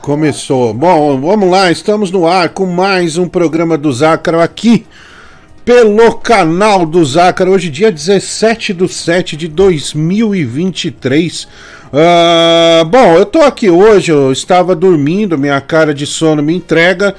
Começou. Bom, vamos lá, estamos no ar com mais um programa do Zácaro aqui pelo canal do Zácaro. Hoje, dia 17 de 7 de 2023. Uh, bom, eu tô aqui hoje, eu estava dormindo, minha cara de sono me entrega.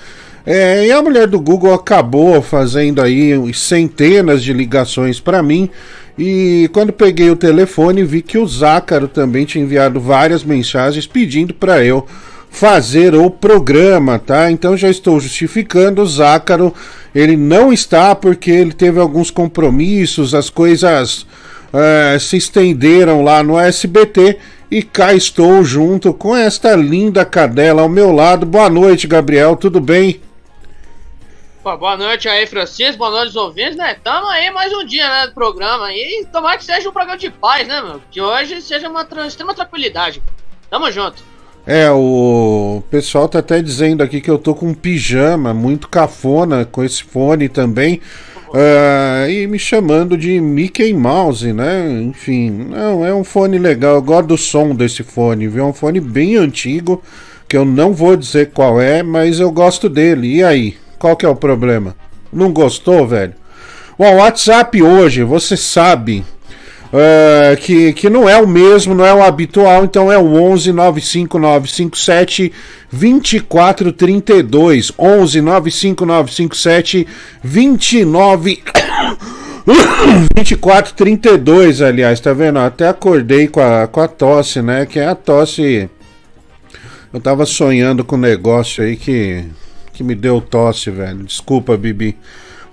É, e a mulher do Google acabou fazendo aí centenas de ligações para mim. E quando peguei o telefone, vi que o Zácaro também tinha enviado várias mensagens pedindo para eu fazer o programa, tá? Então já estou justificando. O Zácaro, ele não está porque ele teve alguns compromissos, as coisas é, se estenderam lá no SBT. E cá estou junto com esta linda cadela ao meu lado. Boa noite, Gabriel, tudo bem? Boa noite aí, Francisco. Boa noite, ouvintes, né? Tamo aí mais um dia, né, do programa. E tomara que seja um programa de paz, né, meu? Que hoje seja uma extrema tranquilidade. Tamo junto. É, o pessoal tá até dizendo aqui que eu tô com um pijama muito cafona com esse fone também. Uh, e me chamando de Mickey Mouse, né? Enfim, não, é um fone legal. Eu gosto do som desse fone, viu? É um fone bem antigo, que eu não vou dizer qual é, mas eu gosto dele. E aí? Qual que é o problema? Não gostou, velho? Bom, o WhatsApp hoje, você sabe uh, que, que não é o mesmo, não é o habitual, então é o 11 95957 2432. 11 95957 29 2432, aliás, tá vendo? Até acordei com a, com a tosse, né? Que é a tosse. Eu tava sonhando com um negócio aí que que me deu tosse, velho. Desculpa, Bibi.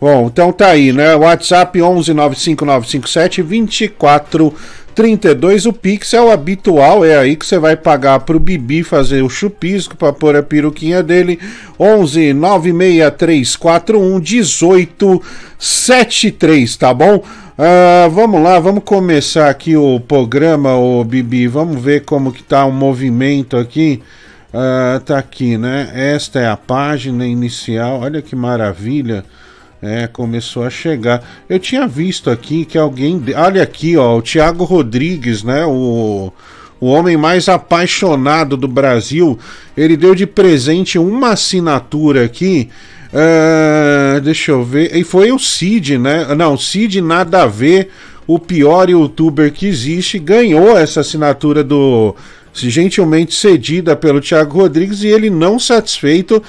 Bom, então tá aí, né? WhatsApp 11959572432. O Pix é o habitual, é aí que você vai pagar pro Bibi fazer o chupisco para pôr a peruquinha dele. 11 96341 1873, tá bom? Uh, vamos lá, vamos começar aqui o programa, o Bibi. Vamos ver como que tá o movimento aqui. Uh, tá aqui, né? Esta é a página inicial. Olha que maravilha. É, começou a chegar. Eu tinha visto aqui que alguém. Olha aqui, ó, o Thiago Rodrigues, né? O, o homem mais apaixonado do Brasil. Ele deu de presente uma assinatura aqui. Uh, deixa eu ver. E foi o Cid, né? Não, Cid nada a ver. O pior youtuber que existe ganhou essa assinatura do gentilmente cedida pelo Thiago Rodrigues e ele não satisfeito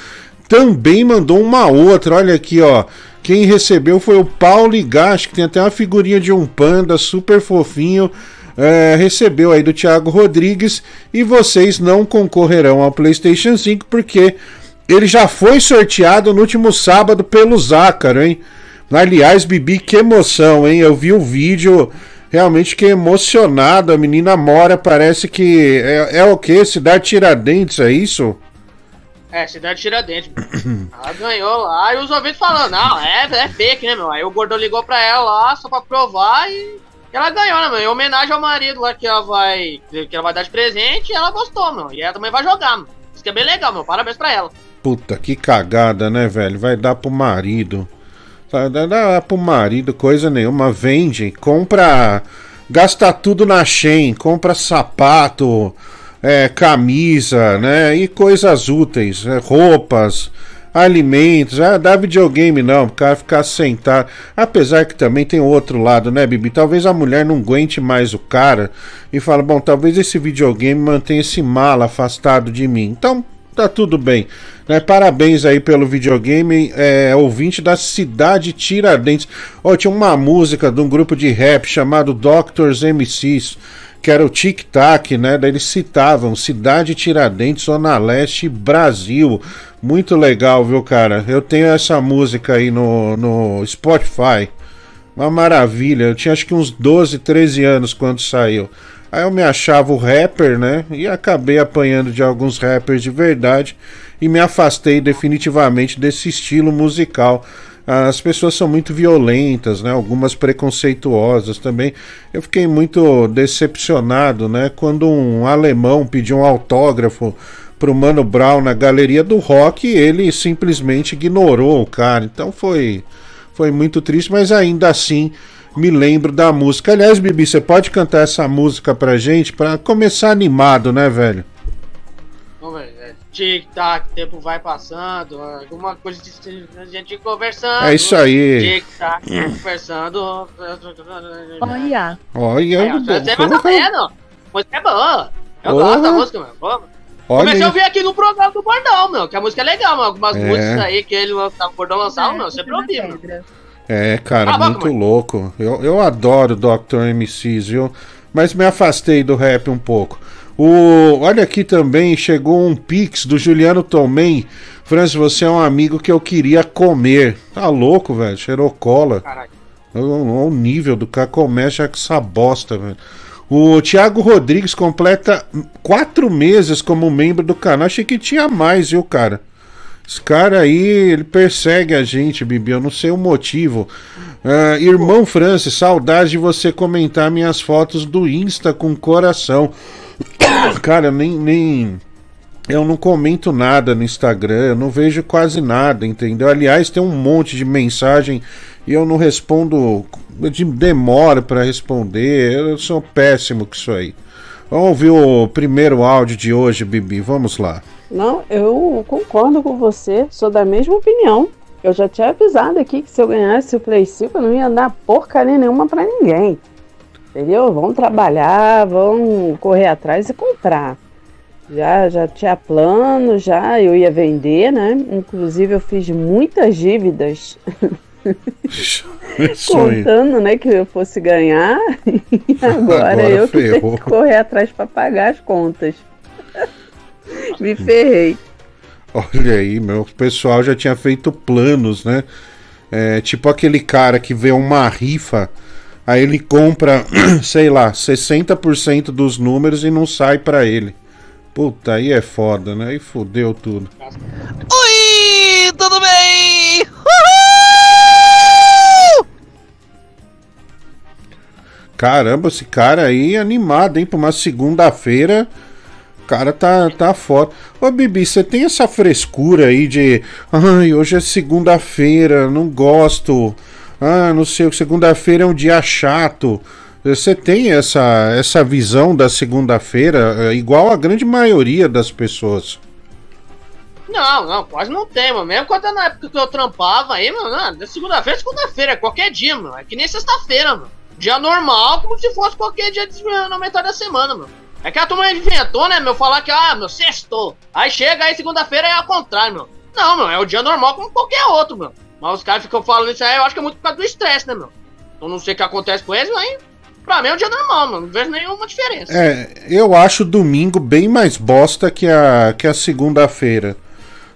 também mandou uma outra. Olha aqui, ó. Quem recebeu foi o Paulo Igash, que tem até uma figurinha de um panda super fofinho. É, recebeu aí do Thiago Rodrigues e vocês não concorrerão ao PlayStation 5 porque ele já foi sorteado no último sábado pelo Zácaro, hein? Aliás, Bibi, que emoção, hein? Eu vi o vídeo realmente fiquei emocionado. A menina mora, parece que. É, é o que? Cidade Tiradentes, é isso? É, Cidade Tiradentes. ela ganhou lá e os ouvintes falando, não, é, é fake, né, meu? Aí o gordão ligou pra ela lá só pra provar e ela ganhou, né, meu? Em homenagem ao marido lá que ela vai. que ela vai dar de presente e ela gostou, meu. E ela também vai jogar, meu. Isso que é bem legal, meu. Parabéns pra ela. Puta, que cagada, né, velho? Vai dar pro marido. Tá, dá, dá pro marido coisa nenhuma, vende, compra, gasta tudo na Shein, compra sapato, é, camisa, né? E coisas úteis, é, roupas, alimentos. Ah, dá videogame não, o cara ficar sentado. Apesar que também tem outro lado, né, Bibi? Talvez a mulher não aguente mais o cara e fala: bom, talvez esse videogame mantenha esse mal afastado de mim. Então, tá tudo bem. Né? Parabéns aí pelo videogame, é, ouvinte da Cidade Tiradentes. Oh, tinha uma música de um grupo de rap chamado Doctors MCs, que era o Tic Tac, né? Daí eles citavam Cidade Tiradentes, Zona Leste, Brasil. Muito legal, viu, cara? Eu tenho essa música aí no, no Spotify. Uma maravilha. Eu tinha acho que uns 12, 13 anos quando saiu. Aí eu me achava o rapper, né? E acabei apanhando de alguns rappers de verdade e me afastei definitivamente desse estilo musical. As pessoas são muito violentas, né? Algumas preconceituosas também. Eu fiquei muito decepcionado, né? Quando um alemão pediu um autógrafo pro Mano Brown na galeria do rock, ele simplesmente ignorou o cara. Então foi foi muito triste, mas ainda assim me lembro da música. Aliás, Bibi, você pode cantar essa música pra gente pra começar animado, né, velho? É, Tic-tac, tempo vai passando, alguma coisa de a gente conversando. É isso aí. Tic-tac, conversando. Olha, Olha, Aí, ó, Você vai sabendo. A música é boa. Eu Ô. gosto da música, meu. Vamos. olha Comecei a ouvir aqui no programa do Bordão, meu, que a música é legal, meu. Algumas É. músicas aí que ele lançava, o Bordão lançava, meu, eu sempre ouvi, meu. É, cara, Ah, muito louco. Eu, eu adoro Dr. MCs, viu? Mas me afastei do rap um pouco. O, olha aqui também, chegou um pix do Juliano Tomei. Francis, você é um amigo que eu queria comer. Tá louco, velho? Cheirou cola. Olha o nível do Cacomé já com essa bosta, velho. O Thiago Rodrigues completa quatro meses como membro do canal. Achei que tinha mais, viu, cara? Esse cara aí, ele persegue a gente, Bibi. Eu não sei o motivo. Ah, irmão Francis, saudade de você comentar minhas fotos do Insta com coração. Cara, nem, nem. Eu não comento nada no Instagram, eu não vejo quase nada, entendeu? Aliás, tem um monte de mensagem e eu não respondo. De, demora pra responder. Eu sou péssimo com isso aí. Vamos ouvir o primeiro áudio de hoje, Bibi. Vamos lá. Não, eu concordo com você, sou da mesma opinião. Eu já tinha avisado aqui que se eu ganhasse o Play 5 eu não ia dar porcaria nenhuma pra ninguém. Entendeu? Vão trabalhar, vão correr atrás e comprar. Já, já tinha plano, já eu ia vender, né? Inclusive eu fiz muitas dívidas contando, né, que eu fosse ganhar. E agora, Agora eu ferrou. que correr atrás pra pagar as contas. Me ferrei. Olha aí, meu. O pessoal já tinha feito planos, né? É, tipo aquele cara que vê uma rifa, aí ele compra, sei lá, 60% dos números e não sai pra ele. Puta, aí é foda, né? Aí fudeu tudo. Oi, tudo bem? Uhul! Caramba, esse cara aí é animado, hein? Pra uma segunda-feira. O cara tá, tá foda. Ô, Bibi, você tem essa frescura aí de. Ai, hoje é segunda-feira, não gosto. Ah, não sei, segunda-feira é um dia chato. Você tem essa, essa visão da segunda-feira é, igual a grande maioria das pessoas. Não, não, quase não tem, mano. Mesmo quando na época que eu trampava aí, mano, de segunda-feira, segunda-feira, é qualquer dia, mano. É que nem sexta-feira, mano. Dia normal, como se fosse qualquer dia na metade da semana, mano. É que a turma inventou, né, meu, falar que, ah, meu, sextou. Aí chega aí segunda-feira é ao contrário, meu. Não, meu, é o dia normal como qualquer outro, meu. Mas os caras ficam falando isso aí, eu acho que é muito por causa do estresse, né, meu? Eu não sei o que acontece com eles, mas pra mim é um dia normal, mano. Não vejo nenhuma diferença. É, eu acho domingo bem mais bosta que a, que a segunda-feira.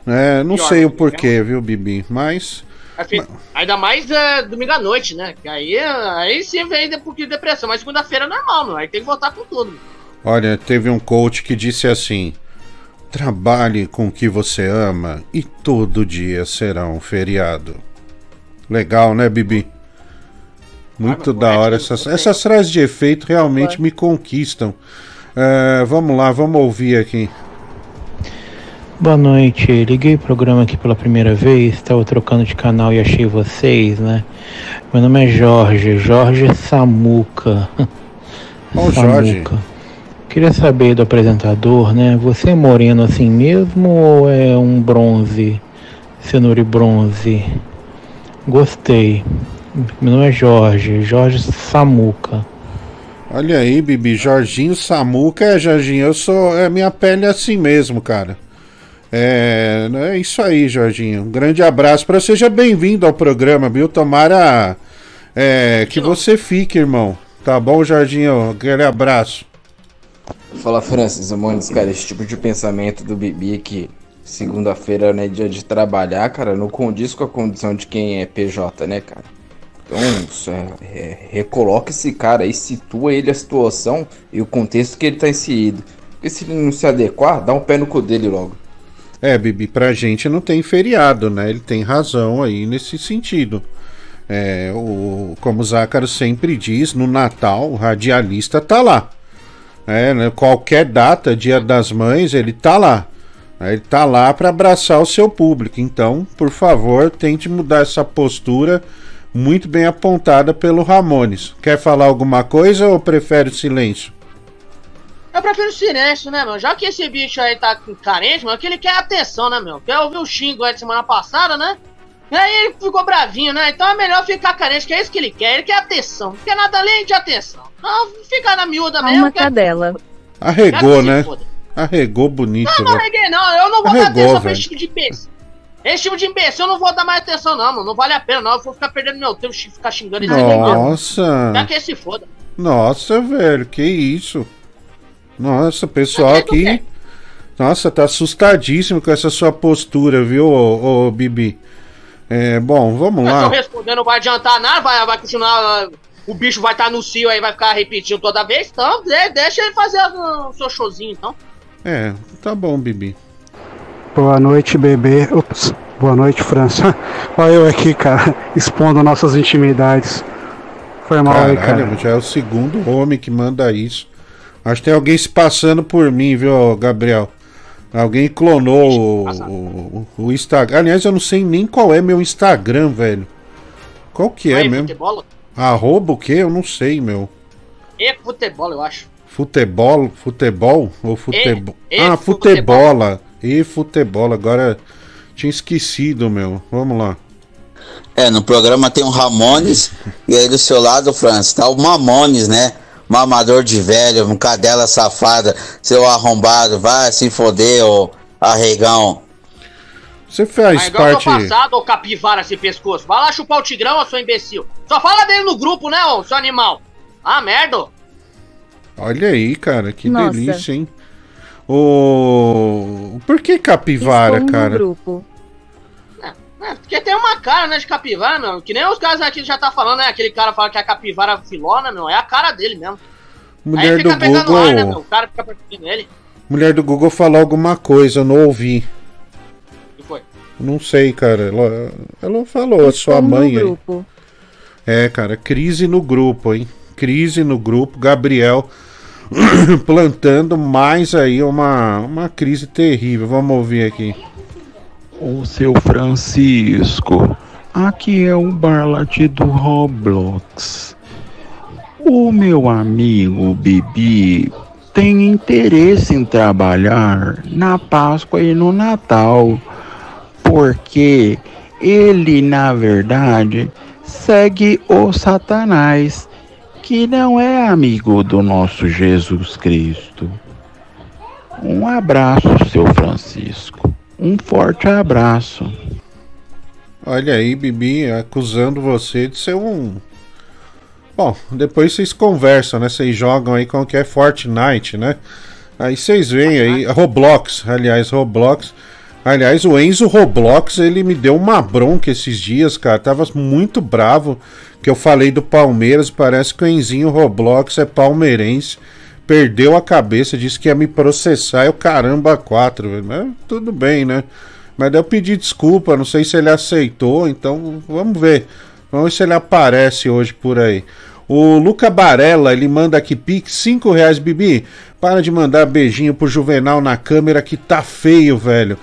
né? não Pior, sei o né? porquê, viu, Bibi? Mas. Assim, ainda mais é, domingo à noite, né? Que aí, aí sim vem um pouquinho de depressão, mas segunda-feira é normal, meu. Aí tem que voltar com tudo. Olha, teve um coach que disse assim: trabalhe com o que você ama e todo dia será um feriado. Legal, né, Bibi? Muito Ah, da hora. Essas, gostei. essas frases de efeito realmente me conquistam. É, vamos lá, vamos ouvir aqui. Boa noite, liguei o programa aqui pela primeira vez, estava trocando de canal e achei vocês, né? Meu nome é Jorge, Jorge Samuca. Ó Jorge. Queria saber do apresentador, né? Você é moreno assim mesmo ou é um bronze? Cenoura bronze? Gostei. Meu nome é Jorge, Jorge Samuca. Olha aí, Bibi, Jorginho Samuca, é, Jorginho, eu sou. É, minha pele é assim mesmo, cara. É, é isso aí, Jorginho. Um grande abraço para Seja bem-vindo ao programa, viu? Tomara é, que você fique, irmão. Tá bom, Jorginho? Aquele abraço. Fala Francis, Amones, cara, esse tipo de pensamento do Bibi que segunda-feira não é dia de trabalhar, cara, não condiz com a condição de quem é PJ, né, cara? Então, é, é, recoloca esse cara aí, situa ele a situação e o contexto que ele tá inserido. Porque se ele não se adequar, dá um pé no cu dele logo. É, Bibi, pra gente não tem feriado, né? Ele tem razão aí nesse sentido. É, o, como o Zácaro sempre diz, no Natal o radialista tá lá. É, né? Qualquer data, dia das mães, ele tá lá. É, Ele tá lá para abraçar o seu público. Então, por favor, tente mudar essa postura muito bem apontada pelo Ramones. Quer falar alguma coisa ou prefere silêncio? Eu prefiro silêncio, né, meu? Já que esse bicho aí tá carente, mano, que ele quer atenção, né, meu? Quer ouvir o xingo aí de semana passada, né? E aí ele ficou bravinho, né? Então é melhor ficar carente, que é isso que ele quer. Ele quer atenção. Não quer nada além de atenção. Então fica na miúda mesmo. Calma, que- cadela. Arregou, né? foda. Arregou bonito, Não, não arreguei, não. Eu não vou dar Arregou, atenção pra esse tipo de imbecil. Esse tipo de imbecil eu não vou dar mais atenção, não, mano. Não vale a pena, não. Eu vou ficar perdendo meu tempo de ficar xingando esse. Nossa. Já que se foda. Nossa, velho, que isso? Nossa, pessoal vendo, aqui. Nossa, tá assustadíssimo com essa sua postura, viu, ô, ô, Bibi? É, bom, vamos Mas se eu lá. responder não vai adiantar nada, vai, vai continuar. O bicho vai estar no cio aí, vai ficar repetindo toda vez. Então, de- deixa ele fazer o seu showzinho, então. É, tá bom, Bibi. Boa noite, bebê. Ops. Boa noite, França. Olha eu aqui, cara, expondo nossas intimidades. Foi mal aí, cara. Caralho, já é o segundo homem que manda isso. Acho que tem alguém se passando por mim, viu, Gabriel? Alguém clonou o, o, o Instagram. Aliás, eu não sei nem qual é meu Instagram, velho. Qual que é aí, mesmo? futebol. Arroba o quê? Eu não sei, meu. E futebol, eu acho. Futebol? Futebol? Ou futebol? e ah, futebol. futebola. E futebol. Agora tinha esquecido, meu. Vamos lá. É, no programa tem um Ramones e aí do seu lado, Francis, tá o Mamones, né? Mamador de velho, um cadela safada, seu arrombado, vai se foder, ô arregão. Você faz Mas igual parte. passado, ô capivara esse pescoço. Vai lá chupar o tigrão, ô seu imbecil. Só fala dele no grupo, né, ô seu animal. Ah, merda. ô. Olha aí, cara, que Nossa. delícia, hein? O. Por que capivara, cara? grupo. É, porque tem uma cara, né, de capivara, meu. Que nem os caras aqui já tá falando, né? Aquele cara fala que é a capivara filona, meu. É a cara dele mesmo. Mulher aí fica do pegando Google. ar, né, meu. O cara fica perseguindo ele. Mulher do Google falou alguma coisa, eu não ouvi. Não sei, cara. Ela, ela falou, a sua mãe aí. É, cara, crise no grupo, hein? Crise no grupo. Gabriel plantando mais aí uma, uma crise terrível. Vamos ouvir aqui. Ô seu Francisco, aqui é o Barlat do Roblox. O meu amigo Bibi tem interesse em trabalhar na Páscoa e no Natal, porque ele, na verdade, segue o Satanás, que não é amigo do nosso Jesus Cristo. Um abraço, seu Francisco. Um forte abraço. Olha aí, Bibi, acusando você de ser um. Bom, depois vocês conversam, né? Vocês jogam aí com que é Fortnite, né? Aí vocês veem aí, Roblox, aliás, Roblox. Aliás, o Enzo Roblox, ele me deu uma bronca esses dias, cara. Tava muito bravo que eu falei do Palmeiras. Parece que o Enzinho Roblox é palmeirense. Perdeu a cabeça, disse que ia me processar. Eu, caramba, quatro. Mas tudo bem, né? Mas daí eu pedi desculpa, não sei se ele aceitou, então vamos ver. Vamos ver se ele aparece hoje por aí. O Luca Barella, ele manda aqui Pix 5 reais, Bibi. Para de mandar beijinho pro Juvenal na câmera que tá feio, velho.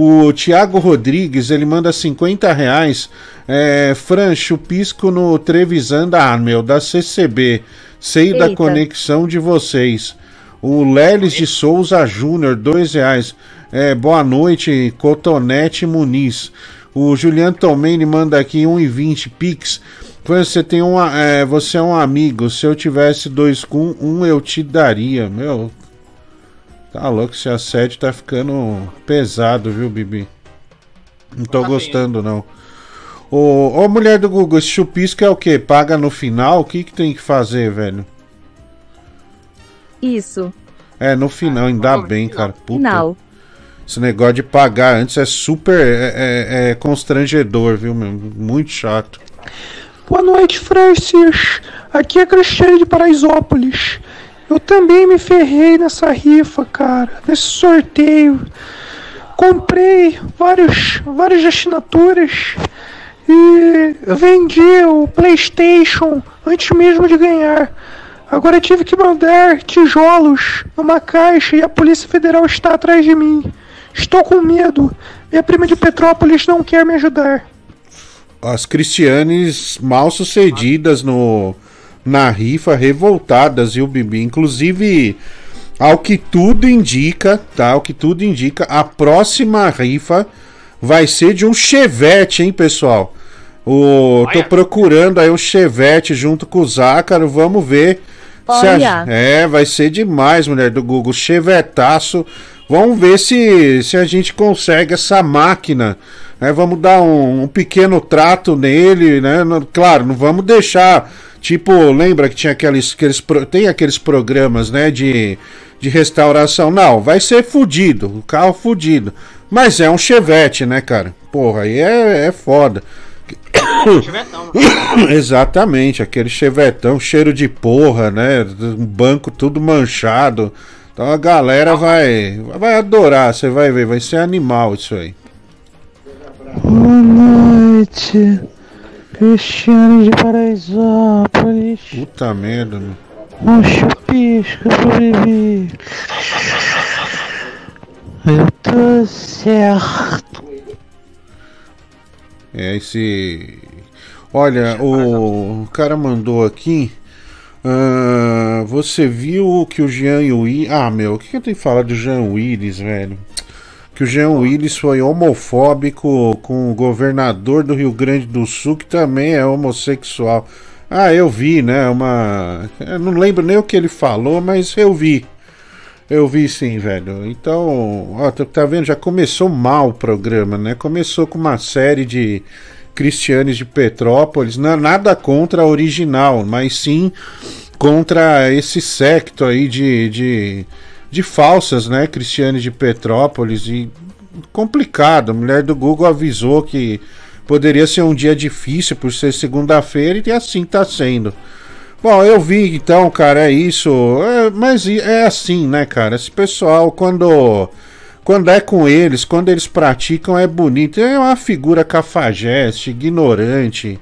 O Thiago Rodrigues, ele manda 50 reais. É, Fran, chupisco no Trevisan da, ah, meu, da CCB. Sei da Eita. conexão de vocês. O Leles de Souza Júnior, dois reais. É, boa noite, Cotonete Muniz. O Juliano Tomeni manda aqui 1,20 Pix. Você tem uma. É, você é um amigo. Se eu tivesse dois com um, eu te daria. Meu. Tá louco, esse assédio tá ficando pesado, viu, Bibi? Não tô gostando, não. Ô, ô, mulher do Google, esse chupisco é o quê? Paga no final? O que, que tem que fazer, velho? Isso. É, no final, ainda bem, cara. Puta. Final. Esse negócio de pagar antes é super é, é- é constrangedor, viu, meu? Muito chato. Boa noite, Francis. Aqui é Cristiane de Paraisópolis. Eu também me ferrei nessa rifa, cara, nesse sorteio. Comprei vários, várias assinaturas e vendi o PlayStation antes mesmo de ganhar. Agora tive que mandar tijolos numa caixa e a Polícia Federal está atrás de mim. Estou com medo. Minha prima de Petrópolis não quer me ajudar. as cristianes mal sucedidas no, na rifa, revoltadas, viu, Bibi? Inclusive, ao que tudo indica, tá? Ao que tudo indica, a próxima rifa vai ser de um Chevette, hein, pessoal? O, tô procurando aí um Chevette junto com o Zácaro, vamos ver. se a- Olha. é, vai ser demais, mulher do Google. Chevetaço. Vamos ver se, se a gente consegue essa máquina. né? Vamos dar um, um pequeno trato nele, né? Claro, não vamos deixar. Tipo, lembra que tinha aqueles. aqueles tem aqueles programas, né? De, de restauração. Não, vai ser fudido. O carro fudido. Mas é um Chevette, né, cara? Porra, aí é, é foda. Chevetão. Exatamente, aquele chevetão, cheiro de porra, né? Um banco tudo manchado. Então a galera vai, vai adorar, você vai ver, vai ser animal isso aí. Boa noite, Cristiano de Paraisópolis. Puta merda, meu. Um chupisco pro bebê. Eu tô certo. É esse. Olha, o cara mandou aqui. ah, você viu que o Jean Willis. Ah, meu, o que, que eu tenho que falar do Jean Willis, velho? Que o Jean Willis foi homofóbico com o governador do Rio Grande do Sul, que também é homossexual. Ah, eu vi, né? Uma. Eu não lembro nem o que ele falou, mas eu vi. Eu vi sim, velho. Então, ó, tá- tá vendo? Já começou mal o programa, né? Começou com uma série de cristianes de Petrópolis. Não, nada contra a original, mas sim contra esse secto aí de, de, de falsas, né? Cristianes de Petrópolis. E complicado. A mulher do Google avisou que poderia ser um dia difícil por ser segunda-feira e assim tá sendo. Bom, eu vi então, cara, é isso. É, mas é assim, né, cara? Esse pessoal, quando. Quando é com eles, quando eles praticam, é bonito. É uma figura cafajeste, ignorante,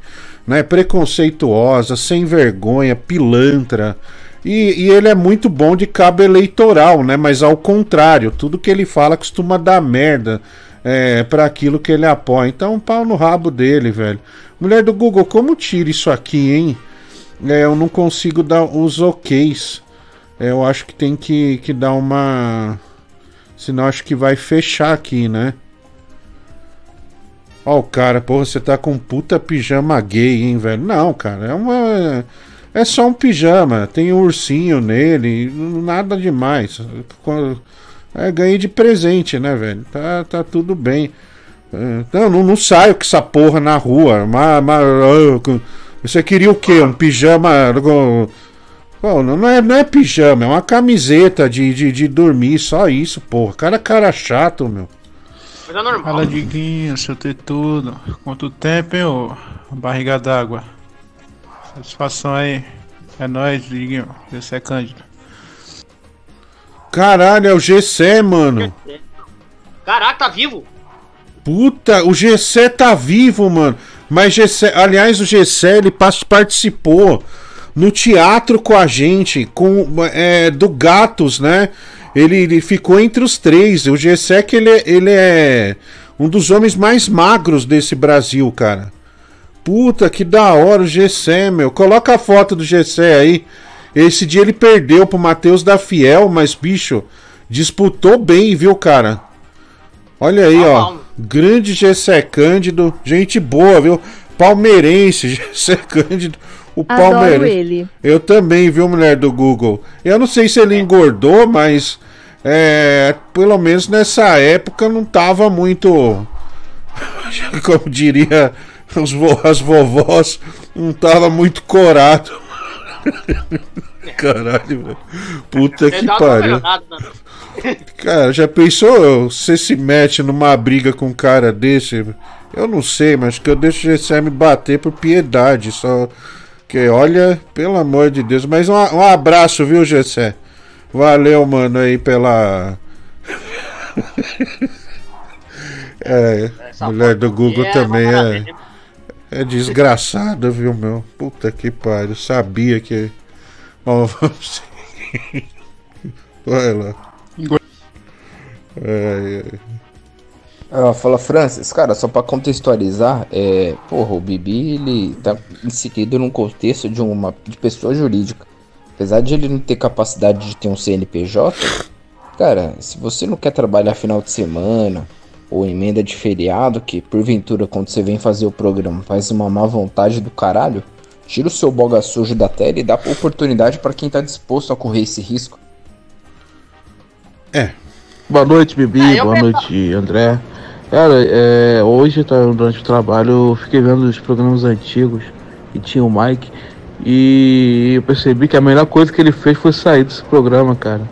né? Preconceituosa, sem vergonha, pilantra. E, e ele é muito bom de cabo eleitoral, né? Mas ao contrário, tudo que ele fala costuma dar merda é, para aquilo que ele apoia. Então, um pau no rabo dele, velho. Mulher do Google, como tira isso aqui, hein? É, eu não consigo dar os oks. É, eu acho que tem que, que dar uma. Senão acho que vai fechar aqui, né? Ó, o cara, porra, você tá com puta pijama gay, hein, velho? Não, cara, é uma. É só um pijama, tem um ursinho nele, nada demais. É, ganhei de presente, né, velho? Tá, tá tudo bem. É, Não, não, não saio com essa porra na rua. Mas, mas, você queria o quê? Um pijama. Pô, não, não é, não é pijama, é uma camiseta de, de, de dormir, só isso, porra. Cara, cara chato, meu. Coisa normal. Fala, Diguinho, seu ter tudo. Quanto tempo, hein, ô barriga d'água? Satisfação aí. É nóis, Diguinho. Você é Cândido. Caralho, é o GC, mano. Caraca, tá vivo? Puta, o GC tá vivo, mano. Mas GC, aliás, o GC ele participou no teatro com a gente, com é, do Gatos, né? Ele, ele ficou entre os três. O GC que ele, é- ele é um dos homens mais magros desse Brasil, cara. Puta, que da hora o GC, meu. Coloca a foto do GC aí. Esse dia ele perdeu pro Matheus da Fiel, mas, bicho, disputou bem, viu, cara? Olha aí, ó. Grande GC Cândido. Gente boa, viu? Palmeirense, GC Cândido. O Adoro Palmeirense. ele. Eu também, viu, mulher do Google? Eu não sei se ele engordou, mas. É, pelo menos nessa época não tava muito. Como diria os vo- as vovós, não tava muito corado. Caralho, velho. Puta que uma pariu. né? Cara, já pensou você se mete numa briga com um cara desse? Eu não sei, mas que eu deixo o GC me bater por piedade, só que olha, pelo amor de Deus, mas um, um abraço, viu, GC? Valeu, mano, aí pela É, mulher do Google é também é. É desgraçada, viu, meu? Puta que pariu, sabia que Bom, vamos Vai lá. Ai, ai. Ela fala, Francis, cara, só pra contextualizar, é, porra, o Bibi, ele tá inserido num contexto de uma de pessoa jurídica. Apesar de ele não ter capacidade de ter um CNPJ, cara, se você não quer trabalhar final de semana ou emenda de feriado, que porventura quando você vem fazer o programa faz uma má vontade do caralho, tira o seu boga sujo da tela e dá oportunidade pra quem tá disposto a correr esse risco. É. Boa noite, Bibi. Ah, Boa penso- noite, André. Cara, é, hoje, tá, durante o trabalho, eu fiquei vendo os programas antigos e tinha o Mike. E eu percebi que a melhor coisa que ele fez foi sair desse programa, cara.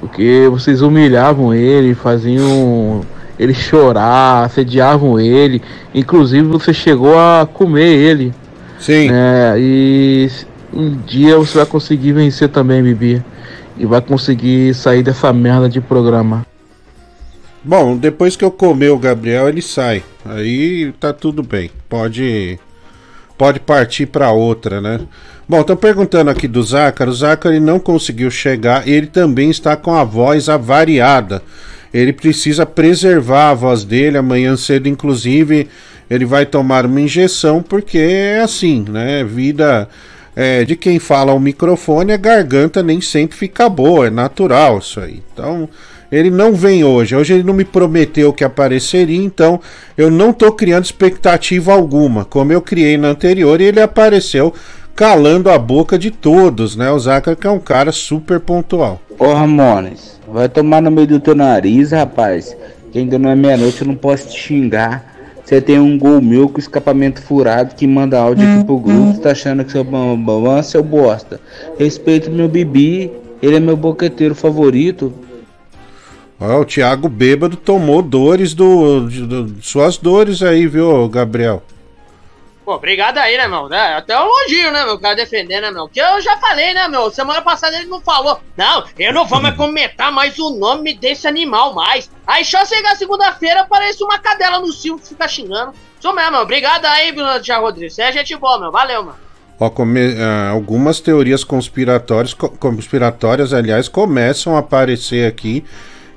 Porque vocês humilhavam ele, faziam ele chorar, assediavam ele. Inclusive, você chegou a comer ele. Sim. É, e um dia você vai conseguir vencer também, Bibi. E vai conseguir sair dessa merda de programa. Bom, depois que eu comer o Gabriel, ele sai. Aí tá tudo bem. Pode pode partir para outra, né? Bom, estão perguntando aqui do Zácaro. O Zácaro não conseguiu chegar. Ele também está com a voz avariada. Ele precisa preservar a voz dele. Amanhã cedo, inclusive, ele vai tomar uma injeção, porque é assim, né? Vida é, de quem fala ao microfone, a garganta nem sempre fica boa, é natural isso aí. Então, ele não vem hoje. Hoje ele não me prometeu que apareceria, então eu não tô criando expectativa alguma, como eu criei na anterior, ele apareceu calando a boca de todos, né? O Zácaro que é um cara super pontual. Ô Ramones, vai tomar no meio do teu nariz, rapaz. Que ainda não é meia-noite, eu não posso te xingar. Você tem um gol meu com escapamento furado que manda áudio aqui pro grupo. Você tá achando que seu bambam é seu bosta. Respeito meu Bibi, ele é meu boqueteiro favorito. Ó, o Thiago Bêbado tomou dores do, de- do- Suas dores aí, viu, Gabriel? Pô, obrigado aí, né, meu? É, até um elogio, né, meu? O cara defender, né, meu? Que eu já falei, né, meu? Semana passada ele não falou. Não, eu não vou mais comentar mais o nome desse animal mais. Aí só chegar segunda-feira aparece uma cadela no cio que fica xingando. Isso mesmo, meu. Obrigado aí, Bruno Thiago Rodrigues. Você é gente boa, meu. Valeu, mano. Ó, come- ah, algumas teorias conspiratórias, co- conspiratórias, aliás, começam a aparecer aqui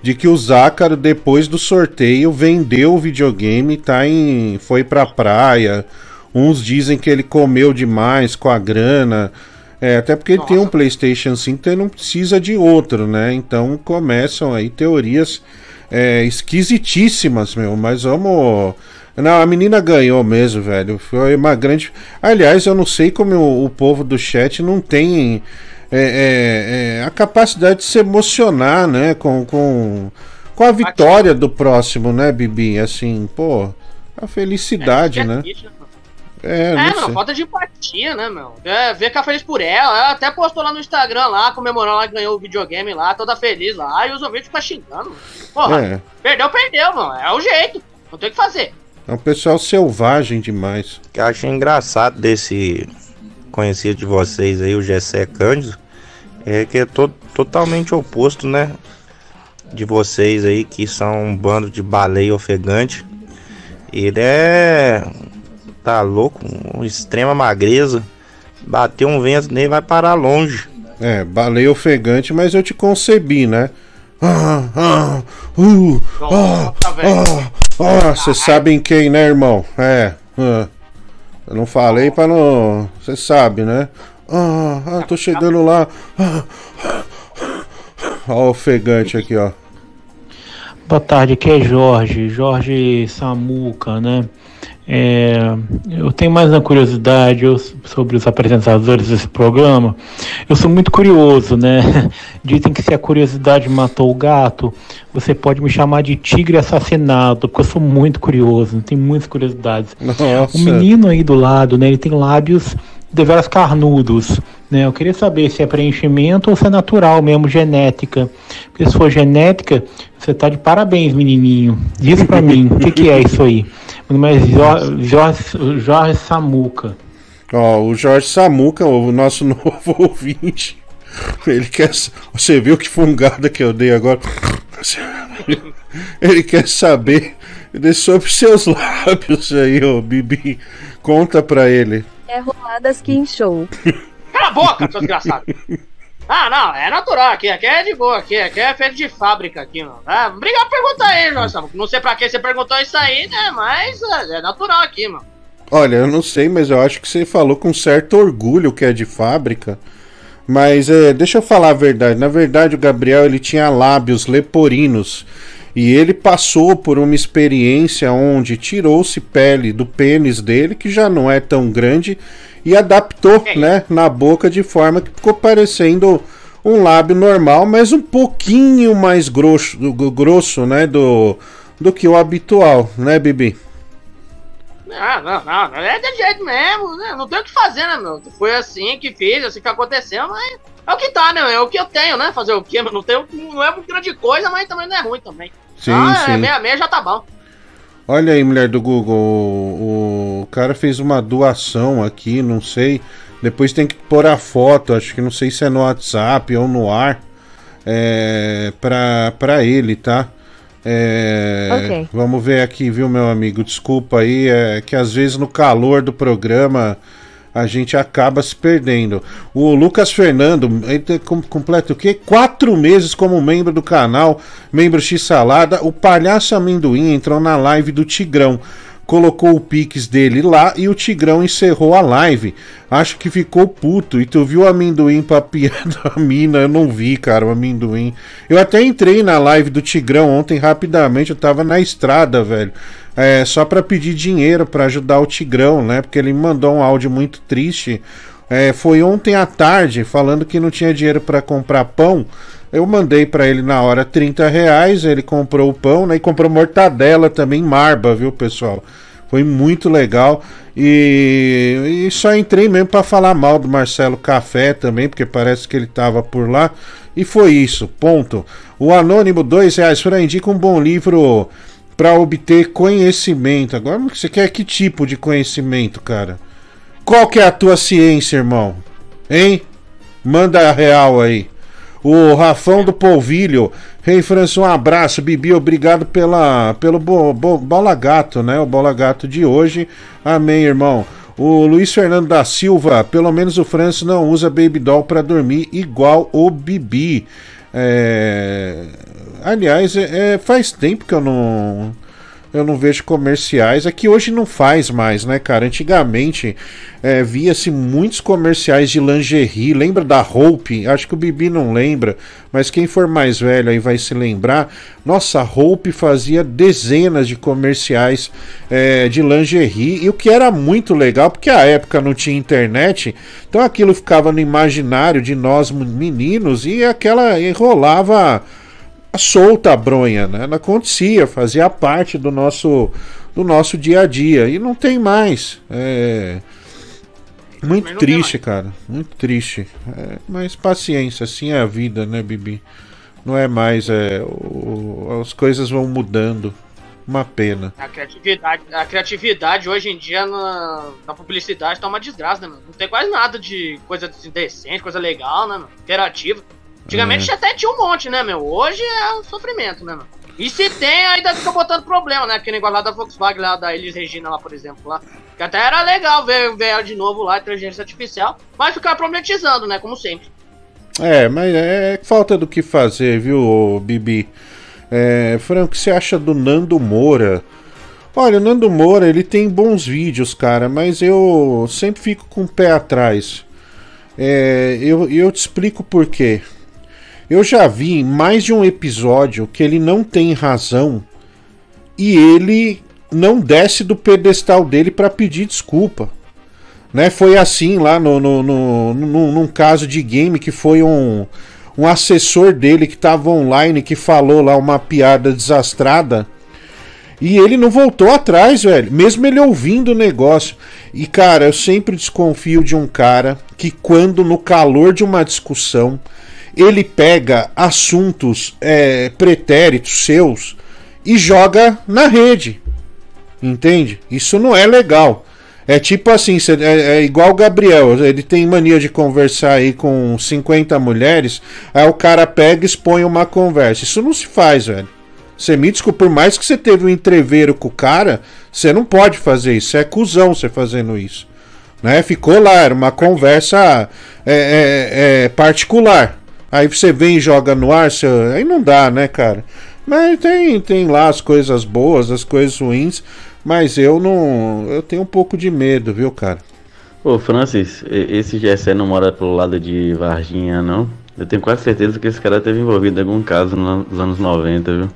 de que o Zácaro, depois do sorteio, vendeu o videogame, tá em. foi pra praia. Uns dizem que ele comeu demais com a grana. É, até porque ele tem um PlayStation 5, então ele não precisa de outro, né? Então começam aí teorias é, esquisitíssimas, meu. Mas vamos. Não, a menina ganhou mesmo, velho. Foi uma grande. Aliás, eu não sei como o, o povo do chat não tem é, é, é, a capacidade de se emocionar, né? Com, com, com a vitória do próximo, né, Bibi? Assim, pô, a felicidade, né? É, É, não mano, sei. falta de empatia, né, meu? É, ver que ela feliz por ela. Ela até postou lá no Instagram lá, comemorando lá que ganhou o videogame lá, toda feliz lá, e os ouvintes ficam xingando. Porra, É. perdeu, perdeu, mano. É o jeito. Não tem o que fazer. É um pessoal selvagem demais. que eu achei engraçado desse conhecido de vocês aí, o Gessé Cândido, é que é to totalmente oposto, né? De vocês aí, que são um bando de baleia ofegante. Ele é. Tá louco, uma extrema magreza. Bateu um vento nele vai parar longe. É, baleia ofegante, mas eu te concebi, né? Ah, ah, uh, ah, ah, ah, vocês sabem quem, né, irmão? É, ah, eu não falei pra não. Você sabe, né? Ah, ah, tô chegando lá. Ah, Ó, o ofegante aqui, ó. Boa tarde, aqui é Jorge, Jorge Samuca, né? É, eu tenho mais uma curiosidade eu- sobre os apresentadores desse programa. Eu sou muito curioso, né? Dizem que se a curiosidade matou o gato, você pode me chamar de tigre assassinado, porque eu sou muito curioso, tenho muitas curiosidades. Nossa. O menino aí do lado, né? Ele tem lábios deveras carnudos, né? Eu queria saber se é preenchimento ou se é natural mesmo, genética. Porque se for genética, você tá de parabéns, menininho. Diz pra mim, o que, que é isso aí? Meu nome é Jo- Jorge, Jorge Samuca. Ó, o Jorge Samuca, o nosso novo ouvinte. Ele quer. Você viu que fungada que eu dei agora? Ele quer saber de- sobre seus lábios aí, ô Bibi. Conta pra ele. É Roladas Kim Show. Cala a boca, seu desgraçado. Ah, não, é natural aqui, aqui é de boa, aqui, aqui é feito de fábrica aqui, mano. Ah, obrigado por perguntar aí, Jorge. Não sei pra que você perguntou isso aí, né? Mas é, é natural aqui, mano. Olha, eu não sei, mas eu acho que você falou com certo orgulho que é de fábrica. Mas é, deixa eu falar a verdade. Na verdade, o Gabriel ele tinha lábios leporinos. E ele passou por uma experiência onde tirou-se pele do pênis dele, que já não é tão grande, e adaptou né, na boca de forma que ficou parecendo um lábio normal, mas um pouquinho mais grosso, grosso né, do, do que o habitual, né, Bibi? Não, não, não, é de jeito mesmo, né? Não tem o que fazer, né, meu? Foi assim que fiz, assim que aconteceu, mas é o que tá, né? É o que eu tenho, né? Fazer o quê? Não, tem, não é grande coisa, mas também não é ruim também. Sim, ah, sim. É meia meia já tá bom. Olha aí, mulher do Google, o, o cara fez uma doação aqui, não sei. Depois tem que pôr a foto, acho que não sei se é no WhatsApp ou no ar, é, pra, pra ele, tá? É, Ok. Vamos ver aqui, viu, meu amigo? Desculpa aí, é que às vezes no calor do programa a gente acaba se perdendo. O Lucas Fernando, ele completa o quê? Quatro meses como membro do canal, membro X Salada. O Palhaço Amendoim entrou na live do Tigrão. Colocou o Pix dele lá e o Tigrão encerrou a live. Acho que ficou puto. E tu viu o amendoim papiando a mina? Eu não vi, cara, o amendoim. Eu até entrei na live do Tigrão ontem rapidamente. Eu tava na estrada, velho. É, só pra pedir dinheiro pra ajudar o Tigrão, né? Porque ele me mandou um áudio muito triste. É, foi ontem à tarde, falando que não tinha dinheiro pra comprar pão. Eu mandei pra ele na hora 30 reais, ele comprou o pão, né? E comprou mortadela também, marba, viu, pessoal? Foi muito legal. E, e só entrei mesmo pra falar mal do Marcelo Café também, porque parece que ele tava por lá. E foi isso, ponto. O Anônimo, dois reais. Fran, indica um bom livro para obter conhecimento. Agora, você quer que tipo de conhecimento, cara? Qual que é a tua ciência, irmão? Hein? Manda a real aí. O Rafão do Polvilho. Rei França, um abraço. Bibi, obrigado pela, pelo bo, bo, Bola Gato, né? O Bola Gato de hoje. Amém, irmão. O Luiz Fernando da Silva. Pelo menos o França não usa Baby Doll pra dormir igual o Bibi. É... Aliás, é, é, faz tempo que eu não eu não vejo comerciais. Aqui hoje não faz mais, né, cara? Antigamente é, via-se muitos comerciais de lingerie. Lembra da Hope? Acho que o Bibi não lembra, mas quem for mais velho aí vai se lembrar. Nossa, a Hope fazia dezenas de comerciais é, de lingerie, e o que era muito legal, porque a época não tinha internet, então aquilo ficava no imaginário de nós meninos e aquela enrolava solta a bronha, né? Ela acontecia, fazia parte do nosso do nosso dia a dia e não tem mais. É muito triste, cara, muito triste. É, mas paciência, assim é a vida, né, Bibi? Não é mais, é, o- as coisas vão mudando. Uma pena. A criatividade, a criatividade hoje em dia na, na publicidade tá uma desgraça, né, mano? Não tem quase nada de coisa decente, coisa legal, né, mano? Interativa. Antigamente É. até tinha um monte, né, meu? Hoje é um sofrimento, né, mano? E se tem, ainda fica botando problema, né? Que negócio lá da Volkswagen, lá da Elis Regina, lá, por exemplo, lá. Que até era legal ver, ver ela de novo lá, inteligência artificial, mas ficar problematizando, né? Como sempre. É, mas é falta do que fazer, viu, Bibi? É, Fran, o que você acha do Nando Moura? Olha, o Nando Moura, ele tem bons vídeos, cara, mas eu sempre fico com o pé atrás. É, eu, eu te explico por quê. Eu já vi mais de um episódio que ele não tem razão e ele não desce do pedestal dele para pedir desculpa. Né? Foi assim lá no, no, no, no- num caso de game que foi um, um assessor dele que estava online que falou lá uma piada desastrada. E ele não voltou atrás, velho. Mesmo ele ouvindo o negócio. E, cara, eu sempre desconfio de um cara que, quando no calor de uma discussão, ele pega assuntos é, pretéritos seus e joga na rede. Entende? Isso não é legal. É tipo assim, é, é igual o Gabriel, ele tem mania de conversar aí com 50 mulheres, aí o cara pega e expõe uma conversa. Isso não se faz, velho. Você me desculpa, por mais que você teve um entreveiro com o cara, você não pode fazer isso. É cuzão você fazendo isso. Né? Ficou lá, era uma conversa é, é, é, particular. Aí você vem e joga no ar, você... aí não dá, né, cara? Mas tem, tem lá as coisas boas, as coisas ruins, mas eu não. Eu tenho um pouco de medo, viu, cara? Ô, Francis, esse Gessé não mora pelo lado de Varginha, não? Eu tenho quase certeza que esse cara teve envolvido em algum caso no- nos anos 90, viu?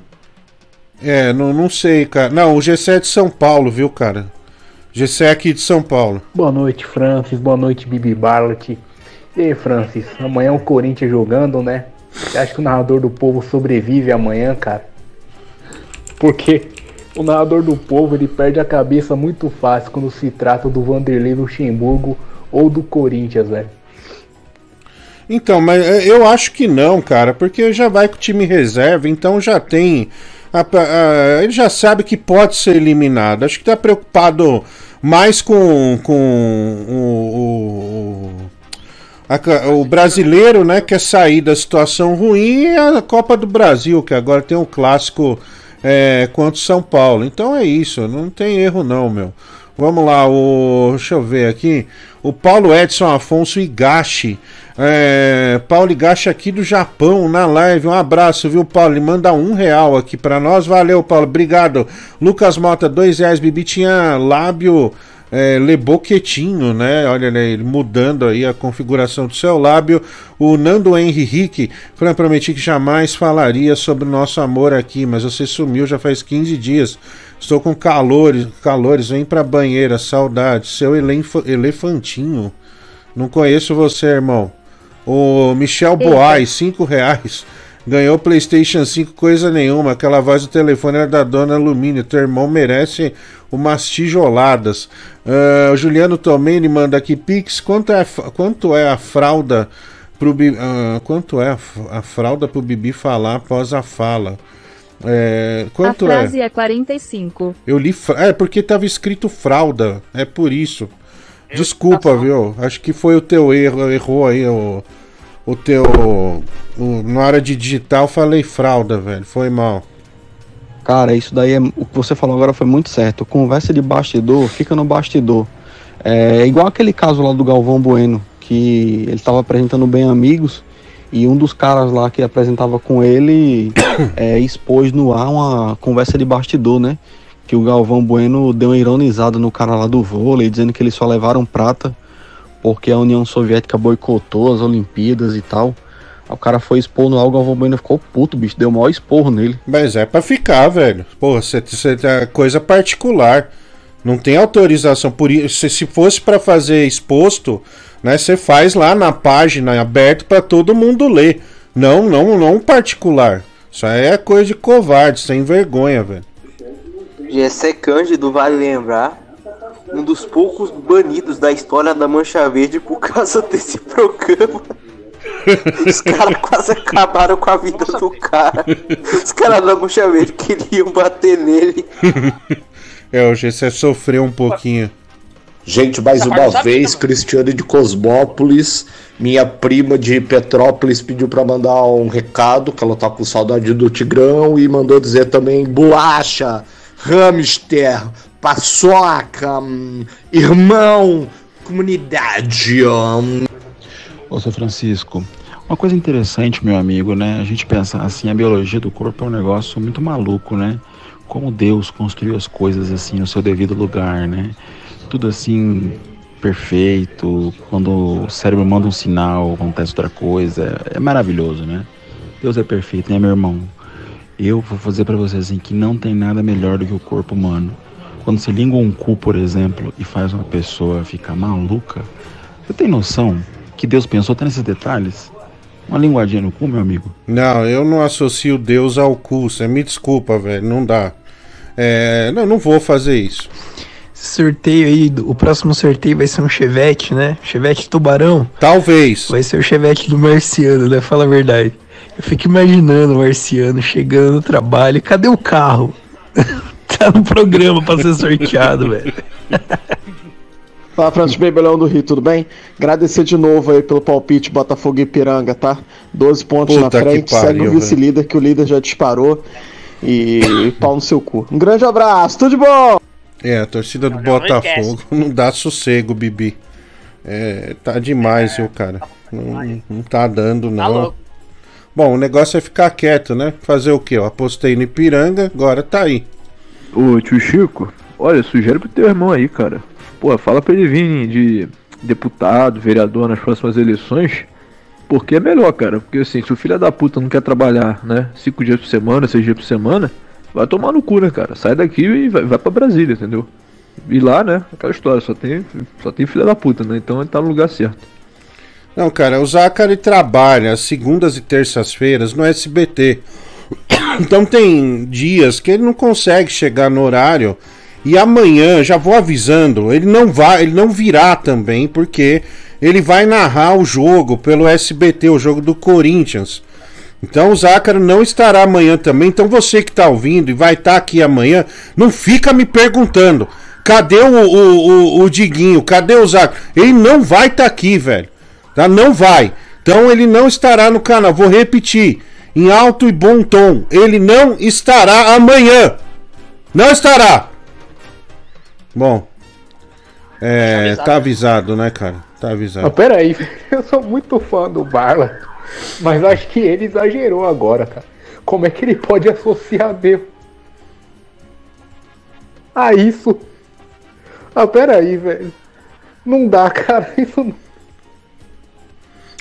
É, não, não sei, cara. Não, o G7 é de São Paulo, viu, cara? G7 é aqui de São Paulo. Boa noite, Francis. Boa noite, Bibi Barlett. E aí, Francis? Amanhã o Corinthians jogando, né? Você acha que o narrador do povo sobrevive amanhã, cara? Porque o narrador do povo ele perde a cabeça muito fácil quando se trata do Vanderlei Luxemburgo ou do Corinthians, velho. Então, mas é, eu acho que não, cara, porque já vai com o time reserva, então já tem. a- a- ele já sabe que pode ser eliminado. Acho que tá preocupado mais com, com o, o, a o brasileiro, né? Quer sair da situação ruim e a Copa do Brasil, que agora tem um clássico é, contra o São Paulo. Então é isso, não tem erro não, meu. Vamos lá, o. Deixa eu ver aqui. O Paulo Edson Afonso Igashi. É, Paulo Igashi aqui do Japão, na live. Um abraço, viu, Paulo? Ele manda um real aqui pra nós. Valeu, Paulo. Obrigado. Lucas Mota, dois reais. Bibi tinha lábio é, leboquetinho, né? Olha ele mudando aí a configuração do seu lábio. O Nando Henrique, Fran, prometi que jamais falaria sobre o nosso amor aqui, mas você sumiu já faz 15 dias. Estou com calores, calores, vem pra banheira, saudade. Seu elenfo- elefantinho. Não conheço você, irmão. O Michel Boaz, 5 reais. Ganhou PlayStation 5, coisa nenhuma. Aquela voz do telefone era da dona Alumínio. Teu irmão merece umas tijoladas. Ah, o Juliano Tomeni manda aqui: Pix, quanto é, quanto é a fralda pro Bi- ah, quanto é a, a fralda pro Bibi falar após a fala? É, quanto a é? frase é 45. Eu li. fra- É porque tava escrito fralda. É por isso. Desculpa, viu? Acho que foi o teu erro. Errou aí o. O teu. o- na hora de digitar eu falei fralda, velho. Foi mal. Cara, isso daí é. O que você falou agora foi muito certo. Conversa de bastidor, fica no bastidor. É igual aquele caso lá do Galvão Bueno, que ele tava apresentando Bem Amigos e um dos caras lá que apresentava com ele é, expôs no ar uma conversa de bastidor, né? Que o Galvão Bueno deu uma ironizada no cara lá do vôlei, dizendo que eles só levaram prata porque a União Soviética boicotou as Olimpíadas e tal. Aí o cara foi expor no ar, o Bueno ficou puto, bicho, deu o maior esporro nele. Mas é pra ficar, velho. Pô, você é coisa particular. Não tem autorização. Por isso, se- se fosse pra fazer exposto, né? Você faz lá na página aberto pra todo mundo ler. Não, não, não particular. Isso aí é coisa de covarde, sem vergonha, velho. Gessé Cândido, vale lembrar, um dos poucos banidos da história da Mancha Verde por causa desse programa. Os caras quase acabaram com a vida do cara. Os caras da Mancha Verde queriam bater nele. É, hoje você sofreu um pouquinho. Gente, mais uma vez, Cristiane de Cosmópolis, minha prima de Petrópolis pediu pra mandar um recado, que ela tá com saudade do Tigrão, e mandou dizer também bolacha, hamster, paçoca, hum, irmão, comunidade. hum. Ô, seu Francisco, uma coisa interessante, meu amigo, né? A gente pensa assim, a biologia do corpo é um negócio muito maluco, né? Como Deus construiu as coisas assim no seu devido lugar, né? Tudo assim perfeito. Quando o cérebro manda um sinal, acontece outra coisa. É maravilhoso, né? Deus é perfeito, né, meu irmão? Eu vou fazer pra vocês assim que não tem nada melhor do que o corpo humano. Quando você língua um cu, por exemplo, e faz uma pessoa ficar maluca, você tem noção que Deus pensou até nesses detalhes? Uma linguadinha no cu, meu amigo. Não, eu não associo Deus ao cu. Você me desculpa, velho. Não dá. É, não, não vou fazer isso. Sorteio aí, o próximo sorteio vai ser um Chevette, né? Chevette Tubarão. Talvez. Vai ser o Chevette do Marciano, né? Fala a verdade. Eu fico imaginando o Marciano chegando no trabalho. Cadê o carro? tá no programa pra ser sorteado, velho. Fala, Francis Bebelão do Rio, tudo bem? Agradecer de novo aí pelo palpite Botafogo e Ipiranga, tá? 12 pontos Puta na frente, pariu, segue o vice-líder, que o líder já disparou. E, e pau no seu cu. Um grande abraço, tudo de bom! É, a torcida do não Botafogo não dá sossego, Bibi. É, tá demais, viu, cara? Não, não tá dando, não. louco. Bom, o negócio é ficar quieto, né? Fazer o quê? Eu apostei no Ipiranga, agora tá aí. Ô tio Chico, olha, sugere pro teu irmão aí, cara. Pô, fala pra ele vir de deputado, vereador nas próximas eleições. Porque é melhor, cara. Porque assim, se o filho da puta não quer trabalhar, né? Cinco dias por semana, seis dias por semana, vai tomar no cu, né, cara? Sai daqui e vai, vai pra Brasília, entendeu? E lá, né? Aquela história, só tem, só tem filha da puta, né? Então ele tá no lugar certo. Não, cara, o Zachary trabalha segundas e terças-feiras no SBT. Então tem dias que ele não consegue chegar no horário. E amanhã, já vou avisando, ele não vai, ele não virá também, porque ele vai narrar o jogo pelo SBT, o jogo do Corinthians. Então o Zácaro não estará amanhã também. Então você que está ouvindo e vai estar aqui amanhã, não fica me perguntando. Cadê o, o, o, o Diguinho? Cadê o Zácaro? Ele não vai estar aqui, velho. Tá? Não vai. Então ele não estará no canal. Vou repetir. Em alto e bom tom. Ele não estará amanhã. Não estará. Bom. É, tá avisado, né, cara? Tá avisado. Mas peraí, eu sou muito fã do Barla, mas acho que ele exagerou agora, cara. Como é que ele pode associar Deus a isso? Ah, peraí, velho. Não dá, cara. Isso não.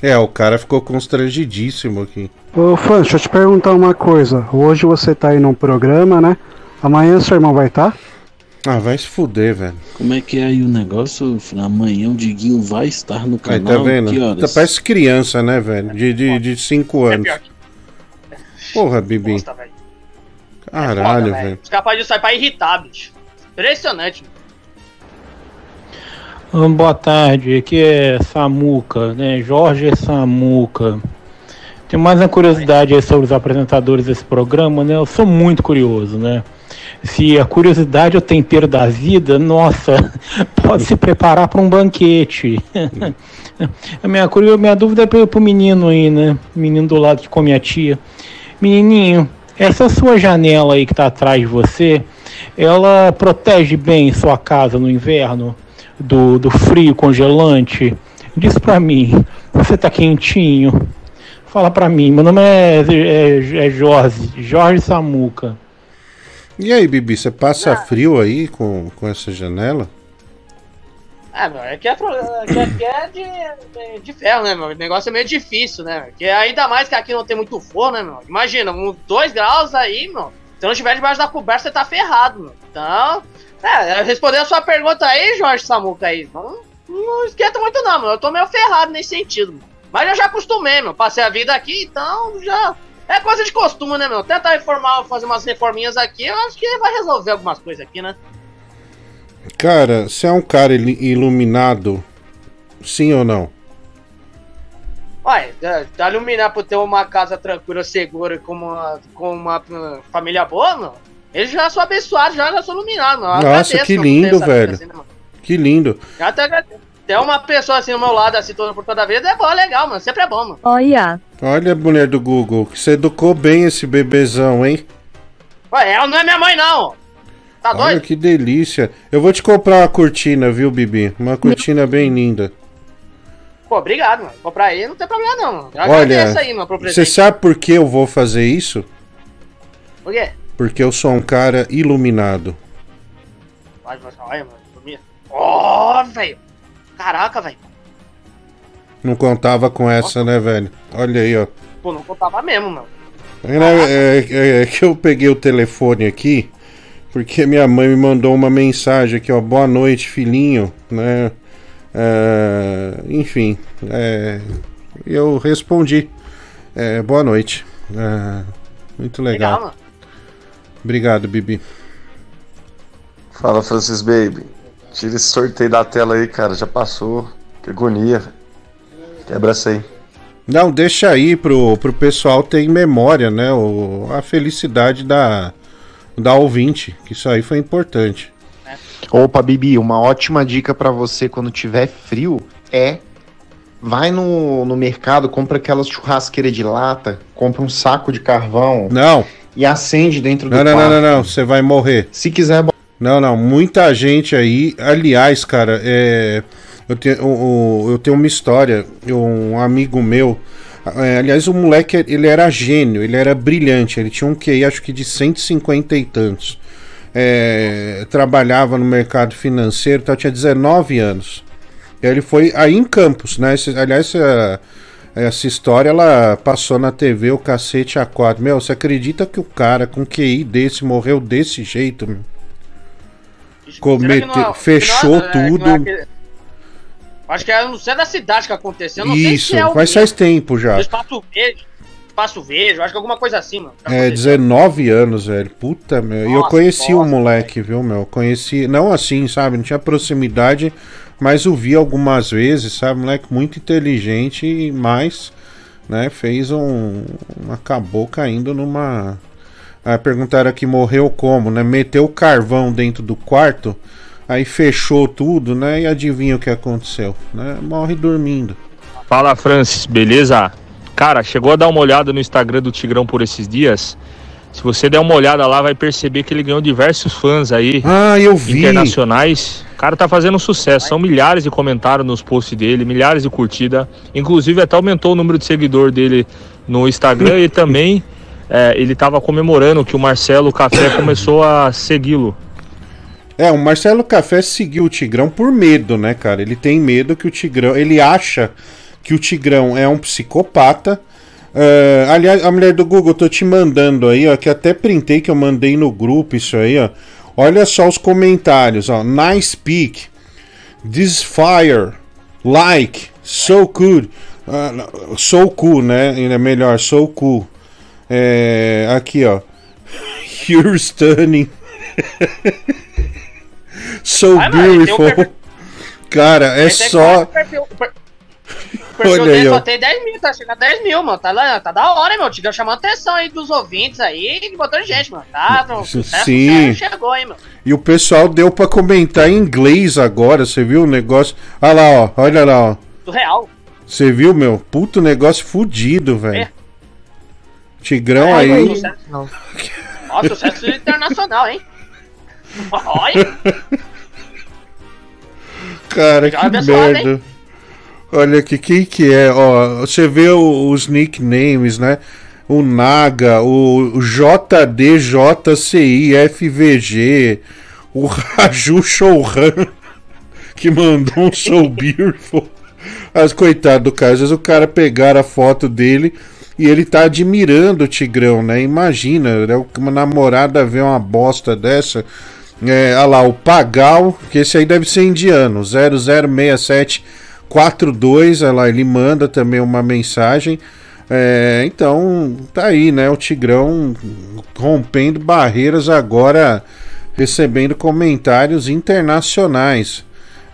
É, o cara ficou constrangidíssimo aqui. Ô, Fã, deixa eu te perguntar uma coisa. Hoje você tá aí num programa, né? Amanhã seu irmão vai estar? Ah, vai se fuder, velho. Como é que é aí o negócio? Amanhã o Diguinho vai estar no Aí, canal. tá vendo? Que Tá, horas? parece criança, né, velho? De 5 de, cinco anos. Porra, Bibi. Caralho, Foda, velho. Os capazes de sair pra irritar, bicho. Impressionante. Ah, Boa tarde, aqui é Samuca, né? Jorge Samuca. Tem mais uma curiosidade sobre os apresentadores desse programa, né? Eu sou muito curioso, né? Se a curiosidade é o tempero da vida, nossa, pode se preparar para um banquete. a minha, curio- minha dúvida é pro, pro menino aí, né? Menino do lado que come a tia. Menininho, essa sua janela aí que tá atrás de você, ela protege bem sua casa no inverno? Do, do frio congelante? Diz pra mim, você tá quentinho? Fala pra mim, meu nome é, é, é Jorge, Jorge Samuca. E aí, Bibi, você passa frio aí com, com essa janela? É, meu, é que é, aqui é de, de, de ferro, né, meu? O negócio é meio difícil, né? Porque ainda mais que aqui não tem muito forno, né, meu? Imagina, uns 2 graus aí, meu. Se não estiver debaixo da coberta, você tá ferrado, meu. Então, é, respondendo a sua pergunta aí, Jorge Samuca aí, não, não esquenta muito não, meu. Eu tô meio ferrado nesse sentido, meu. Mas eu já acostumei, meu. Passei a vida aqui, então já. É coisa de costume, né, meu? Tentar reformar, fazer umas reforminhas aqui, eu acho que vai resolver algumas coisas aqui, né? Cara, você é um cara iluminado? Sim ou não? Olha, da- da iluminar por ter uma casa tranquila, segura, com uma, com uma uh, família boa, mano. Ele já sou abençoado, já, já sou iluminado, mano. Eu Nossa, agradeço que lindo, velho. assim, né? Que lindo. Já até agradeço. Ter uma pessoa assim do meu lado, assim, toda por toda a vida, é bom, é legal, mano. Sempre é bom, mano. Olha, Olha, mulher do Google, que você educou bem esse bebezão, hein? Ué, ela não é minha mãe, não. Tá Olha doido? que delícia. Eu vou te comprar uma cortina, viu, Bibi? Uma cortina bem linda. Pô, obrigado, mano. Comprar aí não tem problema, não. mano. Eu Olha, aí, mano, pro você sabe por que eu vou fazer isso? Por quê? Porque eu sou um cara iluminado. Olha, mano. dormir. Ó, velho. Caraca, velho. Não contava com essa, né, velho? Olha aí, ó. Pô, não contava mesmo, mano. É, é- é- é que eu peguei o telefone aqui, porque minha mãe me mandou uma mensagem aqui, ó. Boa noite, filhinho, né? É, enfim, é, eu respondi. É, boa noite. Muito legal. Legal. Obrigado, Bibi. Fala, Francis Baby. Tira esse sorteio da tela aí, cara. Já passou. Que agonia. Quebra essa aí. Não, deixa aí pro, pro pessoal ter em memória, né? O, a felicidade da, da ouvinte, que isso aí foi importante. Opa, Bibi, uma ótima dica pra você quando tiver frio é vai no, no mercado, compra aquelas churrasqueiras de lata, compra um saco de carvão. Não. E acende dentro do Não, não, não, quarto. não, não, você vai morrer. Se quiser. Não, não, muita gente aí. Aliás, cara, é, Eu tenho, o- eu tenho uma história, eu- um amigo meu. é, aliás, o moleque ele era gênio, ele era brilhante, ele tinha um QI acho que de 150 e tantos. É, trabalhava no mercado financeiro, então tinha 19 anos. E ele foi aí em Campos, né? Aliás, essa, história ela passou na TV o cacete a quatro. Meu, você acredita que o cara com QI desse morreu desse jeito? meu? Comete, não é- fechou que não é- tudo. não é Acho que é no centro da cidade que aconteceu. Não sei Isso, se é mas faz tempo já. Espaço Verde. Espaço Verde, acho que alguma coisa assim, mano. É, 19 anos, velho. Puta, meu. E eu conheci o nossa, moleque, viu, meu? Conheci, não assim, sabe? Não tinha proximidade, mas o vi algumas vezes, sabe? Moleque muito inteligente, mais, né? Fez um. Acabou caindo numa. Aí perguntaram aqui, morreu como, né? Meteu carvão dentro do quarto, aí fechou tudo, né? E adivinha o que aconteceu, né? Morre dormindo. Fala Francis, beleza? Cara, chegou a dar uma olhada no Instagram do Tigrão por esses dias? Se você der uma olhada lá, vai perceber que ele ganhou diversos fãs aí. Ah, eu vi. Internacionais. O cara tá fazendo sucesso. São milhares de comentários nos posts dele, milhares de curtidas. Inclusive, até aumentou o número de seguidor dele no Instagram e também é, ele tava comemorando que o Marcelo Café começou a segui-lo. É, o Marcelo Café seguiu o Tigrão por medo, né, cara? Ele tem medo que o Tigrão. Ele acha que o Tigrão é um psicopata. É, aliás, a mulher do Google, eu tô te mandando aí, ó, que até printei que eu mandei no grupo isso aí, ó. Olha só os comentários, ó. Nice pick. This fire. Like. So good. Ah, não, so cool, né? Ainda é melhor, so cool. É, aqui, ó. You're stunning. so um beautiful. Cara, é só. Perfil Olha dele aí, só ó. tem 10 mil, tá chegando a 10 mil, mano. Tá, lá- tá da hora, hein, meu. Tigrão chamando atenção aí dos ouvintes aí, que botou gente, mano. Tá, sucesso Sim. sério chegou, hein, mano. E o pessoal deu pra comentar em inglês agora, você viu o negócio? Olha lá, ó. Olha lá, ó. Do real. Você viu, meu? Puto negócio fudido, velho. Tigrão É, aí. sucesso. Ó, sucesso internacional, hein? Olha. Cara, Já que abençoado, merda. Olha aqui, quem que é? Ó, você vê os nicknames, né? O Naga, o JDJCI, FVG, o Raju Showran, que mandou um So Beautiful. Mas coitado do cara, às vezes o cara pegar a foto dele e ele tá admirando o Tigrão, né? Imagina, né? uma namorada vê uma bosta dessa. É, olha lá, o Pagal, que esse aí deve ser indiano, 006742, olha lá, ele manda também uma mensagem. É, então, tá aí, né? O Tigrão rompendo barreiras agora, recebendo comentários internacionais.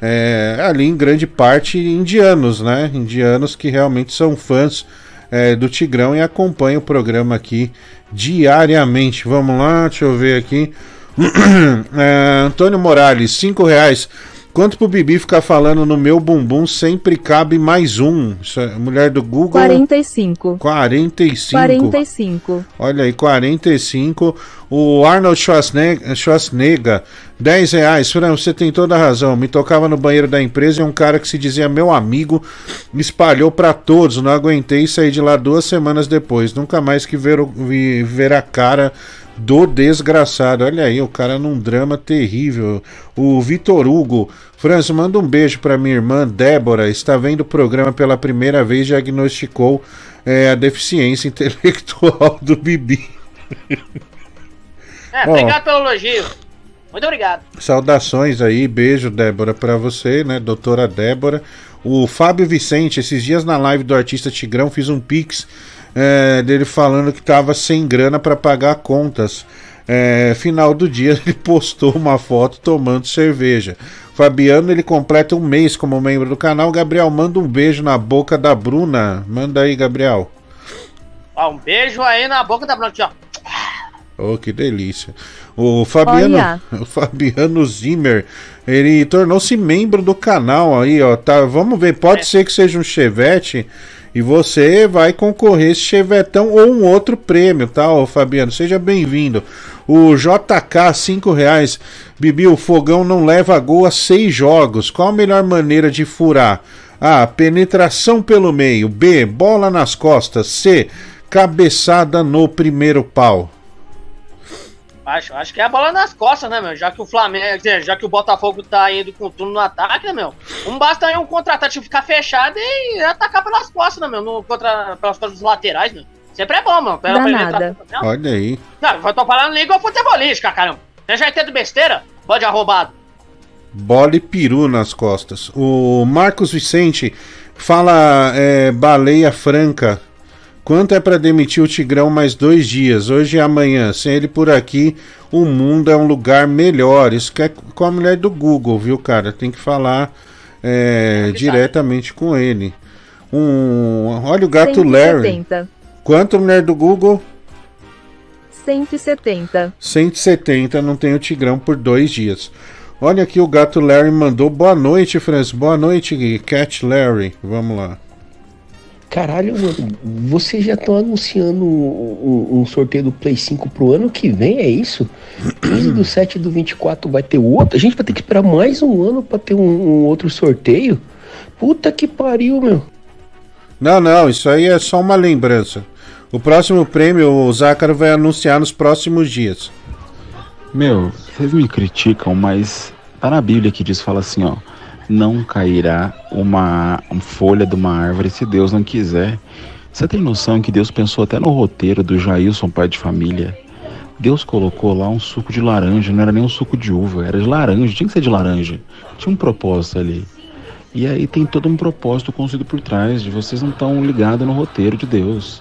É, ali em grande parte indianos, né? Indianos que realmente são fãs é, do Tigrão e acompanham o programa aqui diariamente. Vamos lá, deixa eu ver aqui. É, Antônio Morales, 5 reais. Quanto pro Bibi ficar falando no meu bumbum sempre cabe mais um? Isso é mulher do Google. 45. 45. 45. Olha aí, 45. O Arnold Schwarzenegger, Schwarzenegger 10 reais. Fran, você tem toda a razão. Me tocava no banheiro da empresa e um cara que se dizia meu amigo me espalhou pra todos. Não aguentei e saí de lá duas semanas depois. Nunca mais que ver, o- ver a cara do desgraçado. Olha aí, o cara num drama terrível. O Vitor Hugo. França, manda um beijo pra minha irmã Débora. Está vendo o programa pela primeira vez diagnosticou é, a deficiência intelectual do Bibi. É, obrigado pelo elogio. Muito obrigado. Saudações aí, beijo, Débora, pra você, né, doutora Débora. O Fábio Vicente, esses dias na live do artista Tigrão, fiz um pix é, dele falando que tava sem grana pra pagar contas. É, final do dia ele postou uma foto tomando cerveja. Fabiano ele completa um mês como membro do canal. Gabriel manda um beijo na boca da Bruna. Manda aí, Gabriel. Ó, um beijo aí na boca da Blanca, ó. Oh, que delícia. O Fabiano, Olha. o Fabiano Zimmer, ele tornou-se membro do canal aí, ó. Tá, vamos ver, pode ser que seja um Chevette E você vai concorrer esse chevetão ou um outro prêmio, tá, ô Fabiano? Seja bem-vindo. O JK, 5 reais. Bibi, o fogão não leva gol a seis jogos. Qual a melhor maneira de furar? A. Penetração pelo meio. B. Bola nas costas. C. Cabeçada no primeiro pau. Acho, acho que é a bola nas costas, né, meu? Já que o Flamengo, já que o Botafogo tá indo com tudo no ataque, né, meu? Não basta aí um contra-ataque ficar fechado e atacar pelas costas, né, meu? No, contra, pelas costas dos laterais, né? Sempre é bom, mano. Pela Danada. penetração. Olha aí. Não, eu tô falando língua futebolística, caramba. Você já entende besteira? Pode arrombado. Bola e peru nas costas. O Marcos Vicente fala é, baleia franca. Quanto é para demitir o Tigrão mais dois dias, hoje e amanhã? Sem ele por aqui, o mundo é um lugar melhor. Isso que é com a mulher do Google, viu, cara? Tem que falar é, diretamente com ele. Um, olha o gato Larry. 170. Quanto mulher do Google? 170. 170, não tem o Tigrão por dois dias. Olha aqui, o gato Larry mandou boa noite, Francis. Boa noite, Cat Larry. Vamos lá. Caralho, mano, vocês já estão anunciando um, um- sorteio do Play 5 pro ano que vem, é isso? 15 do 7 do 24 vai ter outro? A gente vai ter que esperar mais um ano pra ter um, um outro sorteio? Puta que pariu, meu. Não, não, isso aí é só uma lembrança. O próximo prêmio o Zácaro vai anunciar nos próximos dias. Meu, vocês me criticam, mas tá na Bíblia que diz, fala assim, ó. Não cairá uma, folha de uma árvore se Deus não quiser. Você tem noção que Deus pensou até no roteiro do Jailson, pai de família? Deus colocou lá um suco de laranja, não era nem um suco de uva, era de laranja, tinha que ser de laranja. Tinha um propósito ali. E aí tem todo um propósito construído por trás, de vocês não estão ligados no roteiro de Deus,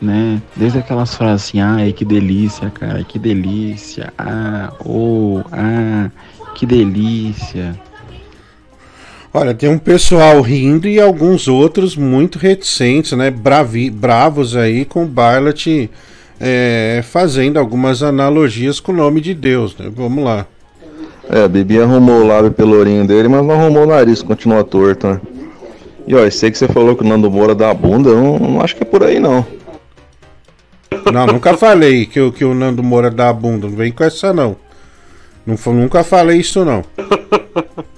né? Desde aquelas frases assim, ai, que delícia, cara, que delícia, ah, oh, ah, que delícia. Olha, tem um pessoal rindo e alguns outros muito reticentes, né? Bravi, bravos aí com o Barlet é, fazendo algumas analogias com o nome de Deus, né? Vamos lá. É, a Bibi arrumou o lábio pelourinho dele, mas não arrumou o nariz, continua torto, né? E ó, eu sei que você falou que o Nando Moura dá a bunda, eu não, não acho que é por aí não. Não, nunca falei que, o- que o Nando Moura dá a bunda, não vem com essa não. não nunca falei isso não.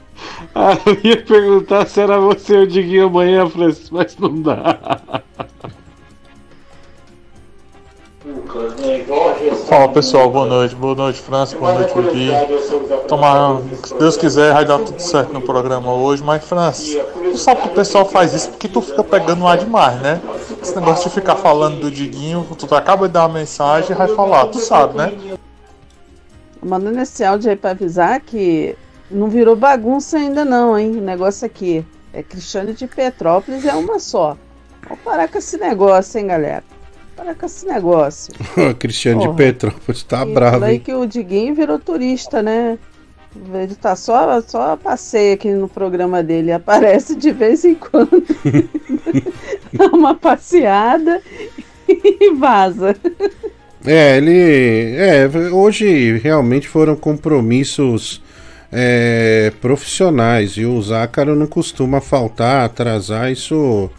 Ah, eu ia perguntar se era você o Diguinho amanhã, Francis, mas não dá. Fala pessoal, boa noite, boa noite França, boa noite Bibi. Tomara, se Deus quiser, vai dar tudo certo no programa hoje, mas França, tu sabe que o pessoal faz isso porque tu fica pegando ar demais, né? Esse negócio de ficar falando do Diguinho, tu acaba de dar uma mensagem e vai falar, tu sabe, né? Mandando esse áudio aí pra avisar que não virou bagunça ainda não, hein? O negócio aqui é Cristiane de Petrópolis, é uma só. Vamos parar com esse negócio, hein, galera? Parar com esse negócio. Cristiano de. Petrópolis tá E bravo, falei hein? que o Diguinho virou turista, né? Ele tá só, só passeia aqui no programa dele, aparece de vez em quando. Dá uma passeada e vaza. É, ele. É, hoje realmente foram compromissos é, profissionais e o Zácaro não costuma faltar, atrasar. Isso.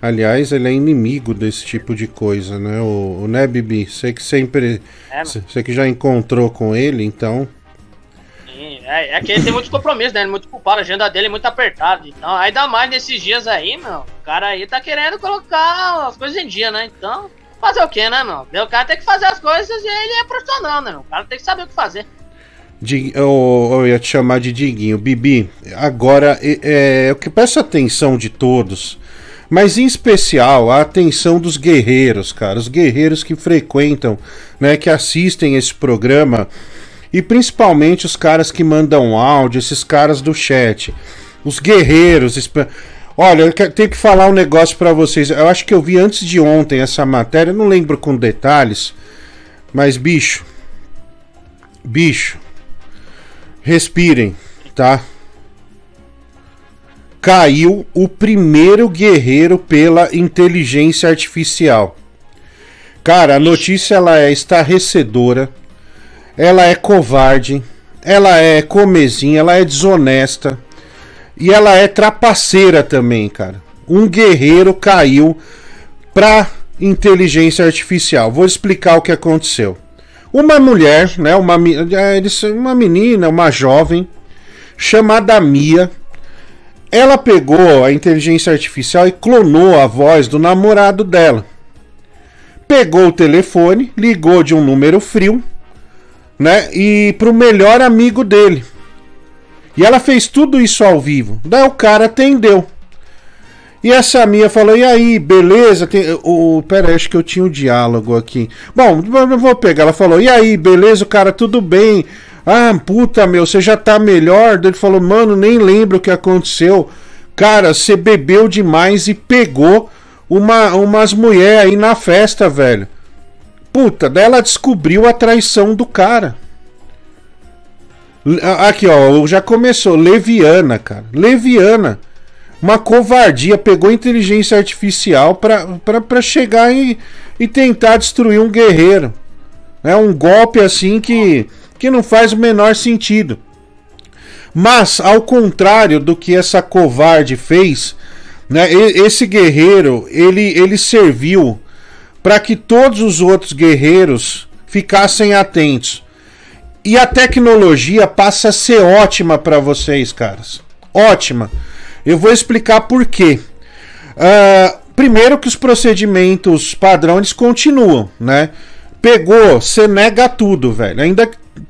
Aliás, ele é inimigo desse tipo de coisa, né? O, o né, Bibi? Você que sempre. É, Você que já encontrou com ele, então. Sim, É, é que ele tem muitos compromissos, né? Ele é muito culpado, a agenda dele é muito apertada. Então, ainda mais nesses dias aí, meu. O cara aí tá querendo colocar as coisas em dia, né? Então, fazer o que, né, meu? O cara tem que fazer as coisas e ele é profissional, né, meu? O cara tem que saber o que fazer. Di- eu, eu ia te chamar de Diguinho. Bibi, agora é, é, eu peço atenção de todos, mas em especial a atenção dos guerreiros, cara. Os guerreiros que frequentam, né, que assistem esse programa e principalmente os caras que mandam áudio, esses caras do chat. Os guerreiros. Olha, eu tenho que falar um negócio pra vocês. Eu acho que eu vi antes de ontem essa matéria, não lembro com detalhes, mas bicho. Bicho. Respirem, tá? Caiu o primeiro guerreiro pela inteligência artificial. Cara, a notícia ela é estarrecedora. Ela é covarde. Ela é comezinha, ela é desonesta. E ela é trapaceira também, cara. um guerreiro caiu pra inteligência artificial. Vou explicar o que aconteceu. Uma mulher, né, uma, é, uma menina, uma jovem, chamada Mia, ela pegou a inteligência artificial e clonou a voz do namorado dela. Pegou o telefone, ligou de um número frio, né, e pro melhor amigo dele. E ela fez tudo isso ao vivo. Daí o cara atendeu. E essa minha falou: E aí, beleza? Tem, o, pera acho que eu tinha o diálogo aqui. Bom, eu vou pegar. Ela falou: E aí, beleza, cara, tudo bem? Ah, puta, meu, você já tá melhor? Ele falou: Mano, nem lembro o que aconteceu. Cara, você bebeu demais e pegou uma, umas mulheres aí na festa, velho. Puta, daí ela descobriu a traição do cara. Aqui, ó, já começou. Leviana, cara. Leviana. Uma covardia. Pegou inteligência artificial pra chegar e, e tentar destruir um guerreiro. É um golpe assim que, que não faz o menor sentido. Mas, ao contrário do que essa covarde fez, né, esse guerreiro ele, ele serviu para que todos os outros guerreiros ficassem atentos. E a tecnologia passa a ser ótima para vocês, caras. Ótima. Eu vou explicar por quê. Ah, primeiro que os procedimentos padrão eles continuam, né? Pegou, você nega tudo, velho. Ainda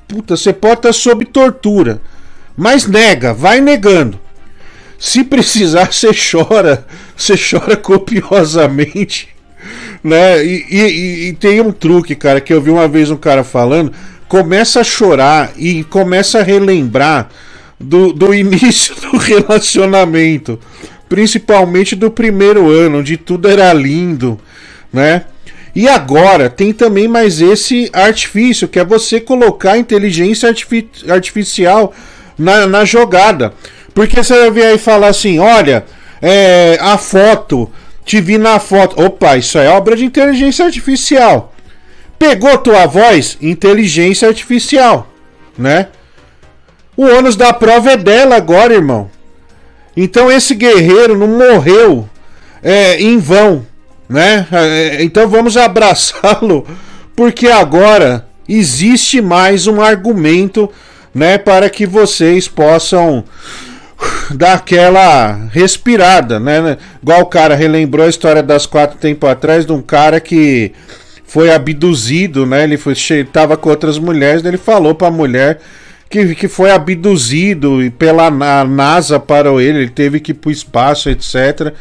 puta, você pode estar sob tortura, mas nega, vai negando. Se precisar, você chora, você chora copiosamente, né? E, e- e tem um truque, cara, que eu vi uma vez um cara falando, começa a chorar e começa a relembrar do, do início do relacionamento, principalmente do primeiro ano, onde tudo era lindo, né? E agora tem também mais esse artifício, que é você colocar inteligência artifi- artificial na, na jogada. Porque você vai vir aí falar assim: olha, é, a foto, te vi na foto. Opa, isso é obra de inteligência artificial. Pegou tua voz? Inteligência artificial, né? O ônus da prova é dela agora, irmão. Então esse guerreiro não morreu é, em vão, né? É, Então vamos abraçá-lo, porque agora existe mais um argumento, né, para que vocês possam dar aquela respirada, né? Igual o cara relembrou a história das quatro tempos atrás de um cara que foi abduzido, né? Ele foi tava com outras mulheres, ele falou para a mulher que, que foi abduzido e pela Na- NASA para ele, ele teve que ir para o espaço, etc,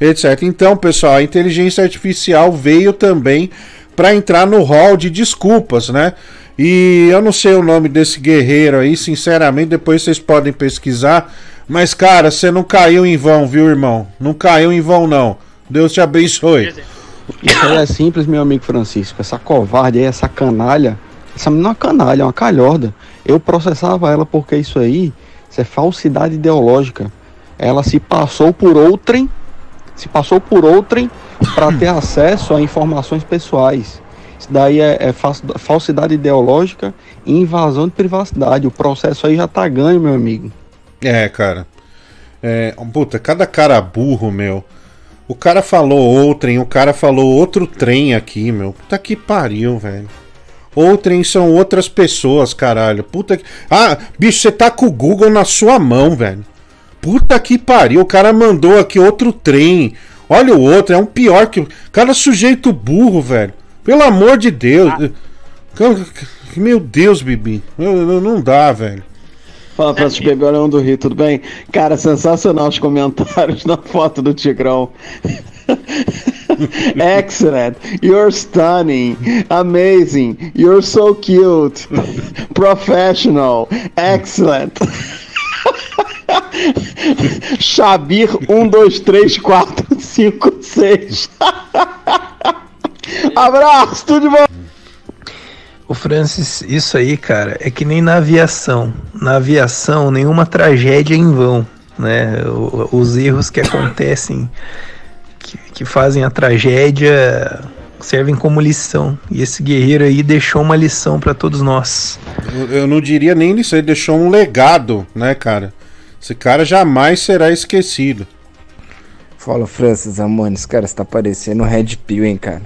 etc. Então, pessoal, a inteligência artificial veio também para entrar no hall de desculpas, né? E eu não sei o nome desse guerreiro aí, sinceramente, depois vocês podem pesquisar. Mas, cara, você não caiu em vão, viu, irmão? Não caiu em vão, não. Deus te abençoe. Isso é simples, meu amigo Francisco. Essa covarde aí, essa canalha. Essa menina é uma canalha, é uma calhorda. Eu processava ela porque isso aí, isso é falsidade ideológica. Ela se passou por outrem, se passou por outrem para ter acesso a informações pessoais. Isso daí é, é fals- falsidade ideológica e invasão de privacidade. O processo aí já tá ganho, meu amigo. É, cara. É, puta, cada cara burro, meu. O cara falou outrem, o cara falou outro trem aqui, meu. Puta que pariu, velho. Outrem são outras pessoas, caralho. Puta que. Ah, bicho, você tá com o Google na sua mão, velho. Puta que pariu. O cara mandou aqui outro trem. Olha o outro, é um pior que. Cara, sujeito burro, velho. Pelo amor de Deus. Cara, Meu Deus, Bibi. Não dá, velho. Fala, Francisco Bebê, Leão do Rio, tudo bem? Cara, sensacional os comentários na foto do Tigrão. Excellent. You're stunning. Amazing. You're so cute. Professional. Excellent. Xabir 1, 2, 3, 4, 5, 6. Abraço, tudo de bom. O Francis, isso aí, cara, é que nem na aviação. Na aviação, nenhuma tragédia é em vão, né? O- Os erros que acontecem, que, que fazem a tragédia, servem como lição. E esse guerreiro aí deixou uma lição pra todos nós. Eu, eu não diria nem isso, ele deixou um legado, né, cara? Esse cara jamais será esquecido. Fala, Francis Amones, cara, você tá parecendo um Red Pill, hein, cara.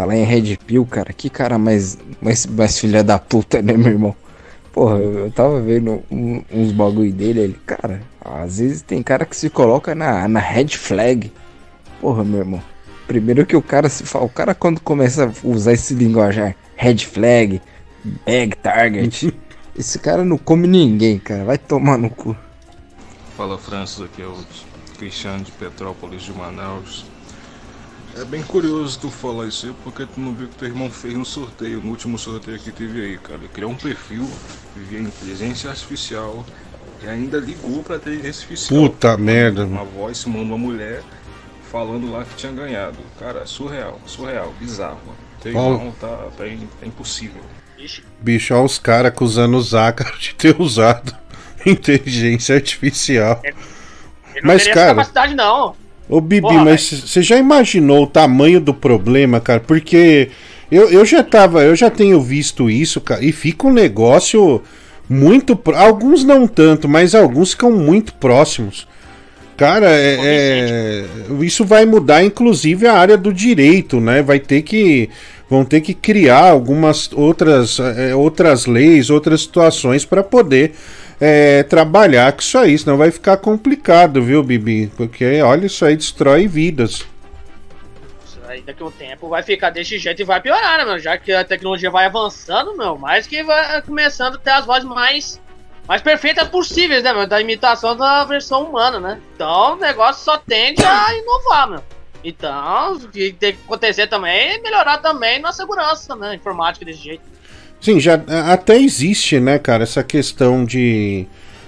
Falar em Red Pill, cara, que cara mais, mais, mais filha da puta, né, meu irmão? Porra, eu, eu tava vendo um- uns bagulho dele, ele, cara, às vezes tem cara que se coloca na, na red flag. Porra, meu irmão. Primeiro que o cara se fala, o cara quando começa a usar esse linguajar, red flag, bag target, esse cara não come ninguém, cara, vai tomar no cu. Fala Francis, aqui é o Cristiano de Petrópolis de Manaus. É bem curioso tu falar isso aí, porque tu não viu o que teu irmão fez no sorteio, no último sorteio que teve aí, cara. Ele criou um perfil via inteligência artificial e ainda ligou pra inteligência artificial. Puta merda, Uma voz mandou uma mulher falando lá que tinha ganhado. Cara, surreal, surreal, bizarro. Teu irmão tá, tá, tá impossível. Bicho, olha os caras acusando o Zácaro de ter usado inteligência artificial. Ele não Mas, teria cara- essa capacidade, não. Ô Bibi, Porra, mas você já imaginou o tamanho do problema, cara? Porque eu, eu já tava, eu já tenho visto isso, cara, e fica um negócio muito. Alguns não tanto, mas alguns ficam muito próximos. Cara, é, é- isso vai mudar, inclusive, a área do direito, né? Vai ter que. Vão ter que criar algumas outras, é, outras leis, outras situações para poder é, trabalhar com isso aí, senão vai ficar complicado, viu, Bibi? Porque, olha, isso aí destrói vidas. Isso aí daqui a um tempo vai ficar desse jeito e vai piorar, né, meu? Já que a tecnologia vai avançando, meu, mais que vai começando a ter as vozes mais, mais perfeitas possíveis, né, meu? Da imitação da versão humana, né? Então o negócio só tende a inovar, meu. Então, o que tem que acontecer também é melhorar também na segurança, né? Informática desse jeito. Sim, já até existe, né, cara, essa questão de.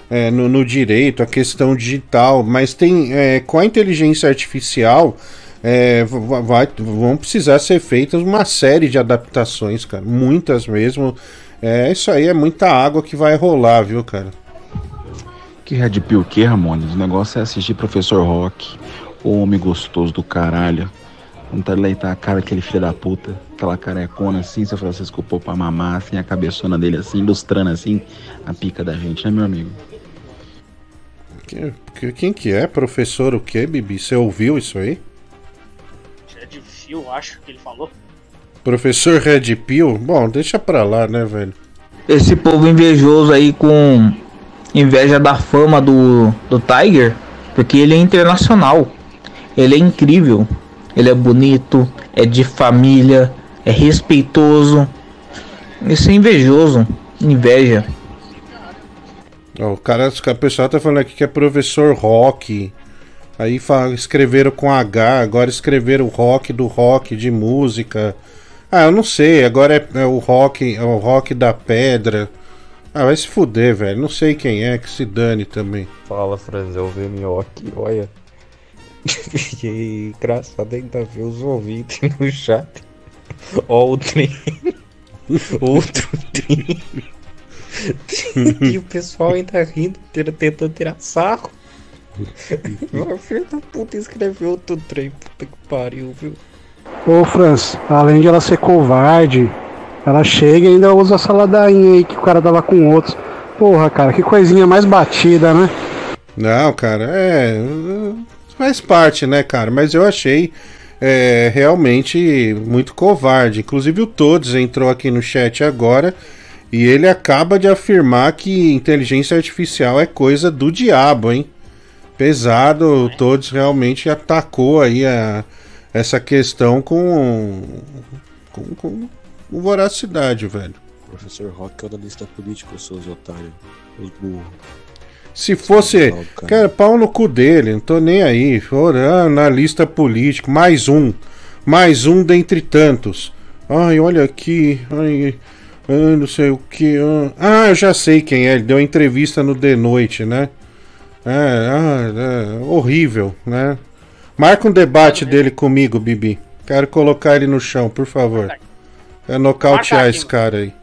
é, no, no direito, a questão digital, mas tem. é, com a inteligência artificial. é, va- vai, vão precisar ser feitas uma série de adaptações, cara. Muitas mesmo. É, isso aí é muita água que vai rolar, viu, cara? Que Red Pill que, Ramones? O negócio é assistir Professor Rock, o homem gostoso do caralho. Vontade de leitar a cara daquele filho da puta, aquela carecona assim, seu Francisco pôr pra mamar, assim, a cabeçona dele assim, ilustrando assim a pica da gente, né, meu amigo? Que- que- Quem que é? Professor o quê, Bibi? Você ouviu isso aí? De fio, acho que ele falou. Professor Red Pill? Bom, deixa pra lá, né, velho? Esse povo invejoso aí com inveja da fama do, do Tiger, porque ele é internacional. Ele é incrível. Ele é bonito, é de família, é respeitoso. Isso é invejoso. Inveja. Ó, o cara, o pessoal tá falando aqui que é professor rock. Aí escreveram com H, agora escreveram rock do rock de música. Ah, eu não sei, agora é, é o rock, é o rock da pedra. Ah, vai se fuder, velho. Não sei quem é, que se dane também. Fala, Franz, é o Minhoque, olha. Fiquei engraçado ainda ver os ouvintes no chat. Ó, o trem. Outro trem. e o pessoal ainda rindo, tentando tirar sarro. O filho da puta escreveu outro trem, puta que pariu, viu? Ô, Franz, além de ela ser covarde, ela chega e ainda usa essa ladainha aí que o cara dava com outros. Porra, cara, que coisinha mais batida, né? Não, cara, é. Faz parte, né, cara? Mas eu achei é, realmente muito covarde. Inclusive o Todos entrou aqui no chat agora e ele acaba de afirmar que inteligência artificial é coisa do diabo, hein? Pesado, o Todos realmente atacou aí a, essa questão com, com, com voracidade, velho. Professor Rock é o da lista política, seus otários. Os burros. Se fosse. Não, cara. Cara, pau no cu dele, não tô nem aí. Orando na lista política, mais um. Mais um dentre tantos. Ai, olha aqui. Ai, ai, não sei o que. Ah, eu já sei quem é. Ele deu entrevista no The Noite, né? É, ah, é, horrível, né? Marca um debate dele comigo, Bibi. Quero colocar ele no chão, por favor. É nocautear esse cara aí.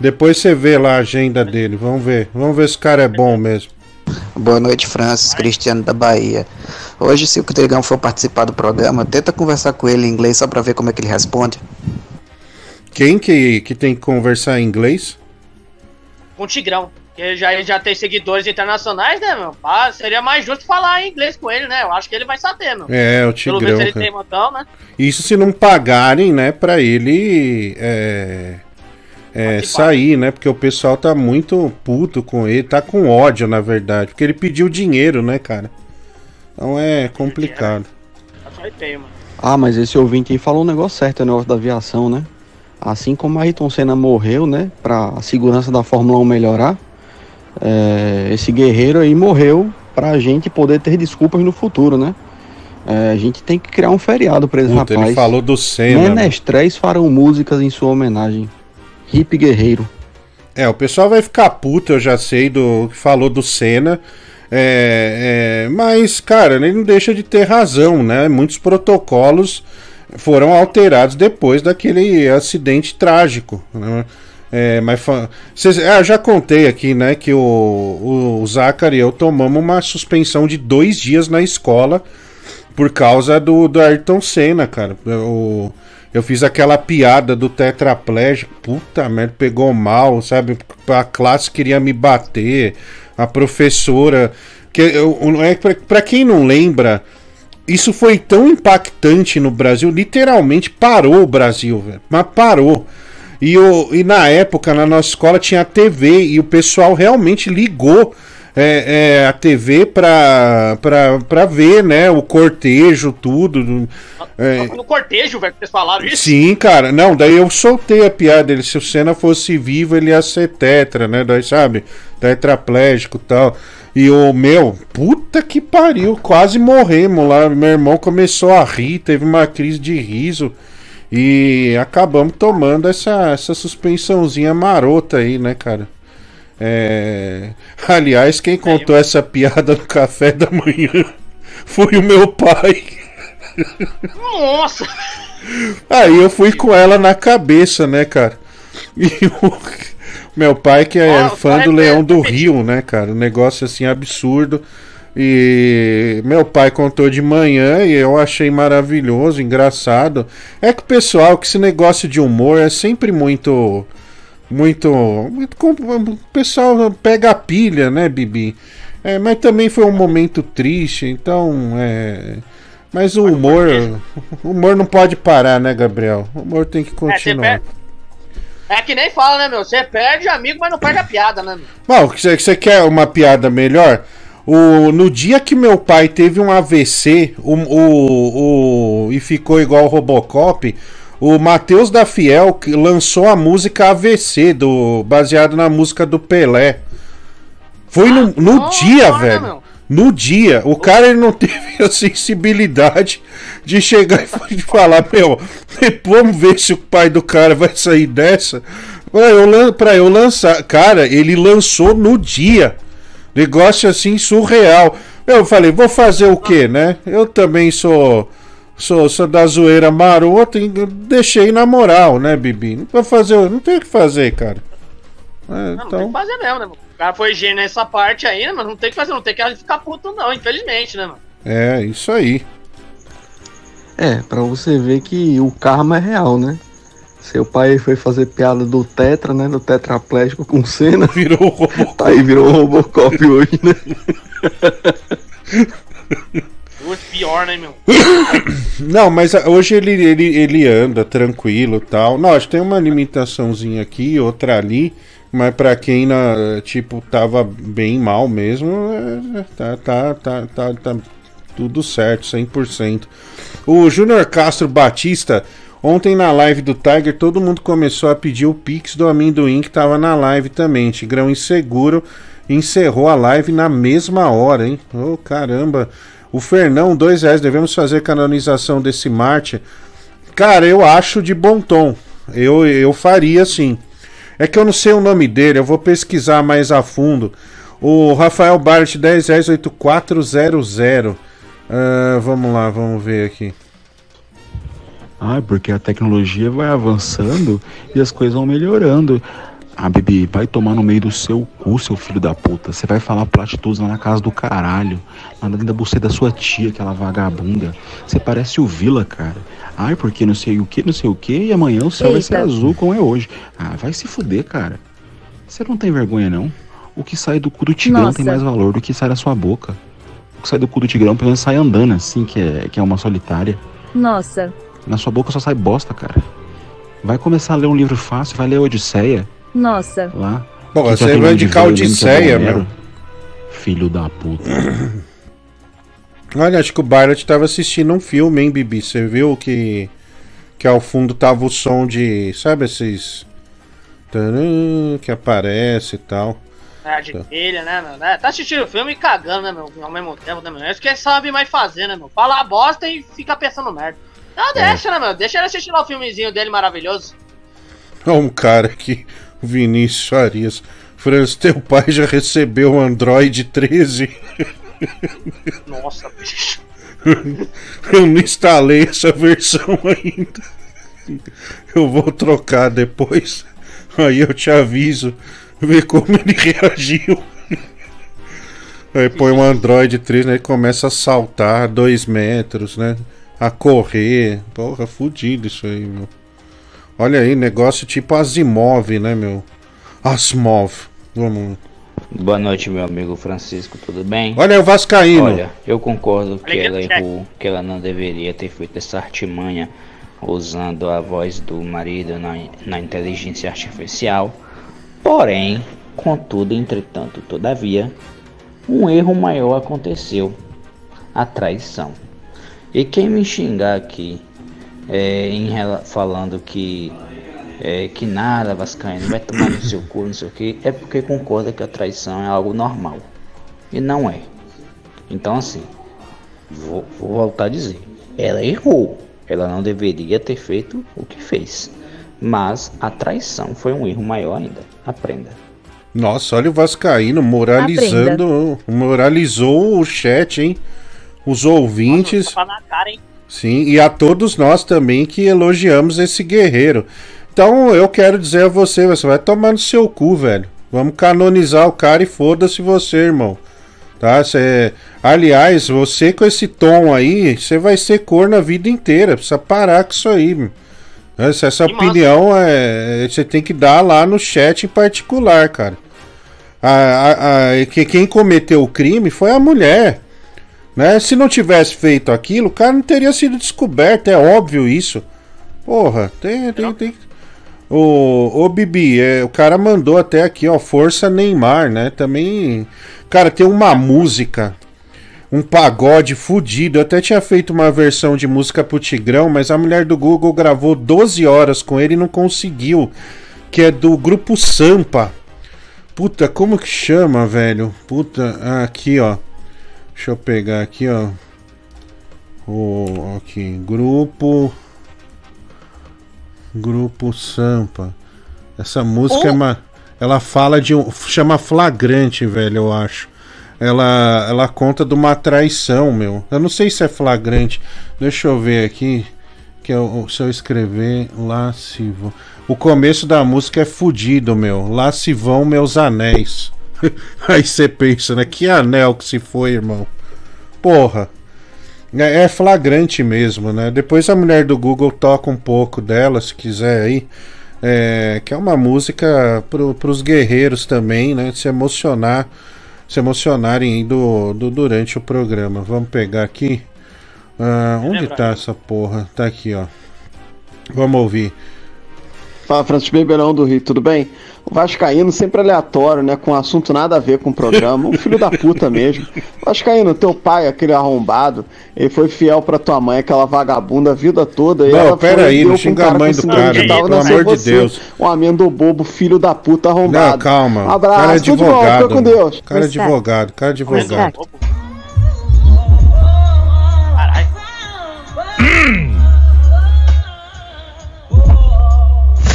Depois você vê lá a agenda dele. Vamos ver. Vamos ver se o cara é bom mesmo. Boa noite, Francis, Cristiano da Bahia. Hoje, se o Trigão for participar do programa, tenta conversar com ele em inglês só pra ver como é que ele responde. Quem que, que tem que conversar em inglês? Com o Tigrão. Porque já, ele já tem seguidores internacionais, né, meu? Ah, seria mais justo falar em inglês com ele, né? Eu acho que ele vai saber, meu. É, o Pelo Tigrão. menos ele cara. tem botão, né? Isso se não pagarem, né, pra ele é, é, sair, né? Porque o pessoal tá muito puto com ele, tá com ódio, na verdade. Porque ele pediu dinheiro, né, cara? Então é complicado. Tá. Ah, mas esse ouvinte aí falou um negócio certo, é o negócio da aviação, né? Assim como a Ayrton Senna morreu, né? Pra a segurança da Fórmula 1 melhorar, é, esse guerreiro aí morreu pra gente poder ter desculpas no futuro, né? É, a gente tem que criar um feriado pra esse Puta, rapaz. ele falou do Senna. né? Menestréis farão músicas em sua homenagem. Hip Guerreiro. É, o pessoal vai ficar puto, eu já sei, do que falou do Senna. É, é, mas, cara, ele não deixa de ter razão, né? Muitos protocolos foram alterados depois daquele acidente trágico. Né? É, mas cês- ah, já contei aqui, né, que o, o, o Zachary e eu tomamos uma suspensão de dois dias na escola por causa do, do Ayrton Senna, cara. Eu, eu fiz aquela piada do tetraplégico, puta merda, pegou mal, sabe? A classe queria me bater, a professora. Que eu, eu- é, pra, quem não lembra, isso foi tão impactante no Brasil, literalmente parou o Brasil, velho. Mas parou. E, o, e na época, na nossa escola, tinha TV e o pessoal realmente ligou é, é, a TV pra, pra, pra ver, né? O cortejo, tudo. É, No cortejo, velho, que vocês falaram isso. Sim, cara. Não, daí eu soltei a piada dele. Se o Senna fosse vivo, ele ia ser tetra, né? Daí, sabe? Tetraplégico e tal. E o meu, puta que pariu, quase morremos lá. Meu irmão começou a rir, teve uma crise de riso. E acabamos tomando essa, essa suspensãozinha marota aí, né, cara? É... Aliás, quem contou essa piada no café da manhã foi o meu pai. Nossa! Aí eu fui com ela na cabeça, né, cara? E o meu pai, que é fã do Leão do Rio, né, cara? Um negócio assim absurdo. E meu pai contou de manhã e eu achei maravilhoso, engraçado. É que o pessoal, que esse negócio de humor é sempre muito. Muito. muito o pessoal pega a pilha, né, Bibi? É, mas também foi um momento triste, então. É, mas o humor. O humor não pode parar, né, Gabriel? O humor tem que É, continuar. É que nem fala, né, meu? Você perde amigo, mas não perde a piada, né, meu? Bom, você, você quer uma piada melhor? O, no dia que meu pai teve um AVC o, o, o- e ficou igual o Robocop, o Matheus da Fiel que lançou a música AVC, do, baseado na música do Pelé. Foi no, no dia, velho. No dia. O cara ele não teve a sensibilidade de chegar e falar: Meu, vamos ver se o pai do cara vai sair dessa. Pra eu, pra eu lançar. Cara, ele lançou no dia. Negócio assim surreal. Eu falei: Vou fazer o que, né? Eu também sou. Sou, sou da zoeira marota e deixei na moral, né, Bibi? Não vou fazer, não tem o que fazer, cara. É, Não, não tem então, que fazer mesmo, né? O cara foi gênio nessa parte aí, né, mas não tem que fazer, não tem que ficar puto, não, infelizmente, né, mano? é isso aí. É, pra você ver que o karma é real, né? Seu pai foi fazer piada do Tetra, né? Do tetraplégico com cena. Virou o Robocop. Tá aí, virou o Robocop hoje, né? Pior, né, meu? Não, mas hoje ele, ele, ele anda tranquilo e tal. Que tem uma limitaçãozinha aqui, outra ali. Mas pra quem, na, tipo, tava bem mal mesmo, é, tá, tá, tá, tá, tá tudo certo, 100%. O Júnior Castro Batista, ontem na live do Tiger, todo mundo começou a pedir o Pix do amendoim que tava na live também. Tigrão Inseguro encerrou a live na mesma hora, hein? Ô, caramba. O Fernão, dois reais, devemos fazer canonização desse Marte. Cara, eu acho de bom tom. Eu, eu faria sim. É que eu não sei o nome dele, eu vou pesquisar mais a fundo. O Rafael Bart, 10 reais, 8400. Ah, vamos lá, vamos ver aqui. Ah, porque a tecnologia vai avançando e as coisas vão melhorando. Ah, Bibi, vai tomar no meio do seu cu, seu filho da puta. Você vai falar platitudes lá na casa do caralho. Lá dentro da buceta da sua tia, aquela vagabunda. Você parece o Vila, cara. Ai, porque não sei o que, não sei o que, e amanhã o céu vai ser Eita. azul como é hoje. Ah, vai se fuder, cara. Você não tem vergonha, não? O que sai do cu do tigrão Nossa. tem mais valor do que sai da sua boca. O que sai do cu do tigrão, pelo menos sai andando assim, que é, que é uma solitária. Nossa. Na sua boca só sai bosta, cara. Vai começar a ler um livro fácil, vai ler Odisseia Nossa. lá. Que você tá mundo de que é Odisseia, meu. Filho da puta. Olha, acho que o Barlet tava assistindo um filme, hein, Bibi? Você viu que. Que ao fundo tava o som de. Sabe esses. Que aparece e tal. É, de filha, né, meu? né? Tá assistindo o filme e cagando, né, meu? Ao mesmo tempo, né, meu? É isso que ele sabe mais fazer, né, meu? Fala bosta e fica pensando merda. Ah, deixa, né, meu? Deixa ele assistir lá o filmezinho dele maravilhoso. Olha um cara aqui, o Vinícius Arias. Franz, teu pai já recebeu o Android 13? Nossa, bicho. Eu não instalei essa versão ainda. Eu vou trocar depois. Aí eu te aviso. Ver como ele reagiu. Aí põe um Android 3, né? Ele começa a saltar 2 metros, né? A correr. Porra, fudido isso aí, meu. Olha aí, negócio tipo Asimov, né, meu? Asimov. Vamos. Boa noite, meu amigo Francisco, tudo bem? Olha aí o Vascaíno. Olha, eu concordo que ela errou, que ela não deveria ter feito essa artimanha usando a voz do marido na, na inteligência artificial. Porém, contudo, entretanto, todavia, um erro maior aconteceu: a traição. E quem me xingar aqui, é, em falando que é, que nada, Vascaíno, vai tomar no seu cu, não sei o que, é porque concorda que a traição é algo normal. E não é. Então, assim, vou, vou voltar a dizer: ela errou. Ela não deveria ter feito o que fez. Mas a traição foi um erro maior ainda. Aprenda. Nossa, olha o Vascaíno moralizando. Moralizou o chat, hein? Os ouvintes. Tapa na cara, hein? Sim, e a todos nós também que elogiamos esse guerreiro. Então eu quero dizer a você, você vai tomar no seu cu, velho. Vamos canonizar o cara e foda-se você, irmão. Tá? Cê... Aliás, você com esse tom aí, você vai ser corno a vida inteira. Precisa parar com isso aí. meu. Essa, essa opinião é, você tem que dar lá no chat em particular, cara. A, a- a- que quem cometeu o crime foi a mulher. Né? Se não tivesse feito aquilo, o cara não teria sido descoberto, é óbvio isso. Porra, tem. tem, tem... Ô, ô Bibi, é, o cara mandou até aqui, ó, Força Neymar, né? Também. Cara, tem uma música, um pagode fudido. Eu até tinha feito uma versão de música pro Tigrão, mas a mulher do Google gravou 12 horas com ele e não conseguiu. Que é do grupo Sampa. Puta, como que chama, velho? Puta, aqui, ó. Deixa eu pegar aqui, ó. O aqui, grupo Grupo Sampa. Essa música é uma ela fala de um chama flagrante, velho, eu acho. Ela ela conta de uma traição, meu. Eu não sei se é flagrante. Deixa eu ver aqui que eu, se eu escrever lá se vão. O começo da música é fudido, meu. Lá se vão meus anéis. Aí você pensa, né? Que anel que se foi, irmão. Porra. É, é flagrante mesmo, né? Depois a mulher do Google toca um pouco dela, se quiser aí. É, que é uma música pro, pros guerreiros também, né? Se emocionar, se emocionarem aí do, do- durante o programa. Vamos pegar aqui. Ah, onde tá essa porra? Tá aqui, ó. Vamos ouvir. Fala, Francisco Beberão do Rio, tudo bem? O Vascaíno sempre aleatório, né? Com assunto nada a ver com o programa. Um filho da puta mesmo. Vascaíno, teu pai, aquele arrombado, ele foi fiel pra tua mãe, aquela vagabunda a vida toda. e Não, ela pera aí, não xinga a mãe com do cara, Down, pelo amor de Deus. Um amendo bobo, filho da puta arrombado. Não, calma. Um abraço, cara é tudo de bom, advogado. fica com meu. Deus. Cara é advogado, cara é advogado.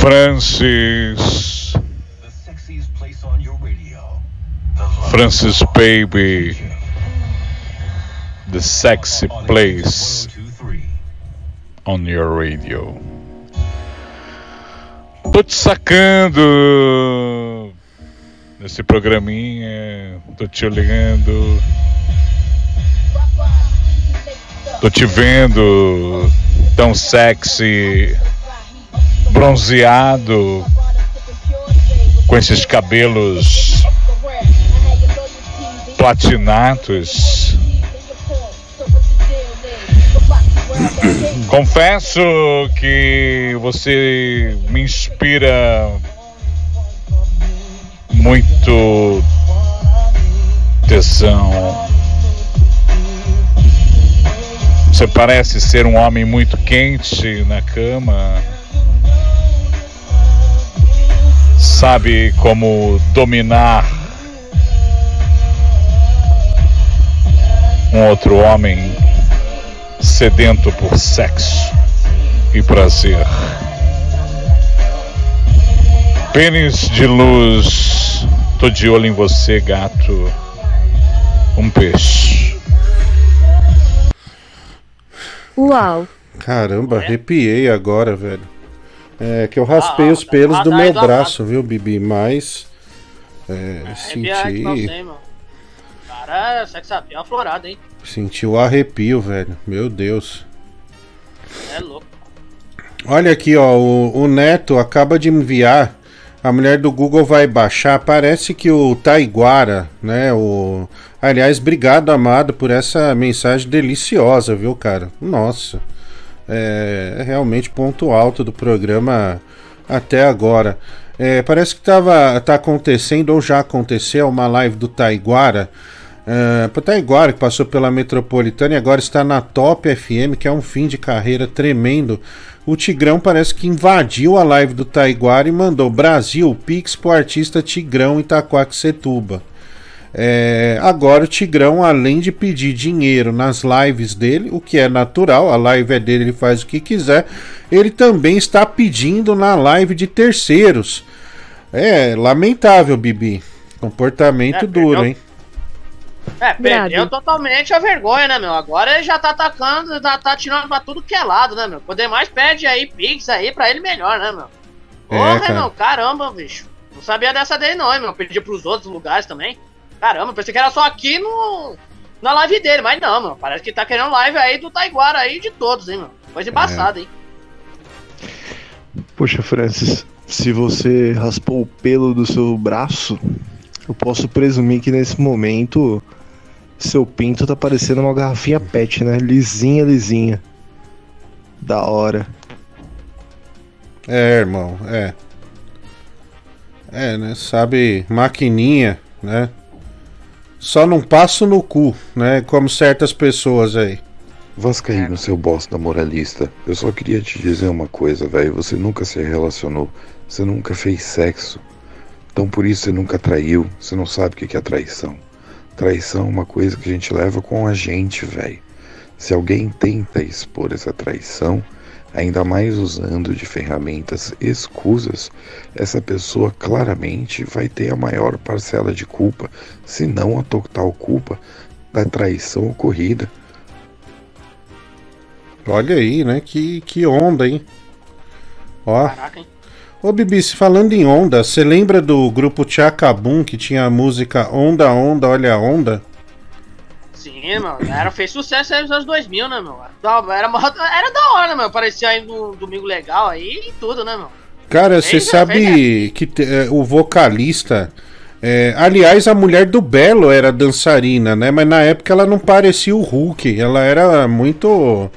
Francis. Francis Baby. The sexy place on your radio. Tô te sacando nesse programinha. Tô te olhando. Tô te vendo tão sexy, bronzeado, com esses cabelos platinados. Confesso que você me inspira muito tesão. Você parece ser um homem muito quente na cama. Sabe como dominar um outro homem sedento por sexo e prazer. Pênis de luz, tô de olho em você, gato. Um peixe. Uau. Caramba, arrepiei agora, velho. É que eu raspei os pelos do ah, meu tá, braço, viu, Bibi? Mas. É, que não senti. mano. Cara, sex appeal aflorado, hein? Senti o arrepio, velho. Meu Deus. É louco. Olha aqui, ó. O, o Neto acaba de enviar. A mulher do Google vai baixar. Parece que o Taiguara, né? O. Aliás, obrigado, amado, por essa mensagem deliciosa, viu, cara? Nossa. É, é realmente ponto alto do programa até agora. É, parece que tava, tá acontecendo, ou já aconteceu, uma live do Taiguara. Uh, Taiguara, que passou pela Metropolitana e agora está na Top FM, que é um fim de carreira tremendo. O Tigrão parece que invadiu a live do Taiguara e mandou Brasil, Pix pro artista Tigrão Itaquaquecetuba. É, agora o Tigrão, além de pedir dinheiro nas lives dele, o que é natural, a live é dele, ele faz o que quiser, ele também está pedindo na live de terceiros. É lamentável, Bibi. Comportamento É, duro, perdeu- hein? É, perdeu Grave. totalmente a vergonha, né, meu? Agora ele já tá atacando, tá, tá tirando pra tudo que é lado, né, meu? Poder mais pede aí Pix aí pra ele melhor, né, meu? Porra, cara. meu, caramba, bicho. Não sabia dessa dele não, hein, meu? Pedi pros outros lugares também. Caramba, pensei que era só aqui no. Na live dele, mas não, meu. Parece que tá querendo live aí do Taiguara aí de todos, hein, meu? Coisa embaçada, hein? Poxa, Francis, se você raspou o pelo do seu braço, eu posso presumir que nesse momento seu pinto tá parecendo uma garrafinha pet, né? Lisinha, lisinha. Da hora. É, irmão, é. É, né? Sabe, maquininha, né? Só não passo no cu, né? Como certas pessoas aí. Vascaíno, seu bosta moralista, eu só queria te dizer uma coisa, velho. Você nunca se relacionou, você nunca fez sexo. Então por isso você nunca traiu, você não sabe o que é traição. Traição é uma coisa que a gente leva com a gente, velho. Se alguém tenta expor essa traição, ainda mais usando de ferramentas escusas, essa pessoa claramente vai ter a maior parcela de culpa, se não a total culpa, da traição ocorrida. Olha aí, né? Que, que onda, hein? Ó. Caraca, hein? Ô Bibi, se falando em onda, você lembra do grupo Tchacabum que tinha a música Onda, Onda, Olha a Onda? Sim, meu. Era, fez sucesso aí nos anos 2000, né, meu? Era, era, era da hora, né, meu? Parecia aí no Domingo Legal aí e tudo, né, meu? Cara, você Fez, né? sabe que te- é, o vocalista. é, aliás, a mulher do Belo era dançarina, né? Mas na época ela não parecia o Hulk. Ela era muito.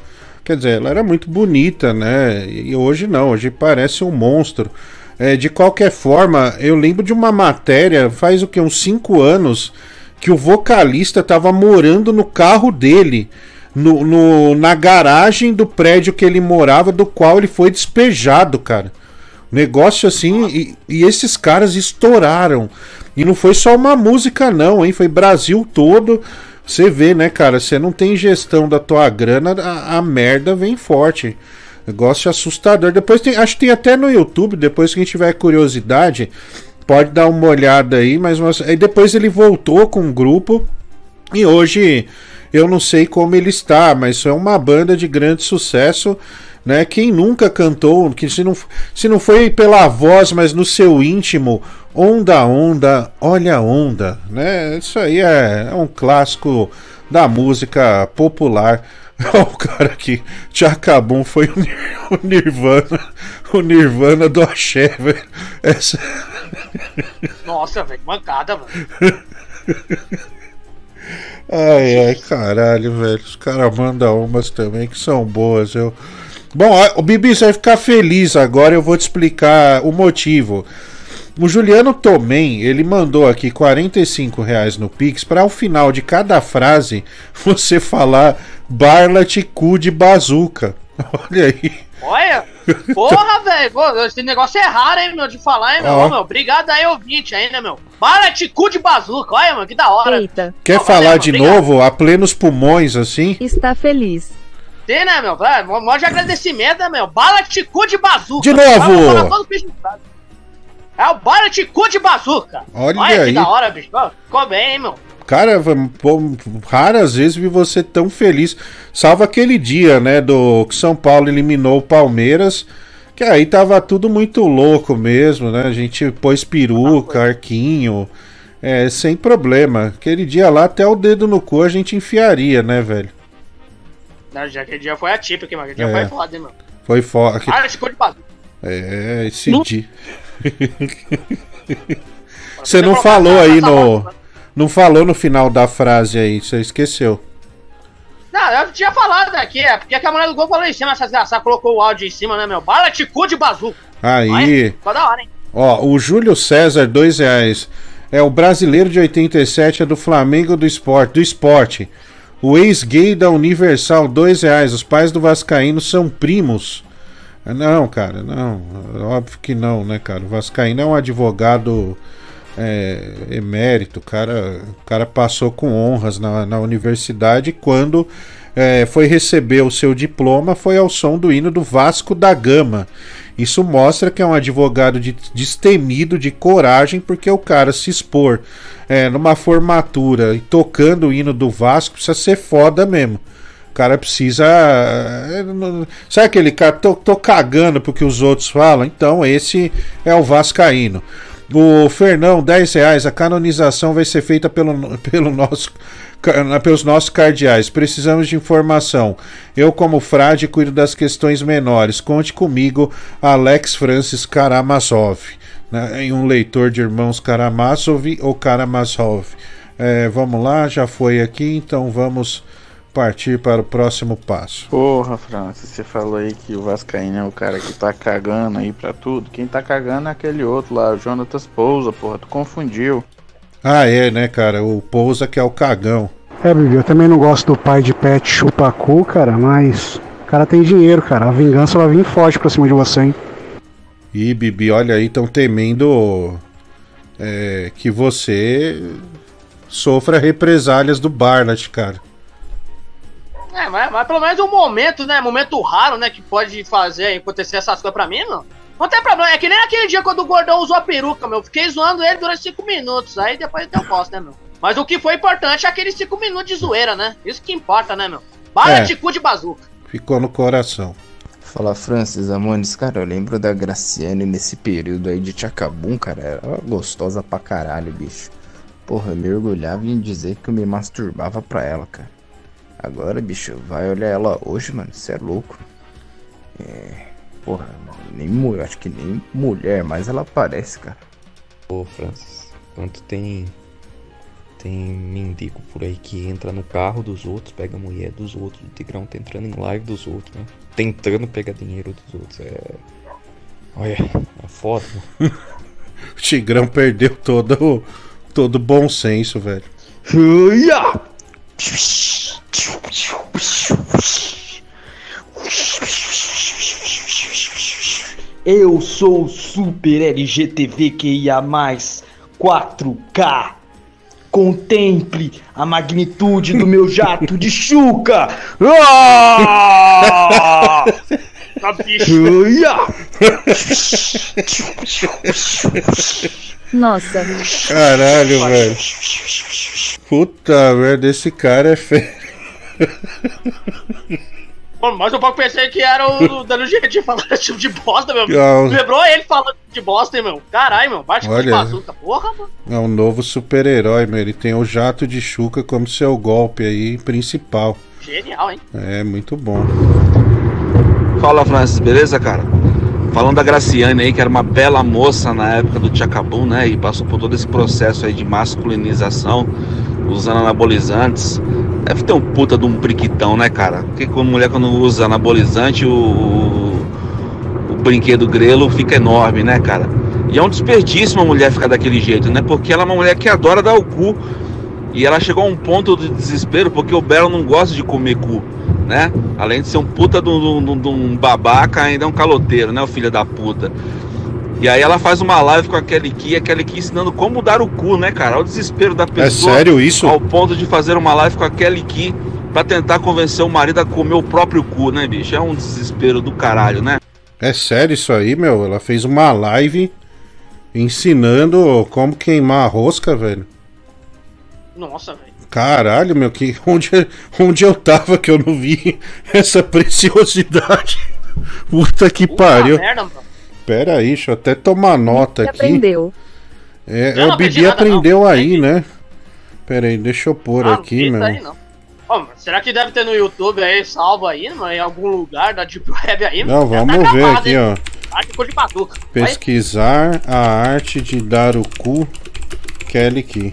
Quer dizer, ela era muito bonita, né? E hoje não, hoje parece um monstro. É, de qualquer forma, eu lembro de uma matéria, faz o que? Uns 5 anos, que o vocalista estava morando no carro dele. No, no- na garagem do prédio que ele morava, do qual ele foi despejado, cara. Negócio assim, e, e esses caras estouraram. E não foi só uma música, não, hein? Foi Brasil todo. Você vê, né, cara? Você não tem gestão da tua grana, a, a merda vem forte. Negócio assustador. Depois tem, acho que tem até no YouTube, depois que a gente tiver curiosidade, pode dar uma olhada aí, mas aí depois ele voltou com um grupo e hoje eu não sei como ele está, mas é uma banda de grande sucesso, né? Quem nunca cantou, que se não, se não foi pela voz, mas no seu íntimo, Onda Onda, Olha Onda, né? Isso aí é, é um clássico da música popular. Ó, o cara aqui, Tchacabum foi o Nir- o Nirvana, o Nirvana do Axé, velho. Essa... Nossa, velho, mancada, velho. Ai, ai, caralho, velho. Os caras mandam umas também que são boas. Eu... Bom, o Bibi, você vai ficar feliz agora. Eu vou te explicar o motivo. O Juliano Tomem, ele mandou aqui 45 reais no Pix para ao final de cada frase você falar Barlat cu de bazuca. Olha aí. Olha, porra, velho. Esse negócio é raro, hein, meu, de falar, hein, meu. Ó. Meu. Obrigado aí, ouvinte ainda, meu. Para de cu de bazuca. Olha, mano, que da hora. Eita. Quer falar de novo a plenos pulmões assim? Está feliz. Tem, né, meu? Mó mó de agradecimento, né, meu? Bala de cu de bazuca. De novo! É o bala de cu de bazuca. Olha Olha aí. que da hora, bicho. Ficou bem, hein, meu. Cara, raras vezes vi você tão feliz. Salvo aquele dia, né, do que São Paulo eliminou o Palmeiras, que aí tava tudo muito louco mesmo, né? A gente pôs peruca, arquinho, é, sem problema. Aquele dia lá, até o dedo no cu a gente enfiaria, né, velho? Não, Já aquele dia foi atípico, mano. Aquele É. dia foi foda, hein, meu. Foi foda. Bala de cu de bazuca. É, esse dia. Você não falou tá aí no. Não falou no final da frase aí, você esqueceu. Não, eu tinha falado aqui, é porque a mulher do gol falou em cima, essa desgraçada colocou o áudio em cima, né, meu? Bala de cu de bazuca. Aí. Ficou da hora, hein? Ó, o Júlio César, dois reais. É o brasileiro de 87, é do Flamengo do Esporte. Do esporte. O ex-gay da Universal, dois reais. Os pais do Vascaíno são primos. Ah, Não, cara, não. Óbvio que não, né, cara? O Vascaíno é um advogado é, emérito. Cara, o cara passou com honras na, na universidade quando é, foi receber o seu diploma foi ao som do hino do Vasco da Gama. Isso mostra que é um advogado de, destemido, de coragem, porque o cara se expor é, numa formatura e tocando o hino do Vasco precisa ser foda mesmo. Cara precisa. é, não- Sabe aquele cara? Tô, tô cagando porque os outros falam? Então, esse é o Vascaíno. O Fernão, 10 reais. A canonização vai ser feita pelo, pelo nosso, pelos nossos cardeais. Precisamos de informação. Eu, como frade, cuido das questões menores. Conte comigo, Alex Francis Karamazov. Né? Em um leitor de irmãos Karamazov ou Karamazov. É, vamos lá, já foi aqui, então vamos partir para o próximo passo. Porra, Francis, você falou aí que o Vascaíno é o cara que tá cagando aí pra tudo. Quem tá cagando é aquele outro lá, o Jonatas Pousa, porra, tu confundiu. Ah, é, né, cara? O Pousa que é o cagão. É, Bibi, eu também não gosto do pai de pet chupacu, cara, mas o cara tem dinheiro, cara. A vingança vai vir forte pra cima de você, hein? Ih, Bibi, olha aí, estão temendo é, que você sofra represálias do Barnett, cara. É, mas, mas pelo menos um momento, né? Momento raro, né? Que pode fazer acontecer essas coisas pra mim, não. Não tem problema. É que nem aquele dia quando o gordão usou a peruca, meu. Fiquei zoando ele durante cinco minutos. Aí depois eu posso, né, meu? Mas o que foi importante é aqueles cinco minutos de zoeira, né? Isso que importa, né, meu? Bala É. de cu de bazuca. Ficou no coração. Fala, Francis Amones, cara, eu lembro da Graciane nesse período aí de Tchacabum, cara, era gostosa pra caralho, bicho. Porra, eu me orgulhava em dizer que eu me masturbava pra ela, cara. Agora, bicho, vai olhar ela hoje, mano, você é louco. É. Porra, nem mulher, acho que nem mulher, mas ela parece, cara. Ô, Francis, quanto tem. Tem mendigo por aí que entra no carro dos outros, pega a mulher dos outros. O Tigrão tá entrando em live dos outros, né? Tentando pegar dinheiro dos outros. É. Olha, é foda, mano. O Tigrão perdeu todo o todo o bom senso, velho. Eu sou o Super LGTV QIA+, 4K. Contemple a magnitude do meu jato de chuca. Ah! Tá bicho. Nossa. Caralho, velho. Puta merda, esse cara é feio. Mano, Mas eu pouco pensei que era o dando jeito de falar esse tipo de bosta, meu. Não. Lembrou ele falando de bosta, hein, meu? Caralho, meu. Bate com Olha. bazuca. Porra, mano. É um novo super-herói, meu. Ele tem o jato de Chuca como seu golpe aí principal. Genial, hein? É, muito bom. Fala Francis, beleza, cara? Falando da Graciane aí, que era uma bela moça na época do Tchacabum, né? E passou por todo esse processo aí de masculinização. usando anabolizantes. Deve ter um puta de um priquitão, né, cara? Porque quando mulher quando usa anabolizante, o, o, o brinquedo grelo fica enorme, né, cara? E é um desperdício uma mulher ficar daquele jeito, né? Porque ela é uma mulher que adora dar o cu. E ela chegou a um ponto de desespero porque o Belo não gosta de comer cu, né? Além de ser um puta de um, de um- de um babaca, ainda é um caloteiro, né? O filho da puta. E aí ela faz uma live com a Kelly Key, a Kelly Key ensinando como dar o cu, né, cara? Olha o desespero da pessoa. sério isso? Ao ponto de fazer uma live com a Kelly Key pra tentar convencer o marido a comer o próprio cu, né, bicho? É um desespero do caralho, né? É sério isso aí, meu? Ela fez uma live ensinando como queimar a rosca, velho. Nossa, velho. Caralho, meu, que onde, onde eu tava que eu não vi essa preciosidade? Puta que pariu. merda, mano. Pera aí, deixa eu até tomar nota Você aqui. aprendeu. É, Eu é não o Bibi nada, aprendeu aí, né? Pera aí, deixa eu pôr Ah, aqui, não meu. aí, não. Será que deve ter no YouTube aí, salvo aí, mano, em algum lugar da Deep Web aí? Não, mano? Já vamos tá ver gravado, aqui, hein? ó. Ah, que coisa de. Vai. Pesquisar a arte de dar o cu Kelly Key.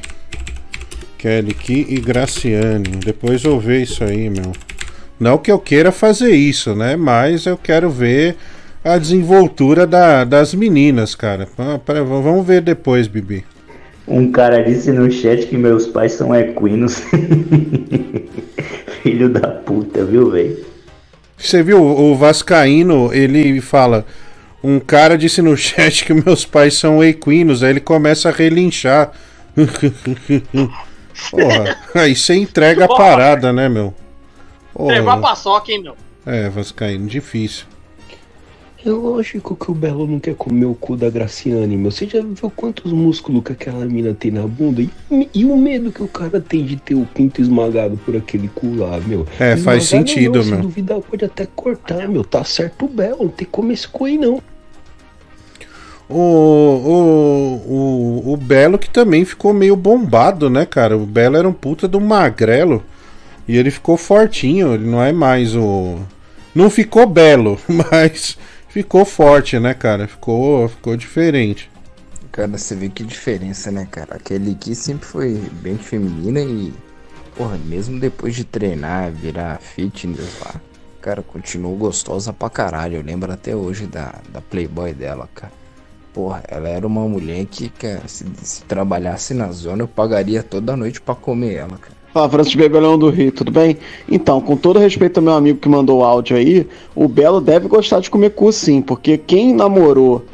Kelly Key e Graciane. Depois eu ver isso aí, meu. Não que eu queira fazer isso, né? Mas eu quero ver a desenvoltura da- das meninas, cara. Pera, v- vamos ver depois, Bibi. Um cara disse no chat que meus pais são equinos. Filho da puta, viu, velho? Você viu, o Vascaíno, ele fala. Um cara disse no chat que meus pais são equinos, aí ele começa a relinchar. Porra, aí você entrega a parada, né, meu? Porra. Pegou a paçoca, hein, meu? É, Vascaíno, difícil. É lógico que o Belo não quer comer o cu da Graciane, meu. Você já viu quantos músculos que aquela mina tem na bunda? E, e o medo que o cara tem de ter o pinto esmagado por aquele cu lá, meu? É, faz Esmagado sentido, não, Se meu. duvidar, pode até cortar, meu. Tá certo o Belo, não tem que comer esse cu aí, não. O, o, o, o Belo que também ficou meio bombado, né, cara? O Belo era um puta do magrelo. E ele ficou fortinho, ele não é mais o. Não ficou belo, mas ficou forte, né, cara? Ficou, ficou diferente. Cara, você vê que diferença, né, cara? Aquele aqui sempre foi bem feminina e, porra, mesmo depois de treinar, virar fitness lá, cara, continuou gostosa pra caralho. Eu lembro até hoje da, da Playboy dela, cara. Porra, ela era uma mulher que, cara, se, se trabalhasse na zona, eu pagaria toda noite pra comer ela, cara. Fala, Francisco Bebelão do Rio, tudo bem? Então, com todo respeito ao meu amigo que mandou o áudio aí, o Belo deve gostar de comer cu sim, porque quem namorou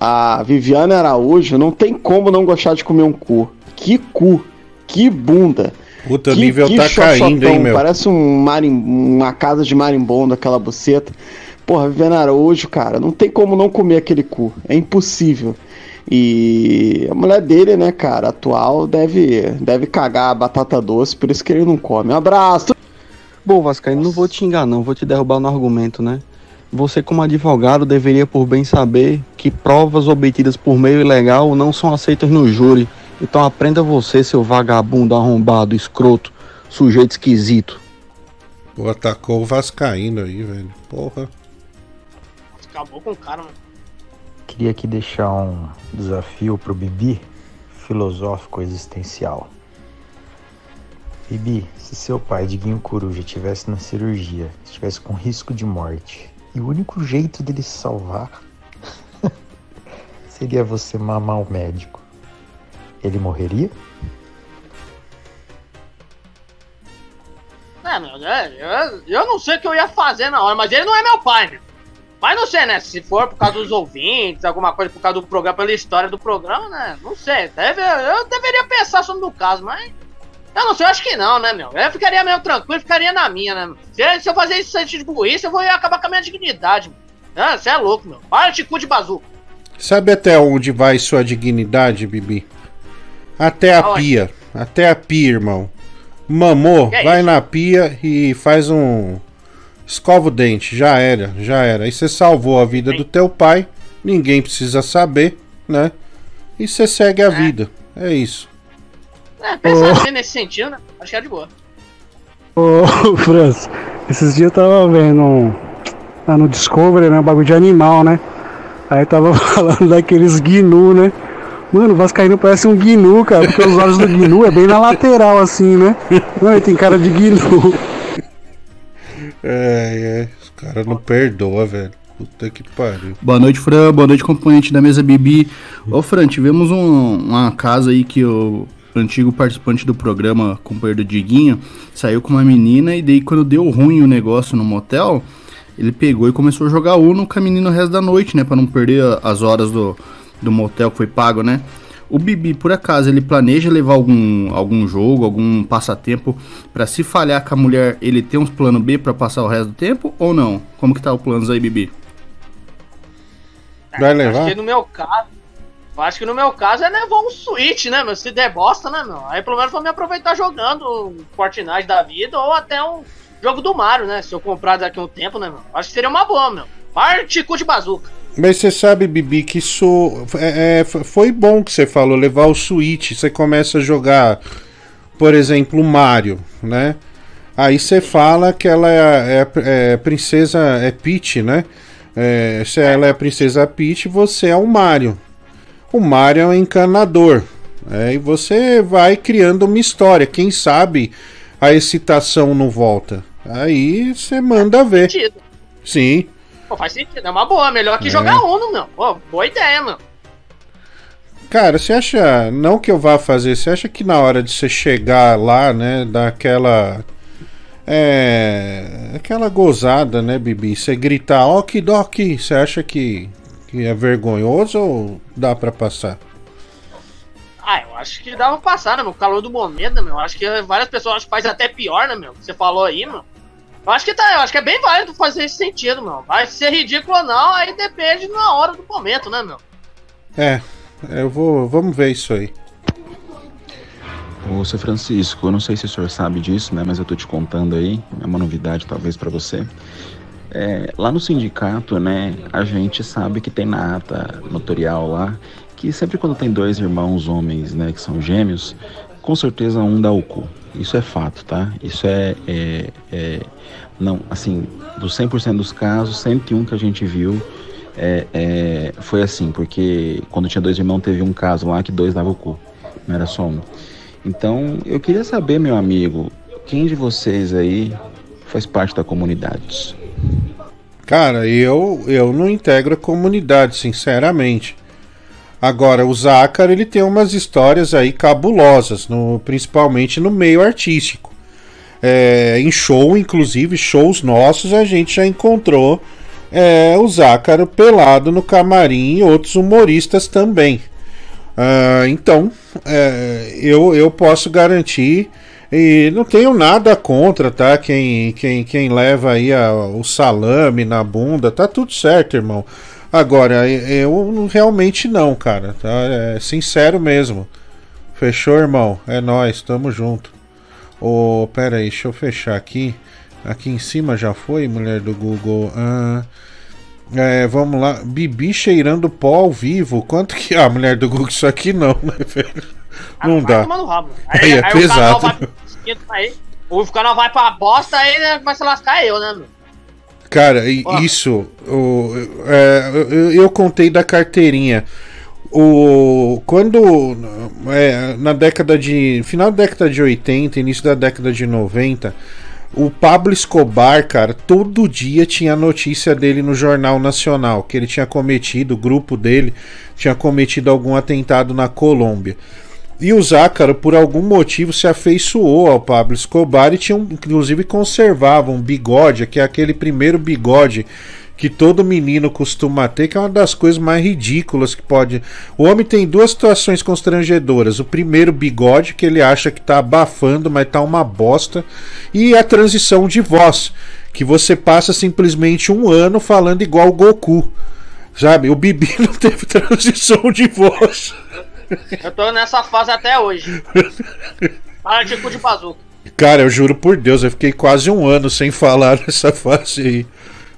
a Viviane Araújo não tem como não gostar de comer um cu. Que cu, que bunda. Puta, o que, nível que tá caindo, hein, meu? Parece um marim, uma casa de marimbondo, aquela buceta. Porra, Viviane Araújo, cara, não tem como não comer aquele cu. É impossível. E a mulher dele, né, cara, atual, deve, deve cagar a batata doce, por isso que ele não come. Um abraço! Bom, Vascaíno, não vou te enganar, não vou te derrubar no argumento, né? Você, como advogado, deveria por bem saber que provas obtidas por meio ilegal não são aceitas no júri. Então aprenda você, seu vagabundo, arrombado, escroto, sujeito esquisito. Pô, atacou o Vascaíno aí, velho. Porra. Acabou com o cara, mano. Queria aqui deixar um desafio pro Bibi, filosófico existencial. Bibi, se seu pai de Guinho Coruja estivesse na cirurgia, estivesse com risco de morte, e o único jeito dele se salvar seria você mamar o médico, ele morreria? É, meu, é, eu, eu não sei o que eu ia fazer na hora, mas ele não é meu pai, né? Mas não sei, né? Se for por causa dos ouvintes, alguma coisa por causa do programa, pela história do programa, né? Não sei. Deve, eu deveria pensar sobre o caso, mas. Eu não sei, eu acho que não, né, meu? Eu ficaria meio tranquilo, ficaria na minha, né? Se, se eu fazer isso de burrice, eu vou acabar com a minha dignidade, mano. Você é louco, meu. Para de cu de bazuca. Sabe até onde vai sua dignidade, Bibi? Até a Aonde? pia. Até a pia, irmão. Mamou, Que é vai na pia e faz um. Escova o dente, já era, já era. Aí você salvou a vida do teu pai, ninguém precisa saber, né? E você segue a vida. É isso. É, pensar Oh. assim nesse sentido, né? Acho que é de boa. Ô, Franz, esses dias eu tava vendo um- lá no Discovery, né? Um bagulho de animal, né? Aí tava falando daqueles gnu, né? Mano, o Vascaíno parece um Gnu, cara, porque os olhos do Gnu é bem na lateral, assim, né? Não, ele tem cara de Gnu. É, é. Os caras não perdoam, velho. Puta que pariu. Boa noite, Fran. Boa noite, componente da mesa Bibi. Ô, Fran, tivemos um- uma casa aí que o antigo participante do programa, companheiro do Diguinho, saiu com uma menina e daí quando deu ruim o negócio no motel, ele pegou e começou a jogar Uno com a menina o resto da noite, né? Pra não perder as horas do, do motel que foi pago, né? O Bibi, por acaso, ele planeja levar algum, algum jogo, algum passatempo pra se falhar com a mulher, ele ter uns plano B pra passar o resto do tempo ou não? Como que tá o planos aí, Bibi? Vai Acho levar? que no meu caso. eu Acho que no meu caso é levar um Switch, né, meu? Se der bosta, né, meu? Aí pelo menos vou me aproveitar jogando um Fortnite da vida ou até um jogo do Mario, né? Se eu comprar daqui a um tempo, né, meu? Acho que seria uma boa, meu. Particu de bazuca. Mas você sabe, Bibi, que isso é, é, foi bom que você falou, levar o Switch. Você começa a jogar, por exemplo, o Mario, né? Aí você fala que ela é, é, é princesa, é Peach, né? É, se ela é a princesa Peach, você é o Mario. O Mario é um encanador. É, e você vai criando uma história. Quem sabe a excitação não volta. Aí você manda ver. Sim. Pô, faz sentido. É uma boa. Melhor que É. jogar Uno, meu. Pô, boa ideia, meu. Cara, você acha. Não que eu vá fazer, você acha que na hora de você chegar lá, né, dar aquela. É. Aquela gozada, né, Bibi? Você gritar, ok, doc, você acha que, que é vergonhoso ou dá pra passar? Ah, eu acho que dá pra passar, né, meu? Calor do momento, né, meu? Eu acho que várias pessoas acho que faz até pior, né, meu? Você falou aí, meu. Eu acho que tá, eu acho que é bem válido fazer esse sentido, meu. Vai ser ridículo ou não, aí depende na hora do momento, né, meu? É, eu vou. Vamos ver isso aí. Ô, seu Francisco, eu não sei se o senhor sabe disso, né? Mas eu tô te contando aí, é uma novidade talvez pra você. É, lá no sindicato, né, a gente sabe que tem na ata notorial lá que sempre quando tem dois irmãos homens, né, que são gêmeos, com certeza um dá o cu. Isso é fato, tá? Isso é, é, é não, assim, dos 100% dos casos, 101 que a gente viu é, é, foi assim, porque quando tinha dois irmãos teve um caso lá que dois davam o cu, não era só um. Então, eu queria saber, meu amigo, quem de vocês aí faz parte da comunidade? Cara, eu, eu não integro a comunidade, sinceramente. Agora, o Zácar, ele tem umas histórias aí cabulosas, no, principalmente no meio artístico. É, em show, inclusive, shows nossos, a gente já encontrou é, o Zácaro pelado no camarim e outros humoristas também. Ah, então, é, eu, eu posso garantir e não tenho nada contra, tá? Quem, quem, quem leva aí a- o salame na bunda, tá tudo certo, irmão. Agora, eu realmente não, cara. Tá? É sincero mesmo. Fechou, irmão? É nóis, tamo junto. Ô, pera aí, deixa eu fechar aqui. Aqui em cima já foi, mulher do Google. Ah, é, vamos lá. Bibi cheirando pó ao vivo. Quanto que. Ah, mulher do Google, isso aqui não, né, velho? Não Vai dá. rabo. Aí é o canal pesado. aí. O canal vai pra bosta, aí né, vai se lascar eu, né, meu? Cara, isso. o- é, eu, eu contei da carteirinha. O, quando. é, na década de. Final da década de 80, início da década de 90. O Pablo Escobar, cara, todo dia tinha notícia dele no Jornal Nacional, que ele tinha cometido, o grupo dele tinha cometido algum atentado na Colômbia. E o Zácaro, por algum motivo, se afeiçoou ao Pablo Escobar e tinha, inclusive conservava um bigode, que é aquele primeiro bigode que todo menino costuma ter, que é uma das coisas mais ridículas que pode. O homem tem duas situações constrangedoras. O primeiro, bigode, que ele acha que tá abafando, mas tá uma bosta. E a transição de voz, que você passa simplesmente um ano falando igual o Goku. Sabe? O Bibi não teve transição de voz. Eu tô nessa fase até hoje. Particu de bazuca. Cara, eu juro por Deus, eu fiquei quase um ano sem falar nessa fase aí.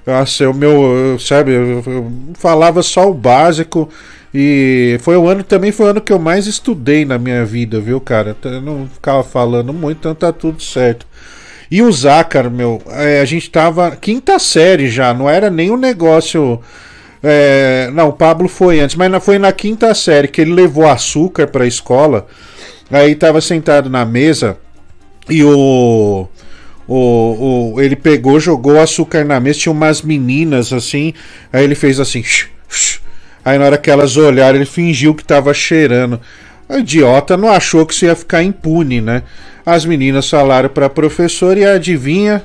Nossa, meu, eu- sabe, eu, falava só o básico e foi o ano também foi o ano que eu mais estudei na minha vida, viu, cara? Eu não ficava falando muito, então tá tudo certo. E o Zácar, meu, é, a gente tava quinta série já, não era nem um negócio É, não, o Pablo foi antes, mas foi na quinta série que ele levou açúcar pra escola. Aí tava sentado na mesa e o, o, o- ele pegou, jogou açúcar na mesa, tinha umas meninas assim. Aí ele fez assim. "Shh, shh". Aí na hora que elas olharam, ele fingiu que tava cheirando. O idiota não achou que isso ia ficar impune, né? As meninas falaram pra professora e adivinha?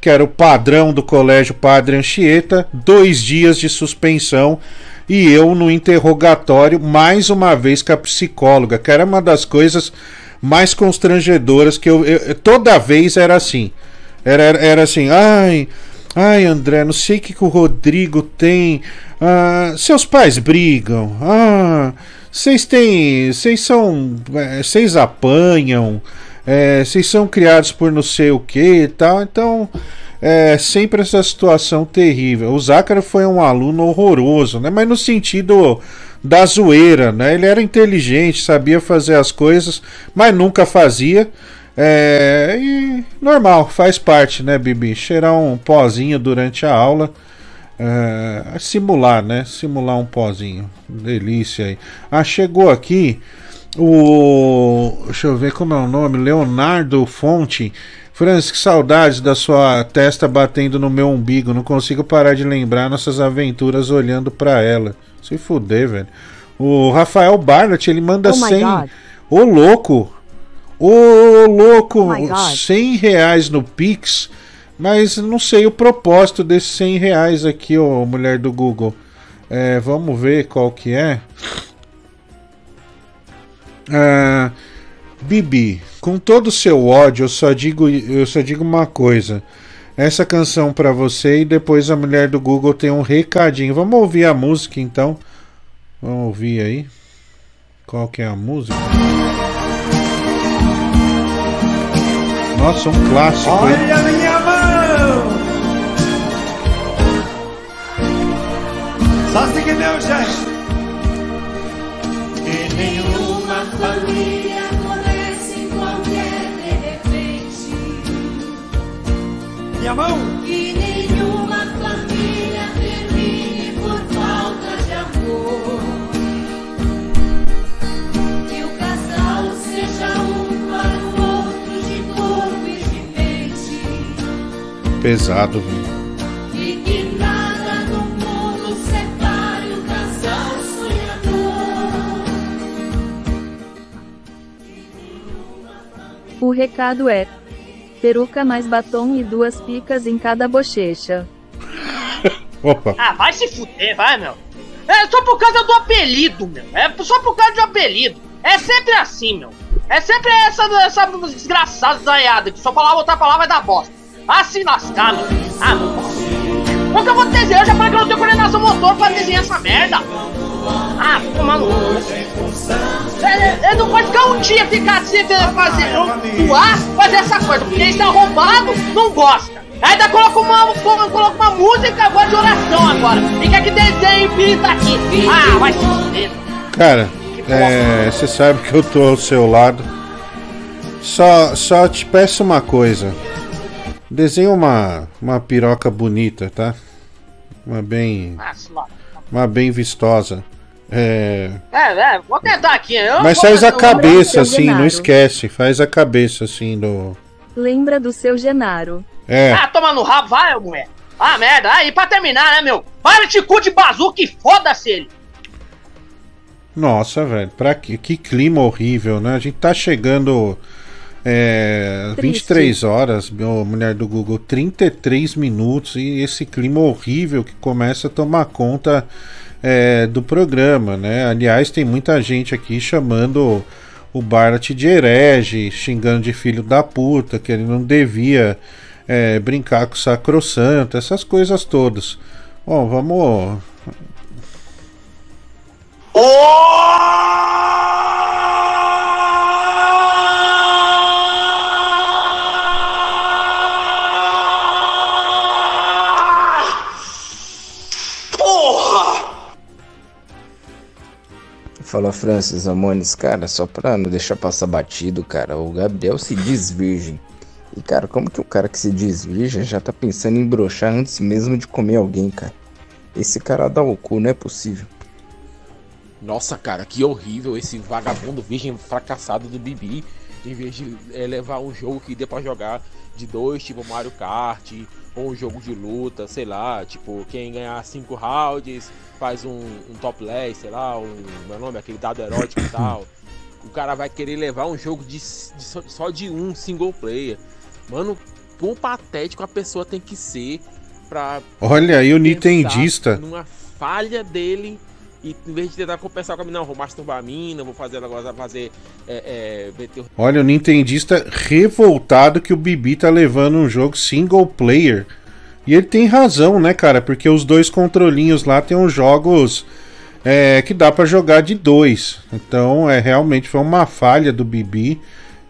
que era o padrão do colégio Padre Anchieta, dois dias de suspensão e eu no interrogatório mais uma vez com a psicóloga, que era uma das coisas mais constrangedoras que eu, eu- toda vez era assim. Era, era, era assim, ai, ai André, não sei o que, que o Rodrigo tem. Ah, seus pais brigam. Ah, vocês têm. Vocês são. eh, Vocês apanham. eh, Vocês são criados por não sei o que e tal. Então. É sempre essa situação terrível. O Zácaro foi um aluno horroroso, né? Mas no sentido da zoeira, né? Ele era inteligente, sabia fazer as coisas, mas nunca fazia. É, e normal, faz parte, né, Bibi? Cheirar um pozinho durante a aula. É, simular, né? Simular um pozinho. Delícia aí. Ah, chegou aqui o. Deixa eu ver como é o nome. Leonardo Fonte. Francis, que saudades da sua testa batendo no meu umbigo. Não consigo parar de lembrar nossas aventuras olhando pra ela. Se fuder, velho. O Rafael Barnett, ele manda Oh my 100. God. Ô louco! Ô louco! Oh my God. 100 reais no Pix. Mas não sei o propósito desses 100 reais aqui, ô mulher do Google. É, vamos ver qual que é. Ah, Bibi, com todo o seu ódio, eu só digo, eu só digo uma coisa. Essa canção pra você e depois a mulher do Google tem um recadinho. Vamos ouvir a música então. Vamos ouvir aí. Qual que é a música? Nossa, um clássico. hein? Olha a minha mão! Só seguir meu gesto. Que nenhuma família Minha mão! Que nenhuma família termine por falta de amor Que o casal seja um para o outro de corpo e de mente Pesado, velho. E que nada no mundo separe o casal sonhador O recado é: peruca mais batom e duas picas em cada bochecha. Opa. Ah, vai se fuder, vai, meu. É só por causa do apelido, meu. É só por causa do apelido. É sempre assim, meu. É sempre essa, essa desgraçada zaiada que só falar outra palavra vai dar bosta. Ah, se lascar, meu. Ah, não posso. Como que eu vou desenhar? Eu já falei que eu não tenho coordenação motor pra desenhar essa merda. Ah, toma no cu. É, é, não pode ficar um dia ficar assim, fazer, doar, fazer essa coisa, porque isso é arrombado, não gosta. Ainda coloca uma, coloca uma música agora de oração agora. E quer que desenhe e pinta aqui. Ah, vai se. Cara, é, você sabe que eu tô ao seu lado. Só, só te peço uma coisa. Desenha uma, uma piroca bonita, tá? Uma bem, Ah, uma bem vistosa. É, É, é, vou tentar aqui. Eu mas faz a cabeça assim, não esquece. Faz a cabeça assim do. Lembra do seu Genaro. É. Ah, toma no rabo, vai, mulher. Ah, merda. Ah, e pra terminar, né, meu? Vai de cu de bazuca e foda-se ele. Nossa, velho, pra que, que clima horrível, né? A gente tá chegando. É, Triste. 23 horas, meu, mulher do Google, 33 minutos e esse clima horrível que começa a tomar conta é, do programa, né? Aliás, tem muita gente aqui chamando o Bart de herege, xingando de filho da puta, que ele não devia é, brincar com o sacrossanto, essas coisas todas. Bom, vamos. Porra! Fala Francis Amones, cara, só pra não deixar passar batido, cara, o Gabriel se diz virgem. E cara, como que o cara que se diz virgem já tá pensando em broxar antes mesmo de comer alguém, cara? Esse cara dá o cu, não é possível. Nossa, cara, que horrível esse vagabundo virgem fracassado do Bibi. Em vez de eh, levar um jogo que dê pra jogar de dois, tipo Mario Kart, ou um jogo de luta, sei lá, tipo, quem ganhar cinco rounds faz um, um topless, sei lá, um. Meu nome, aquele dado erótico e tal. O cara vai querer levar um jogo de, de só, só de um single player. Mano, quão patético a pessoa tem que ser pra Olha aí o nintendista. Numa falha dele. E em vez de tentar compensar com a mina, não, vou masturbar a mina, vou fazer agora fazer. É, é, o- Olha, o nintendista revoltado que o Bibi tá levando um jogo single player. E ele tem razão, né, cara? Porque os dois controlinhos lá tem uns jogos é, que dá pra jogar de dois. Então, é realmente foi uma falha do Bibi.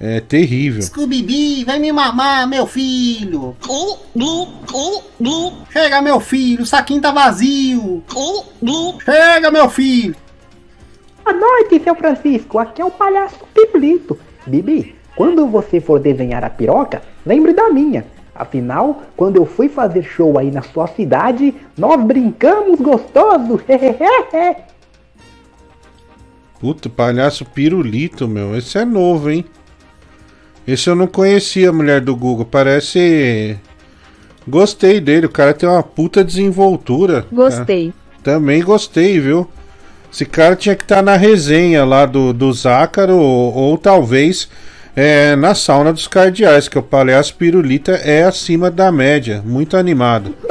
É terrível. Scooby, vai me mamar, meu filho. Chega, meu filho, o saquinho tá vazio. Chega, meu filho. Boa noite, seu Francisco. Aqui é o palhaço Pirulito. Bibi, quando você for desenhar a piroca, lembre da minha. Afinal, quando eu fui fazer show aí na sua cidade, nós brincamos gostoso. Puta, palhaço pirulito, meu. Esse é novo, hein? Esse eu não conhecia, mulher do Google. Parece. Gostei dele. O cara tem uma puta desenvoltura. Gostei. Ah, também gostei, viu? Esse cara tinha que estar na resenha lá do, do Zácaro ou, ou talvez é, na sauna dos cardeais, que o palhaço pirulita é acima da média. Muito animado.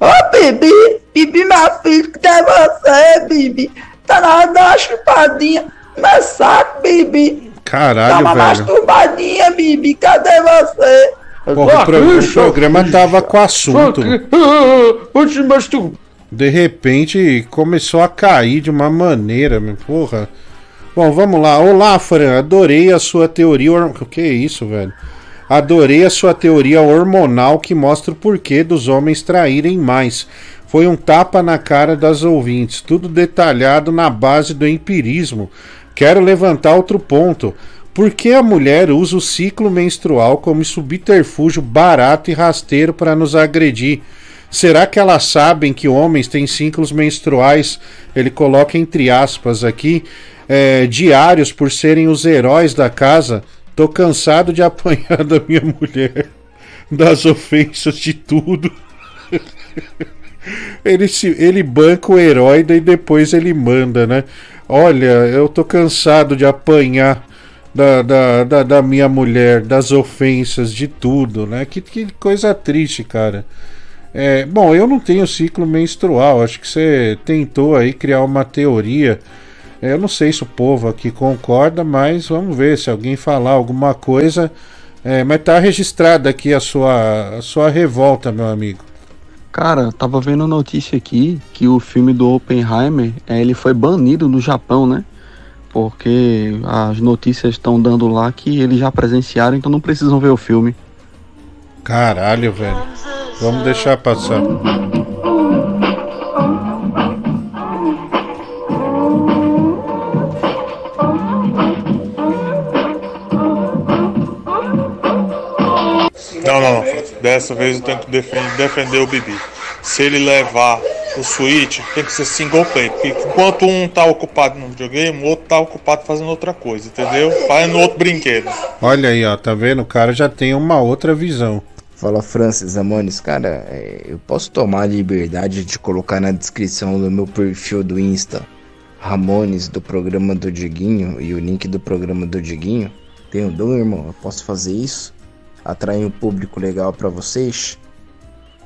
Ô, Bibi, Bibi, meu filho, que é você, Bibi? Tá na hora de uma chupadinha. Meu saco, Bibi. Dá Caralho, uma velho. masturbadinha, Bibi. Cadê você? Porra, o, pro- o programa tava com assunto. Oxe, mas tu. De repente começou a cair de uma maneira, meu, porra. Bom, vamos lá. Olá, Fran. Adorei a sua teoria. O que é isso, velho? Adorei a sua teoria hormonal que mostra o porquê dos homens traírem mais. Foi um tapa na cara das ouvintes, tudo detalhado na base do empirismo. Quero levantar outro ponto. Por que a mulher usa o ciclo menstrual como subterfúgio barato e rasteiro para nos agredir? Será que elas sabem que homens têm ciclos menstruais? Ele coloca entre aspas aqui, é, diários por serem os heróis da casa. Tô cansado de apanhar da minha mulher, das ofensas de tudo. ele, se, ele banca o herói e depois ele manda, né? Olha, eu tô cansado de apanhar da, da, da, da minha mulher, das ofensas, de tudo, né? Que, que coisa triste, cara. É, bom, eu não tenho ciclo menstrual. Acho que você tentou aí criar uma teoria. É, eu não sei se o povo aqui concorda, mas vamos ver se alguém falar alguma coisa. É, mas tá registrada aqui a sua, a sua revolta, meu amigo. Cara, tava vendo notícia aqui que o filme do Oppenheimer, eh, ele foi banido no Japão, né? Porque as notícias estão dando lá que eles já presenciaram, então não precisam ver o filme. Caralho, velho. Vamos deixar passar. Não, não, não. Dessa vez eu tenho que defen- defender o Bibi. Se ele levar o Switch, tem que ser single player. Porque enquanto um tá ocupado no videogame, o outro tá ocupado fazendo outra coisa, entendeu? Fazendo outro brinquedo. Olha aí, ó, tá vendo? O cara já tem uma outra visão. Fala Francis Amones, cara, é, eu posso tomar a liberdade de colocar na descrição do meu perfil do Insta Ramones do programa do Diguinho e o link do programa do Diguinho? Tenho dom, irmão? Eu posso fazer isso? Atrair um público legal pra vocês?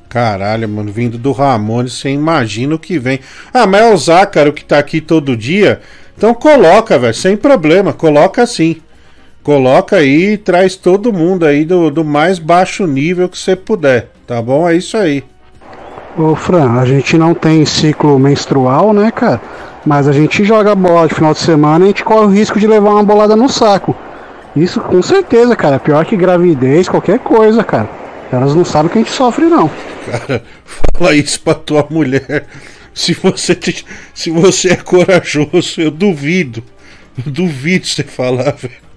Caralho, mano, vindo do Ramones, você imagina o que vem. Ah, mas é o Zácaro que tá aqui todo dia. Então coloca, velho, sem problema, coloca assim. Coloca aí e traz todo mundo aí do, do mais baixo nível que você puder, tá bom? É isso aí. Ô Fran, a gente não tem ciclo menstrual, né, cara? Mas a gente joga bola de final de semana e a gente corre o risco de levar uma bolada no saco. Isso com certeza, cara. Pior que gravidez, qualquer coisa, cara. Elas não sabem que a gente sofre, não. Cara, fala isso pra tua mulher. Se você, te... se você é corajoso, eu duvido. Eu duvido você falar, velho.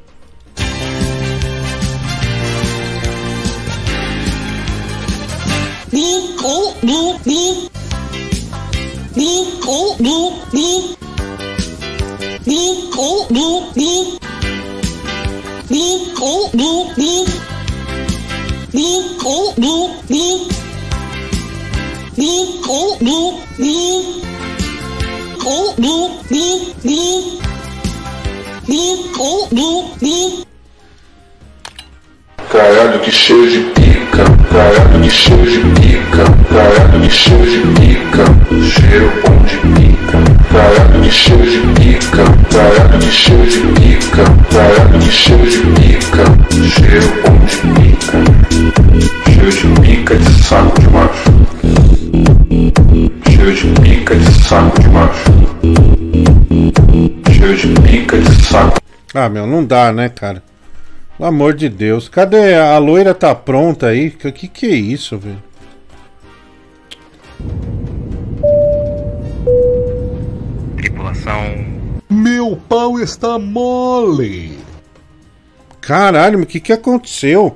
Caralho que cheio de pica, caralho que cheio de pica, caralho que cheio de pica, cheiro bom de pica, caralho que cheio de pica, caralho que cheio de pica, caralho que cheio de pica, cheiro bom de pica, cheio de pica de saco de macho, cheio de pica de saco de macho, cheio de pica de saco. Ah, meu, não dá, né, cara? Pelo amor de Deus. Cadê? A loira tá pronta aí? Que, que é isso, velho? Tripulação. Meu pau está mole. Caralho, mas o que que aconteceu?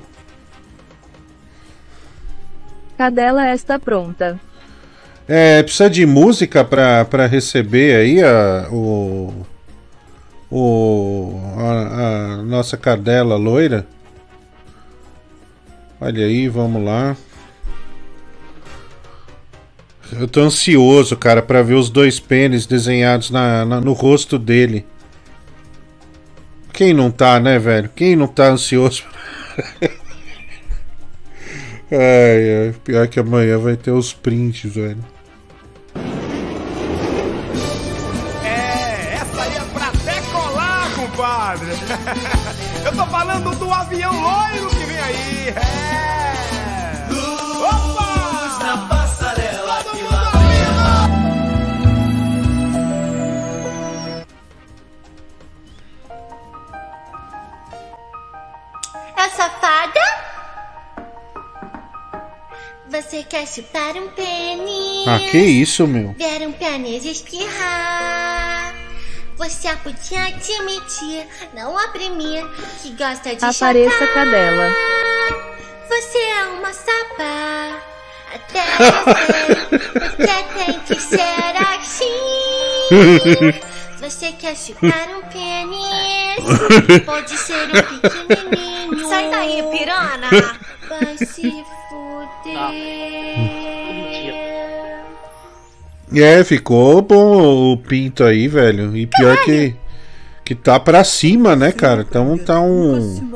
Cadela está pronta. É, precisa de música pra, pra receber aí a, o. O. A, a nossa cadela loira. Olha aí, vamos lá. Eu tô ansioso, cara, pra ver os dois pênis desenhados na, na- no rosto dele. Quem não tá, né, velho? Quem não tá ansioso? ai, ai, pior que amanhã vai ter os prints, velho. É, essa aí é pra decolar, compadre. Eu tô falando do avião loiro safada? Você quer chupar um pênis? Ah, que isso, meu? Ver um pênis espirrar? Você podia admitir, não oprimir, que gosta de Apareça chupar. cadela. Você é uma sapa. Até sei, você tem que ser assim. Você quer chupar um pênis? Pode ser um pequenininho. Sai daí, pirana. Vai se fuder. É, ficou bom o pinto aí, velho. E pior que. Que tá pra cima, né, cara? Então tá um.